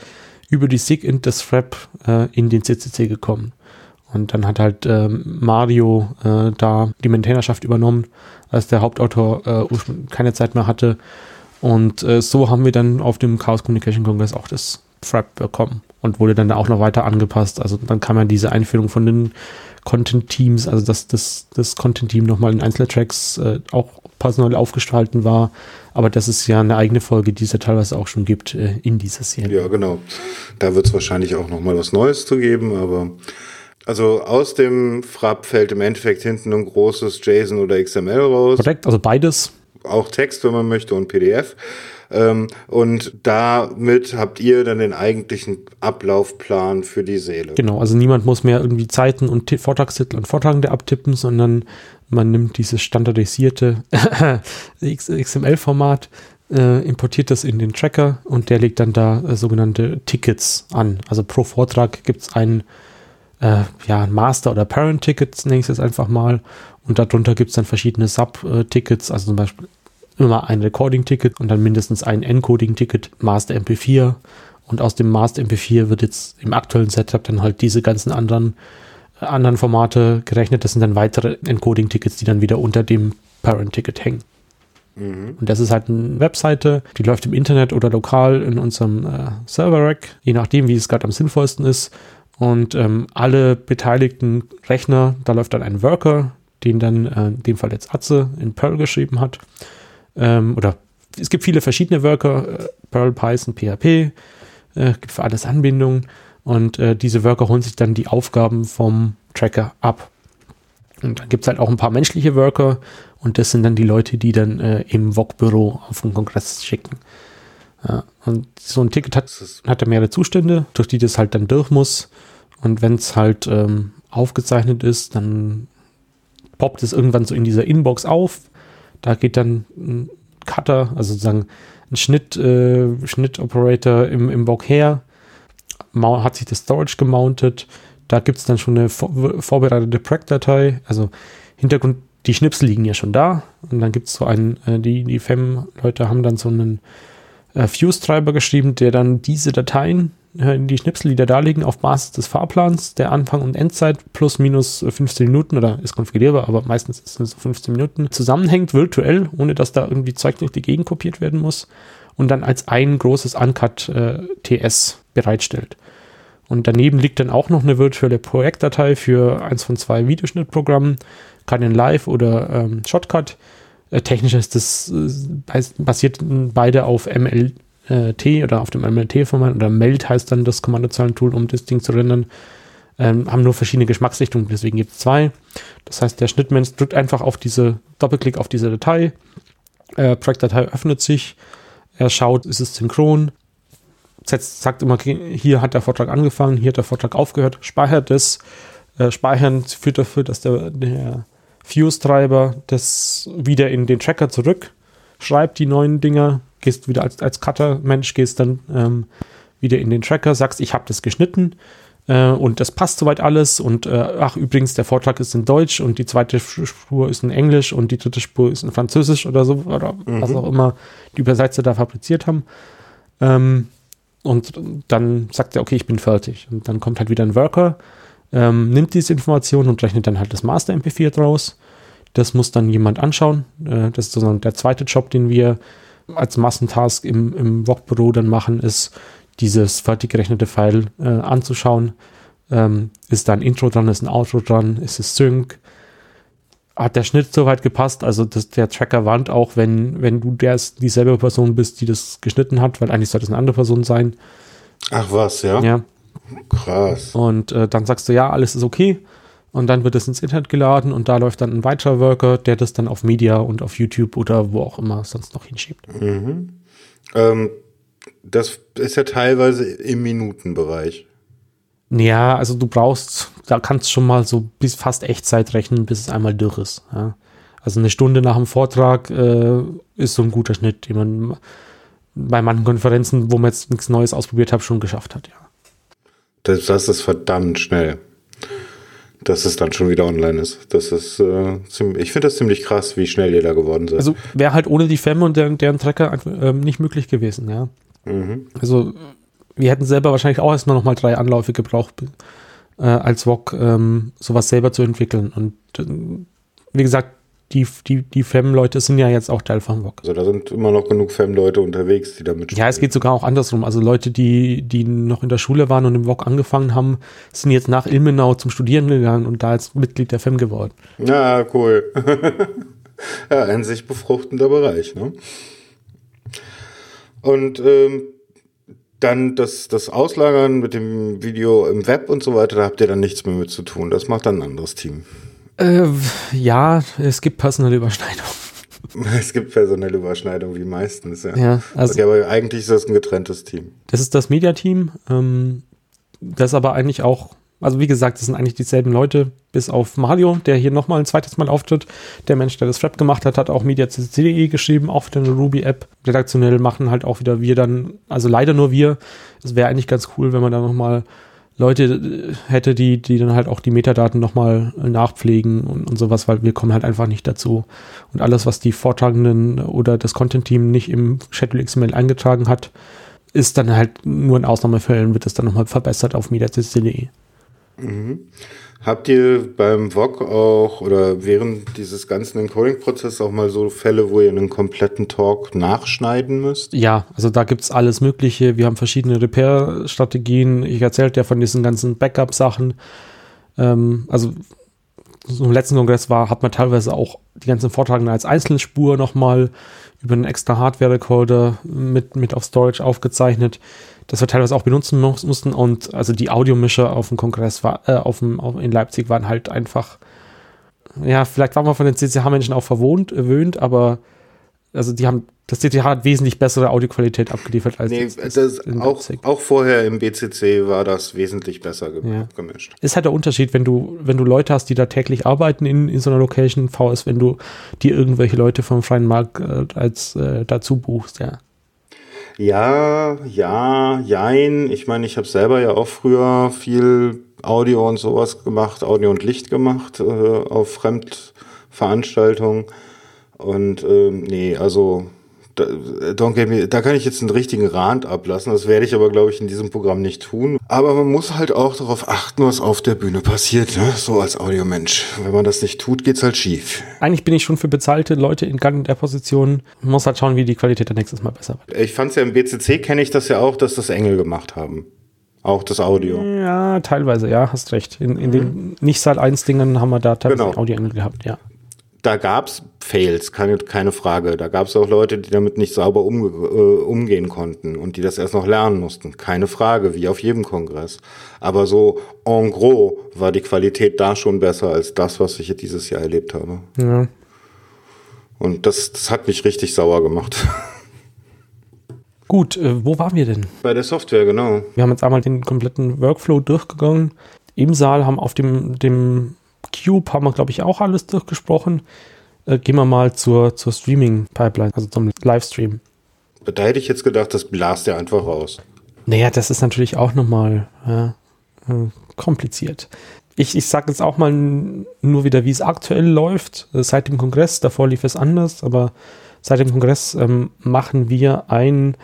S8: über die SIG-Int das Frap äh, in den CCC gekommen. Und dann hat halt ähm, Mario äh, da die Maintainerschaft übernommen, als der Hauptautor äh, keine Zeit mehr hatte. Und äh, so haben wir dann auf dem Chaos Communication Congress auch das Frap bekommen und wurde dann auch noch weiter angepasst. Also dann kam ja diese Einführung von den Content-Teams, also dass das, das Content-Team nochmal in Einzeltracks äh, auch personell aufgestalten war. Aber das ist ja eine eigene Folge, die es ja teilweise auch schon gibt äh, in dieser Serie.
S7: Ja, genau. Da wird es wahrscheinlich auch noch mal was Neues zu geben, aber also aus dem Frap fällt im Endeffekt hinten ein großes JSON oder XML raus.
S8: Korrekt, also beides.
S7: Auch Text, wenn man möchte, und PDF. Ähm, und damit habt ihr dann den eigentlichen Ablaufplan für die Seele.
S8: Genau, also niemand muss mehr irgendwie Zeiten und Ti- Vortragstitel und Vortragende abtippen, sondern man nimmt dieses standardisierte *laughs* XML-Format, äh, importiert das in den Tracker und der legt dann da äh, sogenannte Tickets an. Also pro Vortrag gibt es ein äh, ja, Master- oder Parent-Tickets, nenne ich es jetzt einfach mal. Und darunter gibt es dann verschiedene Sub-Tickets, also zum Beispiel immer ein Recording-Ticket und dann mindestens ein Encoding-Ticket, Master MP4. Und aus dem Master MP4 wird jetzt im aktuellen Setup dann halt diese ganzen anderen, äh, anderen Formate gerechnet. Das sind dann weitere Encoding-Tickets, die dann wieder unter dem Parent-Ticket hängen. Und das ist halt eine Webseite, die läuft im Internet oder lokal in unserem äh, Server-Rack, je nachdem, wie es gerade am sinnvollsten ist. Und ähm, alle beteiligten Rechner, da läuft dann ein Worker, den dann äh, in dem Fall jetzt Atze in Perl geschrieben hat. Ähm, oder es gibt viele verschiedene Worker, äh, Perl, Python, PHP, äh, gibt für alles Anbindungen. Und äh, diese Worker holen sich dann die Aufgaben vom Tracker ab. Und dann gibt es halt auch ein paar menschliche Worker und das sind dann die Leute, die dann äh, im VOG-Büro auf den Kongress schicken. Ja, und so ein Ticket hat, hat er mehrere Zustände, durch die das halt dann durch muss. Und wenn es halt ähm, aufgezeichnet ist, dann poppt es irgendwann so in dieser Inbox auf. Da geht dann ein Cutter, also sozusagen ein Schnitt, äh, Schnittoperator im, im VOG her, hat sich das Storage gemountet. Da gibt es dann schon eine vor, vorbereitete Prac-Datei. Also Hintergrund, die Schnipsel liegen ja schon da. Und dann gibt es so einen, äh, die, die FEM-Leute haben dann so einen äh, Fuse-Treiber geschrieben, der dann diese Dateien, äh, die Schnipsel, die da, da liegen, auf Basis des Fahrplans, der Anfang- und Endzeit plus minus äh, 15 Minuten oder ist konfigurierbar, aber meistens ist es so 15 Minuten, zusammenhängt virtuell, ohne dass da irgendwie Zeug durch die Gegend kopiert werden muss und dann als ein großes Uncut äh, TS bereitstellt. Und daneben liegt dann auch noch eine virtuelle Projektdatei für eins von zwei Videoschnittprogrammen, Canon Live oder ähm, Shotcut. Äh, technisch ist das äh, bas- basiert beide auf MLT oder auf dem MLT-Format oder MELT heißt dann das Kommandozeilentool, um das Ding zu rendern. Ähm, haben nur verschiedene Geschmacksrichtungen, deswegen gibt es zwei. Das heißt, der Schnittmensch drückt einfach auf diese, Doppelklick auf diese Datei, äh, Projektdatei öffnet sich, er schaut, ist es synchron, setzt, sagt immer, hier hat der Vortrag angefangen, hier hat der Vortrag aufgehört, speichert das. Äh, speichern führt dafür, dass der, der Fuse-Treiber das wieder in den Tracker zurück schreibt, die neuen Dinger, gehst wieder als, als Cutter-Mensch, gehst dann ähm, wieder in den Tracker, sagst, ich habe das geschnitten äh, und das passt soweit alles und äh, ach, übrigens, der Vortrag ist in Deutsch und die zweite Spur ist in Englisch und die dritte Spur ist in Französisch oder so, oder was auch immer die Übersetzer da fabriziert haben. Ähm, und dann sagt er, okay, ich bin fertig. Und dann kommt halt wieder ein Worker, ähm, nimmt diese Information und rechnet dann halt das Master MP4 draus. Das muss dann jemand anschauen. Äh, das ist sozusagen der zweite Job, den wir als Massentask im, im VOG-Büro dann machen, ist, dieses fertig gerechnete File äh, anzuschauen. Ähm, ist da ein Intro dran, ist ein Outro dran, ist es Sync? Hat der Schnitt soweit gepasst? Also das, der Tracker warnt auch, wenn, wenn du der dieselbe Person bist, die das geschnitten hat, weil eigentlich sollte es eine andere Person sein.
S7: Ach was, ja?
S8: Ja.
S7: Krass.
S8: Und äh, dann sagst du, ja, alles ist okay. Und dann wird es ins Internet geladen und da läuft dann ein weiterer Worker, der das dann auf Media und auf YouTube oder wo auch immer sonst noch hinschiebt.
S7: Mhm. Ähm, das ist ja teilweise im Minutenbereich.
S8: Ja, also du brauchst, da kannst du schon mal so bis fast Echtzeit rechnen, bis es einmal durch ist. Ja. Also eine Stunde nach dem Vortrag äh, ist so ein guter Schnitt, den man bei manchen Konferenzen, wo man jetzt nichts Neues ausprobiert hat, schon geschafft hat, ja.
S7: Das, das ist verdammt schnell. Dass es dann schon wieder online ist. Das ist äh, ziemlich, ich finde das ziemlich krass, wie schnell ihr da geworden seid.
S8: Also wäre halt ohne die FEM und deren, deren Tracker ähm, nicht möglich gewesen, ja.
S7: mhm.
S8: Also wir hätten selber wahrscheinlich auch erstmal nochmal drei Anläufe gebraucht, äh, als VOG ähm, sowas selber zu entwickeln. Und äh, wie gesagt, die, die, die FEM-Leute sind ja jetzt auch Teil vom VOG.
S7: Also da sind immer noch genug Fam-Leute unterwegs, die da mitspielen.
S8: Ja, es geht sogar auch andersrum. Also Leute, die, die noch in der Schule waren und im VOG angefangen haben, sind jetzt nach Ilmenau zum Studieren gegangen und da als Mitglied der FEM geworden.
S7: Ja, cool. *laughs* ja, ein sich befruchtender Bereich, ne? Und ähm, dann das, das Auslagern mit dem Video im Web und so weiter, da habt ihr dann nichts mehr mit zu tun. Das macht dann ein anderes Team.
S8: Äh, ja, es gibt personelle Überschneidungen. *laughs*
S7: Es gibt personelle Überschneidungen, wie meistens, ja.
S8: Ja, also
S7: okay, aber eigentlich ist das ein getrenntes Team.
S8: Das ist das Mediateam. Ähm, das aber eigentlich auch, also wie gesagt, das sind eigentlich dieselben Leute, bis auf Mario, der hier nochmal ein zweites Mal auftritt. Der Mensch, der das Rap gemacht hat, hat auch MediaCC.de geschrieben, auch für eine Ruby-App. Redaktionell machen halt auch wieder wir dann, also leider nur wir. Es wäre eigentlich ganz cool, wenn man da nochmal Leute äh, hätte, die, die dann halt auch die Metadaten nochmal nachpflegen und, und sowas, weil wir kommen halt einfach nicht dazu. Und alles, was die Vortragenden oder das Content-Team nicht im Schedule XML eingetragen hat, ist dann halt nur in Ausnahmefällen wird es dann nochmal verbessert auf mediacis.de.
S7: Mhm. Habt ihr beim VOG auch oder während dieses ganzen Encoding-Prozesses auch mal so Fälle, wo ihr einen kompletten Talk nachschneiden müsst?
S8: Ja, also da gibt's alles Mögliche. Wir haben verschiedene Repair-Strategien. Ich erzählte ja von diesen ganzen Backup-Sachen. Ähm, also so im letzten Kongress war, hat man teilweise auch die ganzen Vortragenden als Einzelspur nochmal über einen extra Hardware-Recorder mit, mit auf Storage aufgezeichnet, das wir teilweise auch benutzen mussten. Und also die Audiomischer auf dem Kongress war, äh, auf dem, auf, in Leipzig waren halt einfach, ja, vielleicht waren wir von den CCH-Menschen auch verwohnt, erwöhnt, aber also die haben, das CCH hat wesentlich bessere Audioqualität abgeliefert als
S7: Nee, auch, auch vorher im BCC war das wesentlich besser ge
S8: Ja.
S7: gemischt.
S8: ist halt der Unterschied, wenn du, wenn du Leute hast, die da täglich arbeiten in, in so einer Location, V ist, wenn du dir irgendwelche Leute vom freien Markt äh, als äh, dazu buchst, ja.
S7: Ja, ja, jein. Ich meine, ich habe selber ja auch früher viel Audio und sowas gemacht, Audio und Licht gemacht äh, auf Fremdveranstaltungen. Und ähm, nee, also don't get me, da kann ich jetzt einen richtigen Rand ablassen. Das werde ich aber, glaube ich, in diesem Programm nicht tun. Aber man muss halt auch darauf achten, was auf der Bühne passiert, ne? so als Audiomensch. Wenn man das nicht tut, geht's halt schief.
S8: Eigentlich bin ich schon für bezahlte Leute in Gun der Position. Man muss halt schauen, wie die Qualität dann nächstes Mal besser wird.
S7: Ich fand's ja im BCC, kenne ich das ja auch, dass das Engel gemacht haben. Auch das Audio.
S8: Ja, teilweise, ja, hast recht. In, in den Nicht-Saal-1-Dingen haben wir da teilweise
S7: Genau.
S8: Audioengel gehabt, ja.
S7: Da gab's Fails, keine, keine Frage. Da gab's auch Leute, die damit nicht sauber umge äh, umgehen konnten und die das erst noch lernen mussten. Keine Frage, wie auf jedem Kongress. Aber so en gros war die Qualität da schon besser als das, was ich dieses Jahr erlebt habe.
S8: ja.
S7: Und das, das hat mich richtig sauer gemacht. *laughs*
S8: Gut, äh, wo waren wir denn?
S7: Bei der Software, genau.
S8: Wir haben jetzt einmal den kompletten Workflow durchgegangen. Im Saal haben auf dem, dem Cube haben wir, glaube ich, auch alles durchgesprochen. Äh, gehen wir mal zur, zur Streaming-Pipeline, also zum Livestream.
S7: Da hätte ich jetzt gedacht, das blast ja einfach raus.
S8: Naja, das ist natürlich auch nochmal ja, äh, kompliziert. Ich, ich sage jetzt auch mal nur wieder, wie es aktuell läuft. Äh, Seit dem Kongress, davor lief es anders, aber seit dem Kongress ähm, machen wir ein.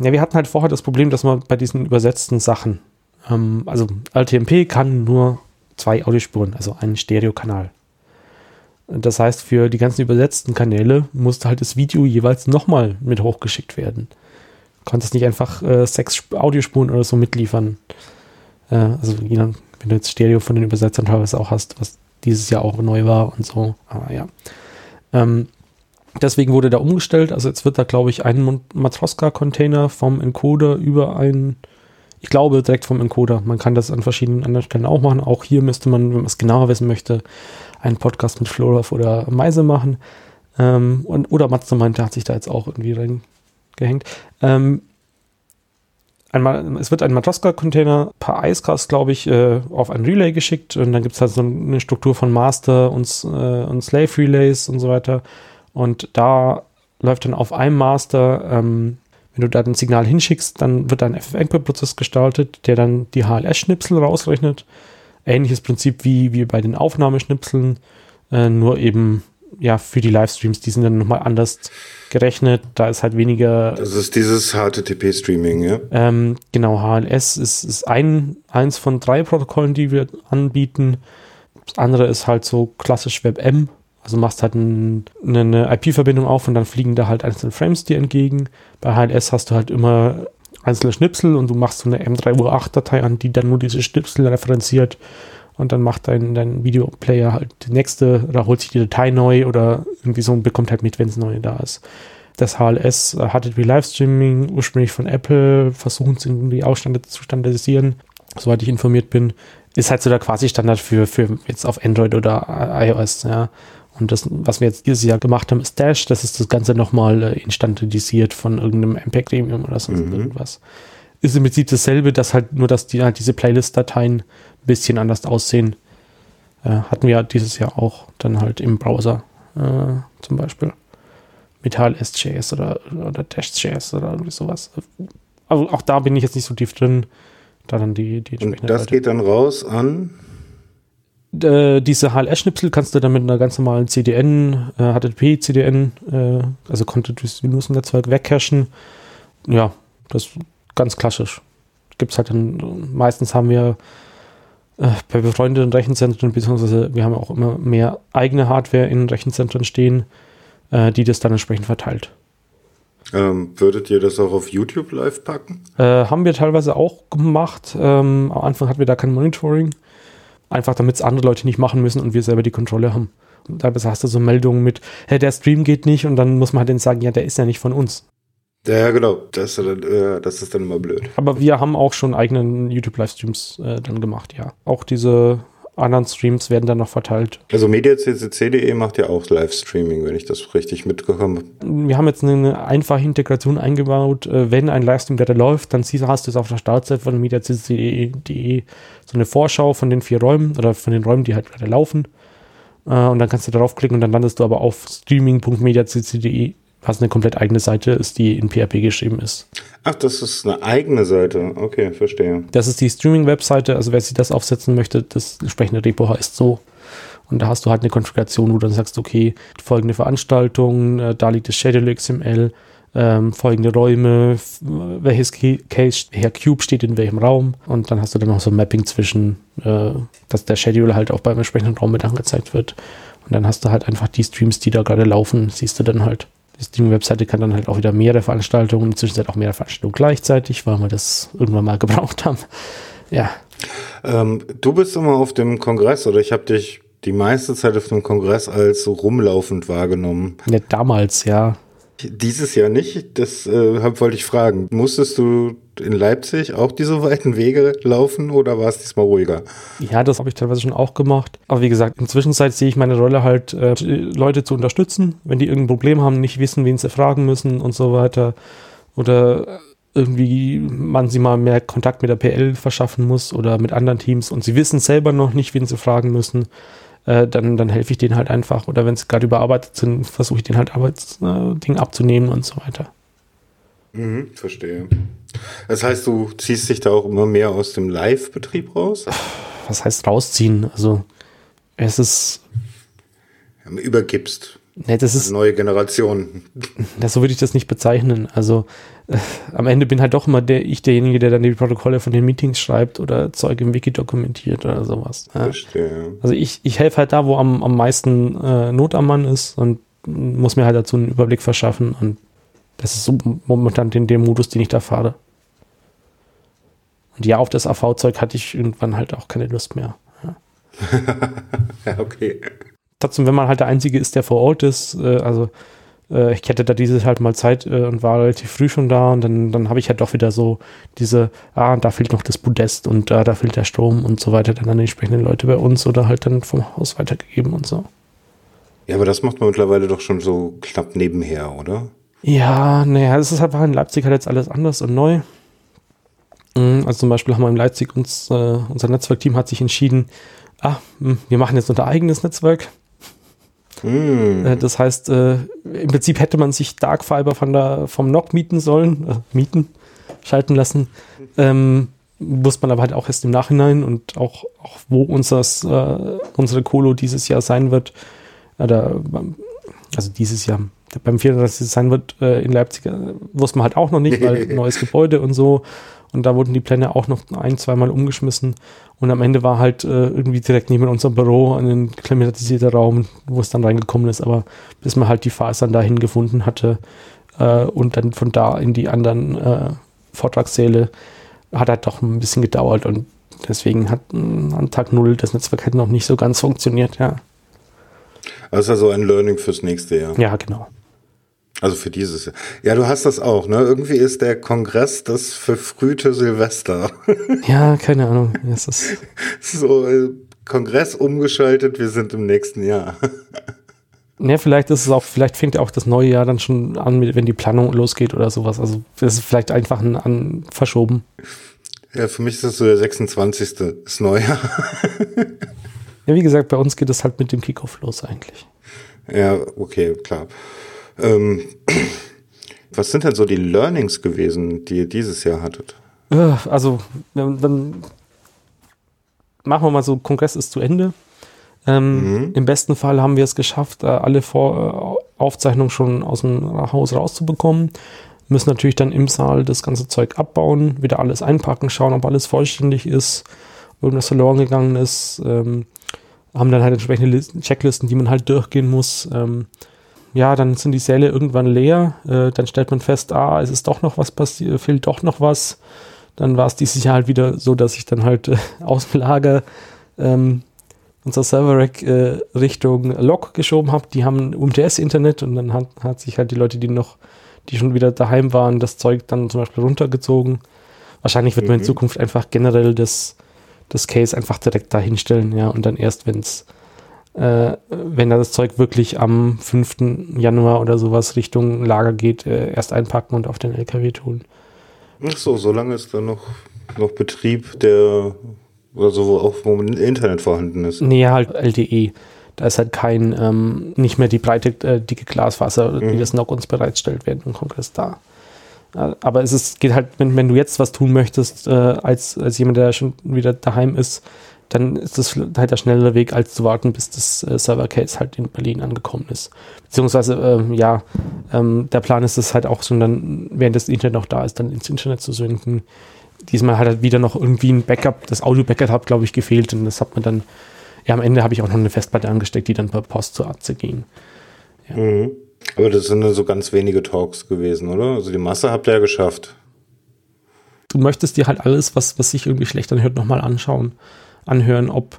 S8: Ja, wir hatten halt vorher das Problem, dass man bei diesen übersetzten Sachen, ähm, also LTMP kann nur zwei Audiospuren, also einen Stereokanal. Das heißt, für die ganzen übersetzten Kanäle musste halt das Video jeweils nochmal mit hochgeschickt werden konntest nicht einfach äh, sechs Sp- Audiospuren oder so mitliefern. Äh, also wenn du jetzt Stereo von den Übersetzern teilweise auch hast, was dieses Jahr auch neu war und so. Aber ja. Ähm, deswegen wurde da umgestellt. Also jetzt wird da, glaube ich, ein Matroska-Container vom Encoder über ein, ich glaube, direkt vom Encoder. Man kann das an verschiedenen anderen Stellen auch machen. Auch hier müsste man, wenn man es genauer wissen möchte, einen Podcast mit Floraf oder Meise machen. Ähm, und, oder meinte, hat sich da jetzt auch irgendwie reingehängt. Ähm, einmal, es wird ein Matroska-Container per Icecast, glaube ich, äh, auf ein Relay geschickt und dann gibt es halt so eine Struktur von Master und, äh, und Slave-Relays und so weiter. Und da läuft dann auf einem Master, ähm, wenn du da ein Signal hinschickst, dann wird ein FFmpeg-Prozess gestaltet, der dann die HLS-Schnipsel rausrechnet. Ähnliches Prinzip wie, wie bei den Aufnahmeschnipseln, äh, nur eben ja für die Livestreams, die sind dann nochmal anders gerechnet. Da ist halt weniger
S7: Das ist dieses HTTP-Streaming, ja?
S8: ähm, genau, HLS ist, ist ein, eins von drei Protokollen, die wir anbieten. Das andere ist halt so klassisch WebM. Also machst halt ein, eine IP-Verbindung auf und dann fliegen da halt einzelne Frames dir entgegen. Bei HLS hast du halt immer einzelne Schnipsel und du machst so eine M3U8-Datei an, die dann nur diese Schnipsel referenziert. Und dann macht dein, dein Videoplayer halt die nächste oder holt sich die Datei neu oder irgendwie so und bekommt halt mit, wenn es neu da ist das HLS HTTP Livestreaming ursprünglich von Apple, versuchen es irgendwie Ausstande zu standardisieren, soweit ich informiert bin, ist halt so der Quasi-Standard für, für jetzt auf Android oder iOS, ja. Und das, was wir jetzt dieses Jahr gemacht haben, ist Dash, das ist das Ganze nochmal äh, instandardisiert von irgendeinem MPEG Gremium oder sonst
S7: Mhm.
S8: irgendwas. Ist im Prinzip dasselbe, dass halt nur, dass die halt diese Playlist-Dateien ein bisschen anders aussehen. Äh, hatten wir dieses Jahr auch dann halt im Browser äh, zum Beispiel. Mit HLS.js oder, oder Dash.js oder irgendwie sowas. Also auch da bin ich jetzt nicht so tief drin. Da dann die, die
S7: Und das geht dann raus an
S8: äh, diese HLS-Schnipsel kannst du dann mit einer ganz normalen CDN, äh, HTTP-CDN, äh, also Continuous Netzwerk wegcachen. Ja, das ist ganz klassisch. Gibt es halt dann, meistens haben wir äh, bei befreundeten Rechenzentren, beziehungsweise wir haben auch immer mehr eigene Hardware in Rechenzentren stehen, äh, die das dann entsprechend verteilt.
S7: Ähm, würdet ihr das auch auf YouTube live packen?
S8: Äh, haben wir teilweise auch gemacht. Ähm, am Anfang hatten wir da kein Monitoring. Einfach damit es andere Leute nicht machen müssen und wir selber die Kontrolle haben. Und da hast du so Meldungen mit, hey, der Stream geht nicht und dann muss man halt denen sagen, ja, der ist ja nicht von uns.
S7: Ja, genau. Das, äh, das ist dann immer blöd.
S8: Aber wir haben auch schon eigenen YouTube-Livestreams äh, dann gemacht, ja. Auch diese anderen Streams werden dann noch verteilt.
S7: Also mediaccc.de macht ja auch Livestreaming, wenn ich das richtig mitbekomme.
S8: Wir haben jetzt eine einfache Integration eingebaut. Äh, wenn ein Livestream gerade läuft, dann hast du es auf der Startseite von mediaccc.de so eine Vorschau von den vier Räumen oder von den Räumen, die halt gerade laufen. Äh, und dann kannst du darauf klicken und dann landest du aber auf streaming.mediaccc.de was eine komplett eigene Seite ist, die in PHP geschrieben ist.
S7: Ach, das ist eine eigene Seite. Okay, verstehe.
S8: Das ist die Streaming-Webseite. Also wer sich das aufsetzen möchte, das entsprechende Repo heißt so. Und da hast du halt eine Konfiguration, wo du dann sagst, okay, folgende Veranstaltung, äh, da liegt das Schedule XML, ähm, folgende Räume, welches Case, welcher Cube steht in welchem Raum. Und dann hast du dann noch so ein Mapping zwischen, äh, dass der Schedule halt auch beim entsprechenden Raum mit angezeigt wird. Und dann hast du halt einfach die Streams, die da gerade laufen, siehst du dann halt. Die Streaming-Webseite kann dann halt auch wieder mehrere Veranstaltungen, inzwischen auch mehrere Veranstaltungen gleichzeitig, weil wir das irgendwann mal *laughs* gebraucht haben. Ja.
S7: Ähm, du bist immer auf dem Kongress oder ich habe dich die meiste Zeit auf dem Kongress als rumlaufend wahrgenommen.
S8: Ja, damals, ja.
S7: Dieses Jahr nicht, das äh, wollte ich fragen. Musstest du in Leipzig auch diese weiten Wege laufen oder war es diesmal ruhiger?
S8: Ja, das habe ich teilweise schon auch gemacht. Aber wie gesagt, inzwischen sehe ich meine Rolle halt, äh, Leute zu unterstützen, wenn die irgendein Problem haben, nicht wissen, wen sie fragen müssen und so weiter. Oder irgendwie man sie mal mehr Kontakt mit der PL verschaffen muss oder mit anderen Teams und sie wissen selber noch nicht, wen sie fragen müssen äh, dann, dann helfe ich denen halt einfach. Oder wenn sie gerade überarbeitet sind, versuche ich denen halt Arbeitsding äh, abzunehmen und so weiter.
S7: Mhm, verstehe. Das heißt, du ziehst dich da auch immer mehr aus dem Live-Betrieb raus?
S8: Was heißt rausziehen? Also, es ist.
S7: Übergibst.
S8: Ne, das ist.
S7: Neue Generation.
S8: Das, so würde ich das nicht bezeichnen. Also, äh, am Ende bin halt doch immer der, ich derjenige, der dann die Protokolle von den Meetings schreibt oder Zeug im Wiki dokumentiert oder sowas. Ja.
S7: Verstehe.
S8: Also, ich, ich helfe halt da, wo am, am meisten äh, Not am Mann ist und muss mir halt dazu einen Überblick verschaffen und das ist so momentan den, den Modus, den ich da fahre. Und ja, auf das AV-Zeug hatte ich irgendwann halt auch keine Lust mehr. Ja, *laughs*
S7: ja okay.
S8: Trotzdem, wenn man halt der Einzige ist, der vor Ort ist, äh, also äh, ich hätte da dieses halt mal Zeit äh, und war relativ früh schon da und dann, dann habe ich halt doch wieder so diese, ah, da fehlt noch das Podest und äh, da fehlt der Strom und so weiter, dann an die entsprechenden Leute bei uns oder halt dann vom Haus weitergegeben und so.
S7: Ja, aber das macht man mittlerweile doch schon so knapp nebenher, oder?
S8: Ja, naja, es ist halt in Leipzig halt jetzt alles anders und neu. Mm, also zum Beispiel haben wir in Leipzig uns, äh, unser Netzwerkteam hat sich entschieden, ah, hm, wir machen jetzt unser eigenes Netzwerk. Mm. Äh, das heißt, äh, im Prinzip hätte man sich Dark Fiber von der, vom NOC mieten sollen, äh, mieten, schalten lassen. Ähm, wusste man aber halt auch erst im Nachhinein und auch, auch wo unseres, äh, unsere Colo dieses Jahr sein wird. Oder, also dieses Jahr, beim 34 sein wird äh, in Leipzig, äh, wusste man halt auch noch nicht, weil *laughs* neues Gebäude und so. Und da wurden die Pläne auch noch ein, zweimal umgeschmissen. Und am Ende war halt äh, irgendwie direkt neben unserem Büro ein klimatisierter Raum, wo es dann reingekommen ist. Aber bis man halt die Fasern dahin gefunden hatte äh, und dann von da in die anderen äh, Vortragssäle, hat halt doch ein bisschen gedauert. Und deswegen hat mh, an Tag Null das Netzwerk halt noch nicht so ganz funktioniert, ja.
S7: Das ist also ein Learning fürs nächste Jahr.
S8: Ja, genau.
S7: Also für dieses Jahr. Ja, du hast das auch, ne? Irgendwie ist der Kongress das verfrühte Silvester. *laughs*
S8: Ja, keine Ahnung. Das ist
S7: so, äh, Kongress umgeschaltet, wir sind im nächsten Jahr. *laughs*
S8: Ja, vielleicht ist es auch, vielleicht fängt ja auch das neue Jahr dann schon an, wenn die Planung losgeht oder sowas. Also das ist vielleicht einfach ein, ein verschoben.
S7: Ja, für mich ist das so der 26. das Neujahr. *laughs*
S8: Ja, wie gesagt, bei uns geht es halt mit dem Kickoff los eigentlich.
S7: Ja, okay, klar. Ähm, *clears throat* was sind denn so die Learnings gewesen, die ihr dieses Jahr hattet?
S8: Äh, Also, dann machen wir mal so, Kongress ist zu Ende. Ähm,
S7: Mhm.
S8: Im besten Fall haben wir es geschafft, äh, alle Vor äh, Aufzeichnungen schon aus dem Haus rauszubekommen. Müssen natürlich dann im Saal das ganze Zeug abbauen, wieder alles einpacken, schauen, ob alles vollständig ist, ob irgendwas verloren gegangen ist. Ähm, haben dann halt entsprechende Listen, Checklisten, die man halt durchgehen muss. Ähm, ja, dann sind die Säle irgendwann leer. Äh, dann stellt man fest, ah, es ist doch noch was passiert, fehlt doch noch was. Dann war es dieses Jahr halt wieder so, dass ich dann halt äh, *laughs* aus dem Lager ähm, unser Server-Rack äh, Richtung Log geschoben habe. Die haben UMTS-Internet und dann hat, hat sich halt die Leute, die noch, die schon wieder daheim waren, das Zeug dann zum Beispiel runtergezogen. Wahrscheinlich wird man in
S7: Mhm.
S8: Zukunft einfach generell das, das Case einfach direkt dahinstellen, ja, und dann erst, wenn es äh, wenn da das Zeug wirklich am 5. Januar oder sowas Richtung Lager geht, äh, erst einpacken und auf den LKW tun.
S7: Ach so, solange ist da noch, noch Betrieb, der oder so, wo auch wo Internet vorhanden ist.
S8: Nee, halt LTE. Da ist halt kein, ähm, nicht mehr die breite, äh, dicke Glasfaser, die
S7: Mhm.
S8: das NOC uns bereitstellt während dem Kongress da. Äh, aber es ist, geht halt, wenn, wenn du jetzt was tun möchtest, äh, als, als jemand, der schon wieder daheim ist, dann ist das halt der schnellere Weg, als zu warten, bis das äh, Server-Case halt in Berlin angekommen ist. Beziehungsweise, ähm, ja, ähm, der Plan ist es halt auch schon dann, während das Internet noch da ist, dann ins Internet zu synken. Diesmal hat halt wieder noch irgendwie ein Backup, das Audio-Backup hat, glaube ich, gefehlt und das hat man dann, ja, am Ende habe ich auch noch eine Festplatte angesteckt, die dann per Post zur Atze ging.
S7: Mhm. Aber das sind nur so ganz wenige Talks gewesen, oder? Also die Masse habt ihr ja geschafft.
S8: du möchtest dir halt alles, was, was sich irgendwie schlecht anhört, nochmal anschauen, anhören, ob,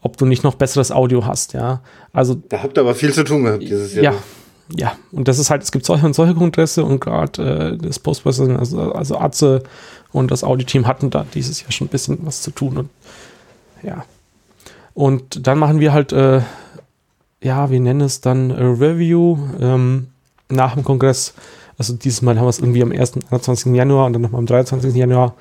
S8: ob du nicht noch besseres Audio hast, ja. Also,
S7: Da habt ihr aber viel zu tun gehabt dieses Jahr.
S8: ja, ja. Und das ist halt, es gibt solche und solche Kongresse und gerade äh, das Postprocessing, also, also Atze und das Audioteam hatten da dieses Jahr schon ein bisschen was zu tun und ja. Und dann machen wir halt, äh, ja, wir nennen es dann äh, Review ähm, nach dem Kongress. Also dieses Mal haben wir es irgendwie am 1. 21. Januar und dann nochmal am 23. Januar,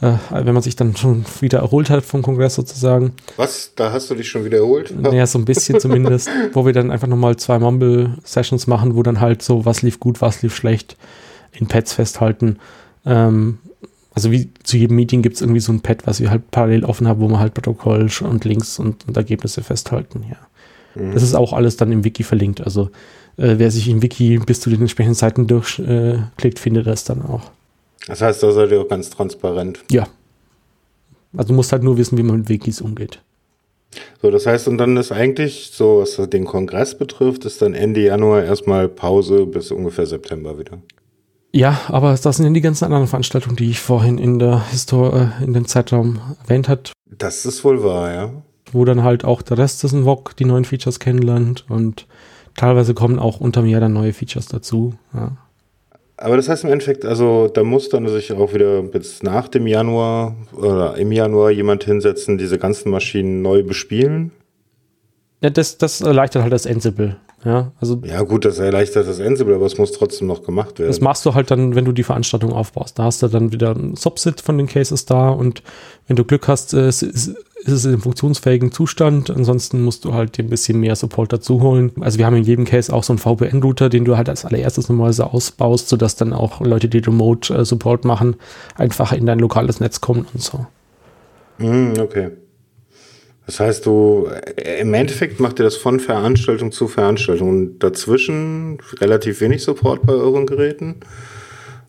S8: äh, wenn man sich dann schon wieder erholt hat vom Kongress sozusagen.
S7: Was? Da hast du dich schon wieder erholt? *laughs*
S8: Naja, so ein bisschen *laughs* zumindest, wo wir dann einfach nochmal zwei Mumble-Sessions machen, wo dann halt so, was lief gut, was lief schlecht, in Pads festhalten. Ähm, also wie zu jedem Meeting gibt es irgendwie so ein Pad, was wir halt parallel offen haben, wo man halt Protokoll und Links und, und Ergebnisse festhalten, ja.
S7: Mhm.
S8: Das ist auch alles dann im Wiki verlinkt. Also äh, wer sich im Wiki bis zu den entsprechenden Seiten durchklickt, äh, findet das dann auch.
S7: Das heißt, da seid ihr auch ganz transparent.
S8: Ja. Also du musst halt nur wissen, wie man mit Wikis umgeht.
S7: So, das heißt, und dann ist eigentlich, so was den Kongress betrifft, ist dann Ende Januar erstmal Pause bis ungefähr September wieder.
S8: Ja, aber das sind ja die ganzen anderen Veranstaltungen, die ich vorhin in der Histor äh, in dem Zeitraum erwähnt hat,
S7: Das ist wohl wahr, ja.
S8: wo dann halt auch der Rest des VOG die neuen Features kennenlernt und teilweise kommen auch unter mir dann neue Features dazu. Ja.
S7: Aber das heißt im Endeffekt, also da muss dann sich auch wieder bis nach dem Januar oder im Januar jemand hinsetzen, diese ganzen Maschinen neu bespielen.
S8: Ja, das, das erleichtert halt das Ansible. Ja, also
S7: Ja gut, das erleichtert das Ansible, aber es muss trotzdem noch gemacht werden.
S8: das machst du halt dann, wenn du die Veranstaltung aufbaust. Da hast du dann wieder ein Subset von den Cases da und wenn du Glück hast, äh, ist, ist ist es im funktionsfähigen Zustand. Ansonsten musst du halt dir ein bisschen mehr Support dazu holen. Also wir haben in jedem Case auch so einen VPN-Router, den du halt als allererstes normalerweise ausbaust, sodass dann auch Leute, die Remote äh, Support machen, einfach in dein lokales Netz kommen und so.
S7: Hm, okay. Das heißt, du äh, im Endeffekt macht ihr das von Veranstaltung zu Veranstaltung und dazwischen relativ wenig Support bei euren Geräten.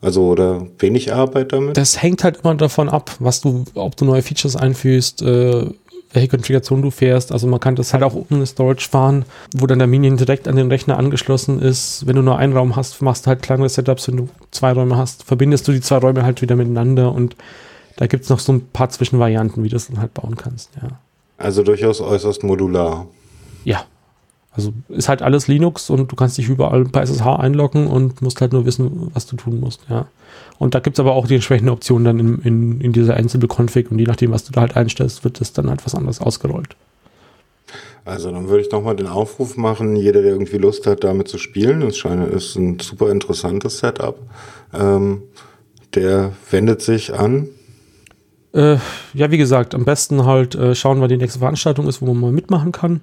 S7: Also oder wenig Arbeit damit.
S8: Das hängt halt immer davon ab, was du, ob du neue Features einfügst, äh, welche Konfiguration du fährst. Also man kann das halt auch ohne Storage fahren, wo dann der Minion direkt an den Rechner angeschlossen ist. Wenn du nur einen Raum hast, machst du halt kleinere Setups. Wenn du zwei Räume hast, verbindest du die zwei Räume halt wieder miteinander und da gibt es noch so ein paar Zwischenvarianten, wie du das dann halt bauen kannst, ja.
S7: Also durchaus äußerst modular.
S8: Ja. Also ist halt alles Linux und du kannst dich überall bei SSH einloggen und musst halt nur wissen, was du tun musst, ja. Und da gibt es aber auch die entsprechenden Optionen dann in, in, in dieser Ansible-Config und je nachdem, was du da halt einstellst, wird das dann halt was anderes ausgerollt.
S7: Also dann würde ich nochmal den Aufruf machen, jeder, der irgendwie Lust hat, damit zu spielen, es scheint, ist ein super interessantes Setup, ähm, der wendet sich an
S8: Äh, ja, wie gesagt, am besten halt äh, schauen, wann die nächste Veranstaltung ist, wo man mal mitmachen kann.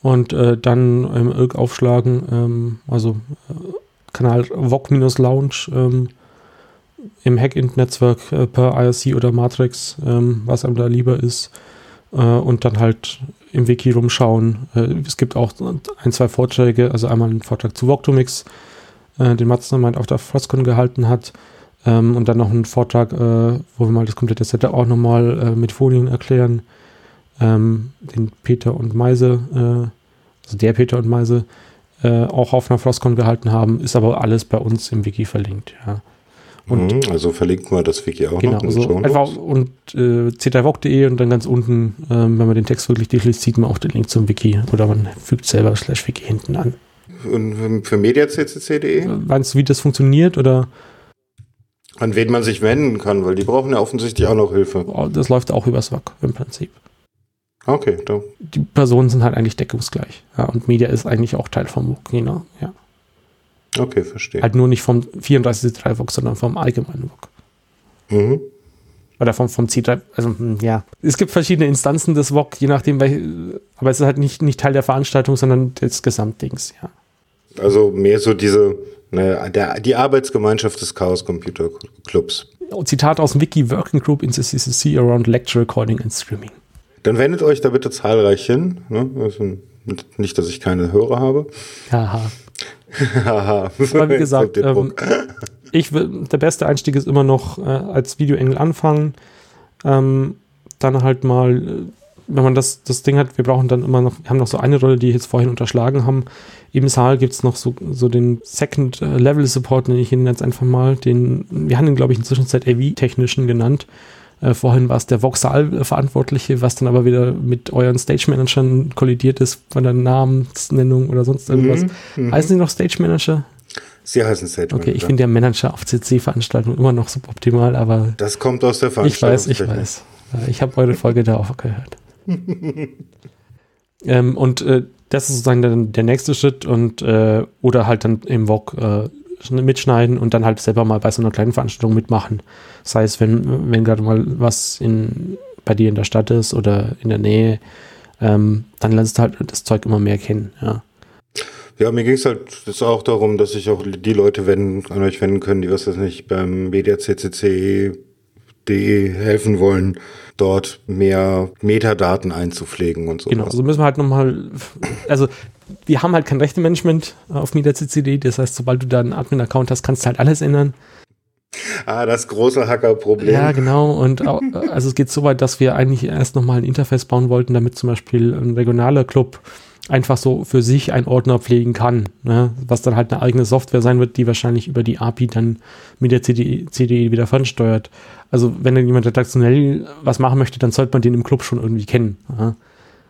S8: Und äh, dann im Irk aufschlagen, ähm, also äh, Kanal VOG-Lounge ähm, im Hack-Int-Netzwerk äh, per IRC oder Matrix, ähm, was einem da lieber ist. Äh, und dann halt im Wiki rumschauen. Es gibt auch ein, zwei Vorträge, also einmal einen Vortrag zu Voctomix, den Mastermind auf der Frostcon gehalten hat. Ähm, und dann noch einen Vortrag, äh, wo wir mal das komplette Setup auch nochmal äh, mit Folien erklären. Ähm, den Peter und Meise, äh, also der Peter und Meise, äh, auch auf einer Frostcon gehalten haben, ist aber alles bei uns im Wiki verlinkt, ja.
S7: Und mhm, also verlinken wir das Wiki auch
S8: genau,
S7: noch.
S8: So einfach und äh, c3voc.de und dann ganz unten, ähm, wenn man den Text wirklich durchliest, sieht man auch den Link zum Wiki oder man fügt selber slash Wiki hinten an.
S7: Und für mediaccc.de?
S8: Meinst du, wie das funktioniert oder?
S7: An wen man sich wenden kann, weil die brauchen ja offensichtlich auch noch Hilfe.
S8: Oh, das läuft auch übers WAC im Prinzip.
S7: Okay, da.
S8: Die Personen sind halt eigentlich deckungsgleich. Ja, und Media ist eigentlich auch Teil vom WAC, genau, ja.
S7: Okay, verstehe.
S8: Halt nur nicht vom 34C3 VOG, sondern vom allgemeinen VOG.
S7: Mhm.
S8: Oder vom, vom C3, also hm, ja. Es gibt verschiedene Instanzen des VOG, je nachdem, welche, aber es ist halt nicht, nicht Teil der Veranstaltung, sondern des Gesamtdings, ja.
S7: Also mehr so diese, ne, der, die Arbeitsgemeinschaft des Chaos Computer Clubs.
S8: Zitat aus dem Wiki, Working Group in the CCC around Lecture Recording and Streaming.
S7: Dann wendet euch da bitte zahlreich hin. Ne? Also nicht, dass ich keine Hörer habe.
S8: Haha. *laughs* Aber wie gesagt, ähm, ich will, der beste Einstieg ist immer noch äh, als Videoengel anfangen. Ähm, dann halt mal, äh, wenn man das, das Ding hat, wir brauchen dann immer noch, wir haben noch so eine Rolle, die ich jetzt vorhin unterschlagen haben. Im Saal gibt es noch so, so den Second äh, Level Support, nenne ich ihn jetzt einfach mal. Den, wir haben ihn, glaube ich, inzwischen Zwischenzeit AV-Technischen genannt. Äh, vorhin war es der Voxal-Verantwortliche, was dann aber wieder mit euren Stage-Managern kollidiert ist, von der Namensnennung oder sonst irgendwas. Mhm, mhm. heißen sie noch Stage-Manager?
S7: Sie heißen Stage
S8: Manager. Okay, ich finde der Manager auf CC-Veranstaltungen immer noch suboptimal, aber.
S7: Das kommt aus der Veranstaltung.
S8: Ich weiß, ich weiß. Ich habe eure Folge da auch gehört. *laughs* ähm, und äh, das ist sozusagen der, der nächste Schritt und äh, oder halt dann im VOG äh, mitschneiden und dann halt selber mal bei so einer kleinen Veranstaltung mitmachen. Das heißt, wenn, wenn gerade mal was in, bei dir in der Stadt ist oder in der Nähe, ähm, dann lernst du halt das Zeug immer mehr kennen, ja.
S7: Ja, mir ging es halt das auch darum, dass sich auch die Leute wenden, an euch wenden können, die was das nicht beim MediaCCC.de helfen wollen, dort mehr Metadaten einzupflegen und so.
S8: Genau, also müssen wir halt nochmal, also wir haben halt kein Rechtemanagement auf MediaCCD, das heißt, sobald du da einen Admin-Account hast, kannst du halt alles ändern.
S7: Ah, das große Hacker-Problem.
S8: Ja, genau. Und auch, also es geht so weit, dass wir eigentlich erst nochmal ein Interface bauen wollten, damit zum Beispiel ein regionaler Club einfach so für sich einen Ordner pflegen kann, ne? was dann halt eine eigene Software sein wird, die wahrscheinlich über die API dann mit der CD, CD wieder fernsteuert. Also wenn dann jemand redaktionell was machen möchte, dann sollte man den im Club schon irgendwie kennen. Ja?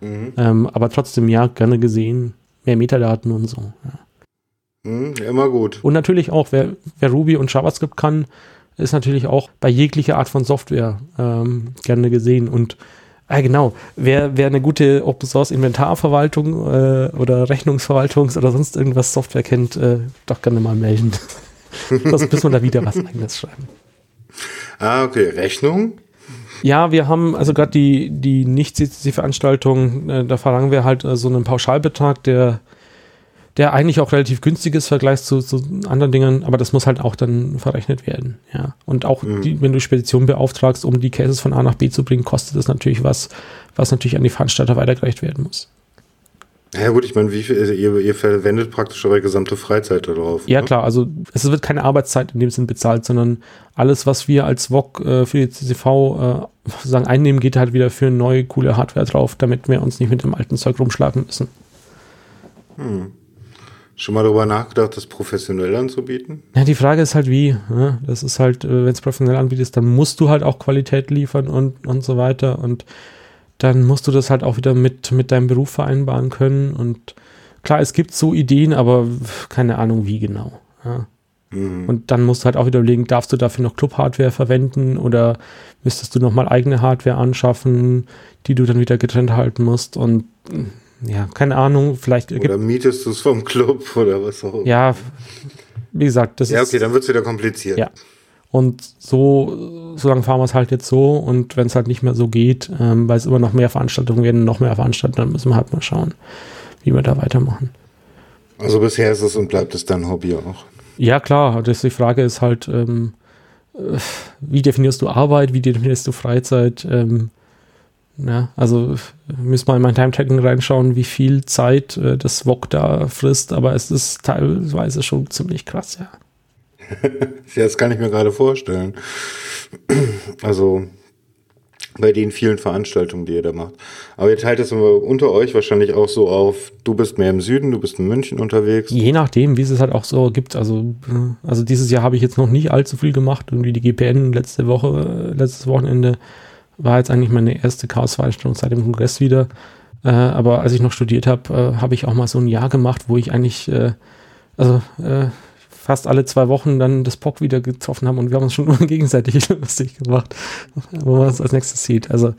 S8: Mhm. Ähm, aber trotzdem, ja, gerne gesehen mehr Metadaten und so.
S7: Ja. Hm, immer gut.
S8: Und natürlich auch, wer, wer Ruby und JavaScript kann, ist natürlich auch bei jeglicher Art von Software ähm, gerne gesehen. Und äh, genau, wer, wer eine gute Open Source Inventarverwaltung äh, oder Rechnungsverwaltungs- oder sonst irgendwas Software kennt, äh, doch gerne mal melden. *laughs* das müssen wir da wieder was eigenes schreiben.
S7: Ah, okay. Rechnung?
S8: Ja, wir haben also gerade die, die Nicht-CCC-Veranstaltung, äh, da verlangen wir halt äh, so einen Pauschalbetrag, der, der eigentlich auch relativ günstig ist im Vergleich zu, zu anderen Dingen, aber das muss halt auch dann verrechnet werden. Ja. Und auch, mhm. die, wenn du Speditionen beauftragst, um die Cases von A nach B zu bringen, kostet das natürlich was, was natürlich an die Veranstalter weitergereicht werden muss.
S7: Ja gut, ich meine, wie viel, also ihr, ihr verwendet praktisch eure gesamte Freizeit darauf.
S8: Ja ne? klar, also es wird keine Arbeitszeit in dem Sinn bezahlt, sondern alles, was wir als VOG äh, für die CCV äh, sozusagen einnehmen, geht halt wieder für neue, coole Hardware drauf, damit wir uns nicht mit dem alten Zeug rumschlagen müssen.
S7: Hm. Schon mal darüber nachgedacht, das professionell anzubieten?
S8: Ja, die Frage ist halt wie. Ne? Das ist halt, äh, wenn es professionell anbietest, dann musst du halt auch Qualität liefern und, und so weiter und dann musst du das halt auch wieder mit, mit deinem Beruf vereinbaren können. Und klar, es gibt so Ideen, aber keine Ahnung, wie genau. Ja. Mhm. Und dann musst du halt auch wieder überlegen, darfst du dafür noch Club-Hardware verwenden oder müsstest du nochmal eigene Hardware anschaffen, die du dann wieder getrennt halten musst und ja, keine Ahnung, vielleicht.
S7: Oder mietest du es vom Club *laughs* oder was auch immer.
S8: Ja, wie gesagt, das
S7: ist. Ja, okay, dann wird es wieder kompliziert.
S8: Ja. Und so, so lange fahren wir es halt jetzt so. Und wenn es halt nicht mehr so geht, ähm, weil es immer noch mehr Veranstaltungen werden, noch mehr Veranstaltungen, dann müssen wir halt mal schauen, wie wir da weitermachen.
S7: Also bisher ist es und bleibt es dein Hobby auch.
S8: Ja, klar. Das, die Frage ist halt, ähm, äh, wie definierst du Arbeit, wie definierst du Freizeit? Ähm, ja, also müssen wir in mein Time-Tracking reinschauen, wie viel Zeit äh, das VOG da frisst, aber es ist teilweise schon ziemlich krass, ja.
S7: ja, das kann ich mir gerade vorstellen. *clears throat* Also bei den vielen Veranstaltungen, die ihr da macht. Aber ihr teilt es unter euch wahrscheinlich auch so auf, du bist mehr im Süden, du bist in München unterwegs.
S8: Je nachdem, wie es es halt auch so gibt. Also, äh, also dieses Jahr habe ich jetzt noch nicht allzu viel gemacht. Irgendwie die GPN letzte Woche, äh, letztes Wochenende war jetzt eigentlich meine erste Chaos-Veranstaltung seit dem Kongress wieder. Äh, aber als ich noch studiert habe, äh, habe ich auch mal so ein Jahr gemacht, wo ich eigentlich, äh, also äh, fast alle zwei Wochen dann das POC wieder getroffen haben und wir haben uns schon *laughs* gegenseitig lustig gemacht, wo man es als nächstes sieht. Also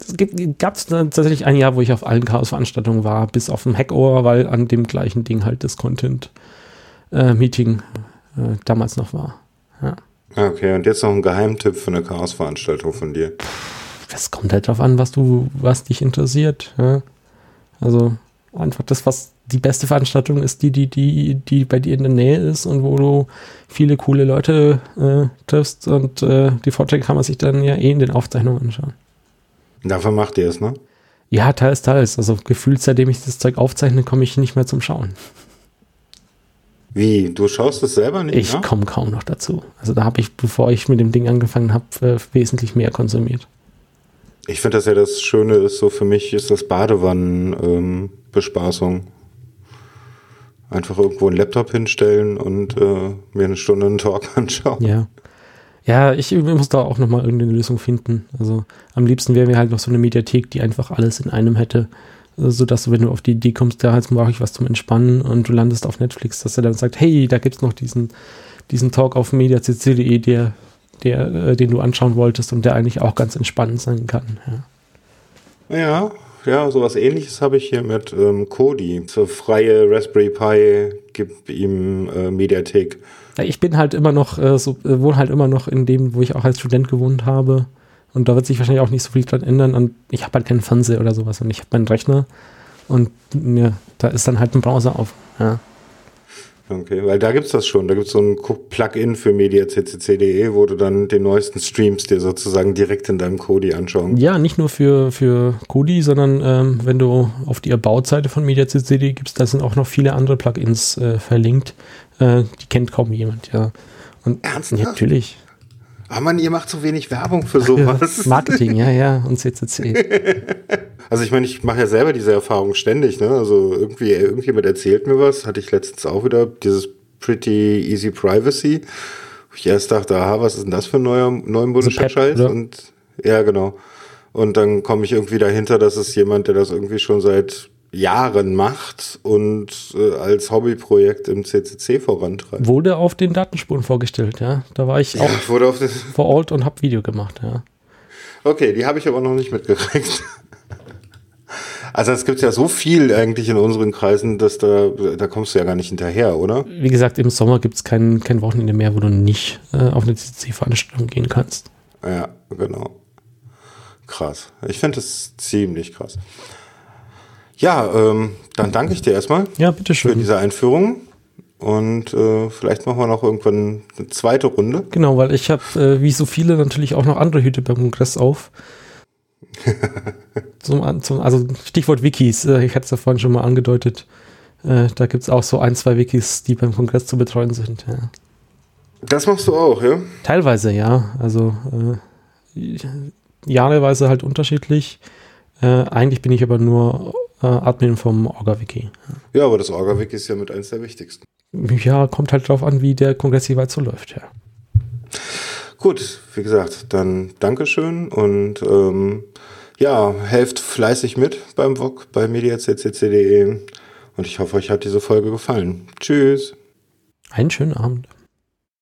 S8: es gab es tatsächlich ein Jahr, wo ich auf allen Chaos-Veranstaltungen war, bis auf dem Hackover, weil an dem gleichen Ding halt das Content-Meeting äh, äh, damals noch war. Ja.
S7: Okay, und jetzt noch ein Geheimtipp für eine Chaos-Veranstaltung von dir.
S8: Das kommt halt drauf an, was du, was dich interessiert. Ja? Also einfach das, was die beste Veranstaltung ist, die, die, die, die bei dir in der Nähe ist und wo du viele coole Leute äh, triffst und äh, die Vorträge kann man sich dann ja eh in den Aufzeichnungen anschauen.
S7: Dafür macht ihr es, ne?
S8: Ja, teils, teils. Also gefühlt, seitdem ich das Zeug aufzeichne, komme ich nicht mehr zum Schauen.
S7: Wie? Du schaust es selber nicht?
S8: Ich komme kaum noch dazu. Also da habe ich, bevor ich mit dem Ding angefangen habe, äh, wesentlich mehr konsumiert.
S7: Ich finde das ja das Schöne ist, so für mich ist das Badewannenbespaßung. Ähm, Einfach irgendwo einen Laptop hinstellen und äh, mir eine Stunde einen Talk *laughs* anschauen.
S8: Ja. Ja, ich muss da auch nochmal irgendeine Lösung finden. Also am liebsten wäre mir halt noch so eine Mediathek, die einfach alles in einem hätte. Sodass du, wenn du auf die Idee kommst, da jetzt brauche ich was zum Entspannen und du landest auf Netflix, dass er dann sagt, hey, da gibt es noch diesen, diesen Talk auf mediacc.de, der, der, äh, den du anschauen wolltest und der eigentlich auch ganz entspannend sein kann.
S7: Ja, ja ja, sowas ähnliches habe ich hier mit ähm, Kodi. So freie Raspberry Pi, gib ihm äh, Mediathek.
S8: Ja, ich bin halt immer noch, äh, so, äh, wohne halt immer noch in dem, wo ich auch als Student gewohnt habe. Und da wird sich wahrscheinlich auch nicht so viel dran ändern. Und ich habe halt keinen Fernseher oder sowas. Und ich habe meinen Rechner. Und ja, da ist dann halt ein Browser auf. Ja.
S7: Okay, weil da gibt's das schon. Da gibt's so ein Plugin für mediaccc.de, wo du dann den neuesten Streams dir sozusagen direkt in deinem Kodi anschauen
S8: Ja, nicht nur für, für Kodi, sondern ähm, wenn du auf die About-Seite von mediaccc.de gibst, da sind auch noch viele andere Plugins äh, verlinkt. Äh, die kennt kaum jemand, ja. Und
S7: Ernsthaft?
S8: natürlich.
S7: Aber man, ihr macht so wenig Werbung für sowas. *laughs*
S8: Marketing, ja, ja, und CCC. *laughs*
S7: Also ich meine, ich mache ja selber diese Erfahrung ständig, ne? Also irgendwie, irgendjemand erzählt mir was, hatte ich letztens auch wieder, dieses Pretty Easy Privacy. Wo ich erst dachte, aha, was ist denn das für ein neuer, neumodischer Scheiß? Und ja, genau. Und dann komme ich irgendwie dahinter, dass es jemand, der das irgendwie schon seit Jahren macht und äh, als Hobbyprojekt im CCC vorantreibt.
S8: Wurde auf den Datenspuren vorgestellt, ja. Da war ich
S7: Ja,
S8: auch
S7: wurde auf das
S8: vor Ort und habe Video gemacht, ja.
S7: Okay, die habe ich aber noch nicht mitgekriegt. *laughs* Also es gibt ja so viel eigentlich in unseren Kreisen, dass da, da kommst du ja gar nicht hinterher, oder?
S8: Wie gesagt, im Sommer gibt es kein, kein Wochenende mehr, wo du nicht äh, auf eine CCC-Veranstaltung gehen kannst.
S7: Ja, genau. Krass. Ich finde das ziemlich krass. Ja, ähm, dann danke ich dir erstmal
S8: Ja,
S7: für
S8: bitteschön.
S7: diese Einführung. Und äh, vielleicht machen wir noch irgendwann eine zweite Runde.
S8: Genau, weil ich habe, äh, wie so viele, natürlich auch noch andere Hüte beim Kongress auf. *laughs* zum, zum, also Stichwort Wikis, äh, ich hatte es ja vorhin schon mal angedeutet. Äh, da gibt es auch so ein, zwei Wikis, die beim Kongress zu betreuen sind. Ja.
S7: Das machst du auch, ja?
S8: Teilweise ja, also äh, jahreweise halt unterschiedlich. Äh, eigentlich bin ich aber nur äh, Admin vom Orga-Wiki.
S7: Ja, aber das Orga-Wiki ist ja mit eins der wichtigsten.
S8: Ja, kommt halt drauf an, wie der Kongress jeweils so läuft, ja.
S7: Gut, wie gesagt, dann Dankeschön und ähm, ja, helft fleißig mit beim VOG bei mediaccc.de und ich hoffe, euch hat diese Folge gefallen. Tschüss.
S8: Einen schönen Abend.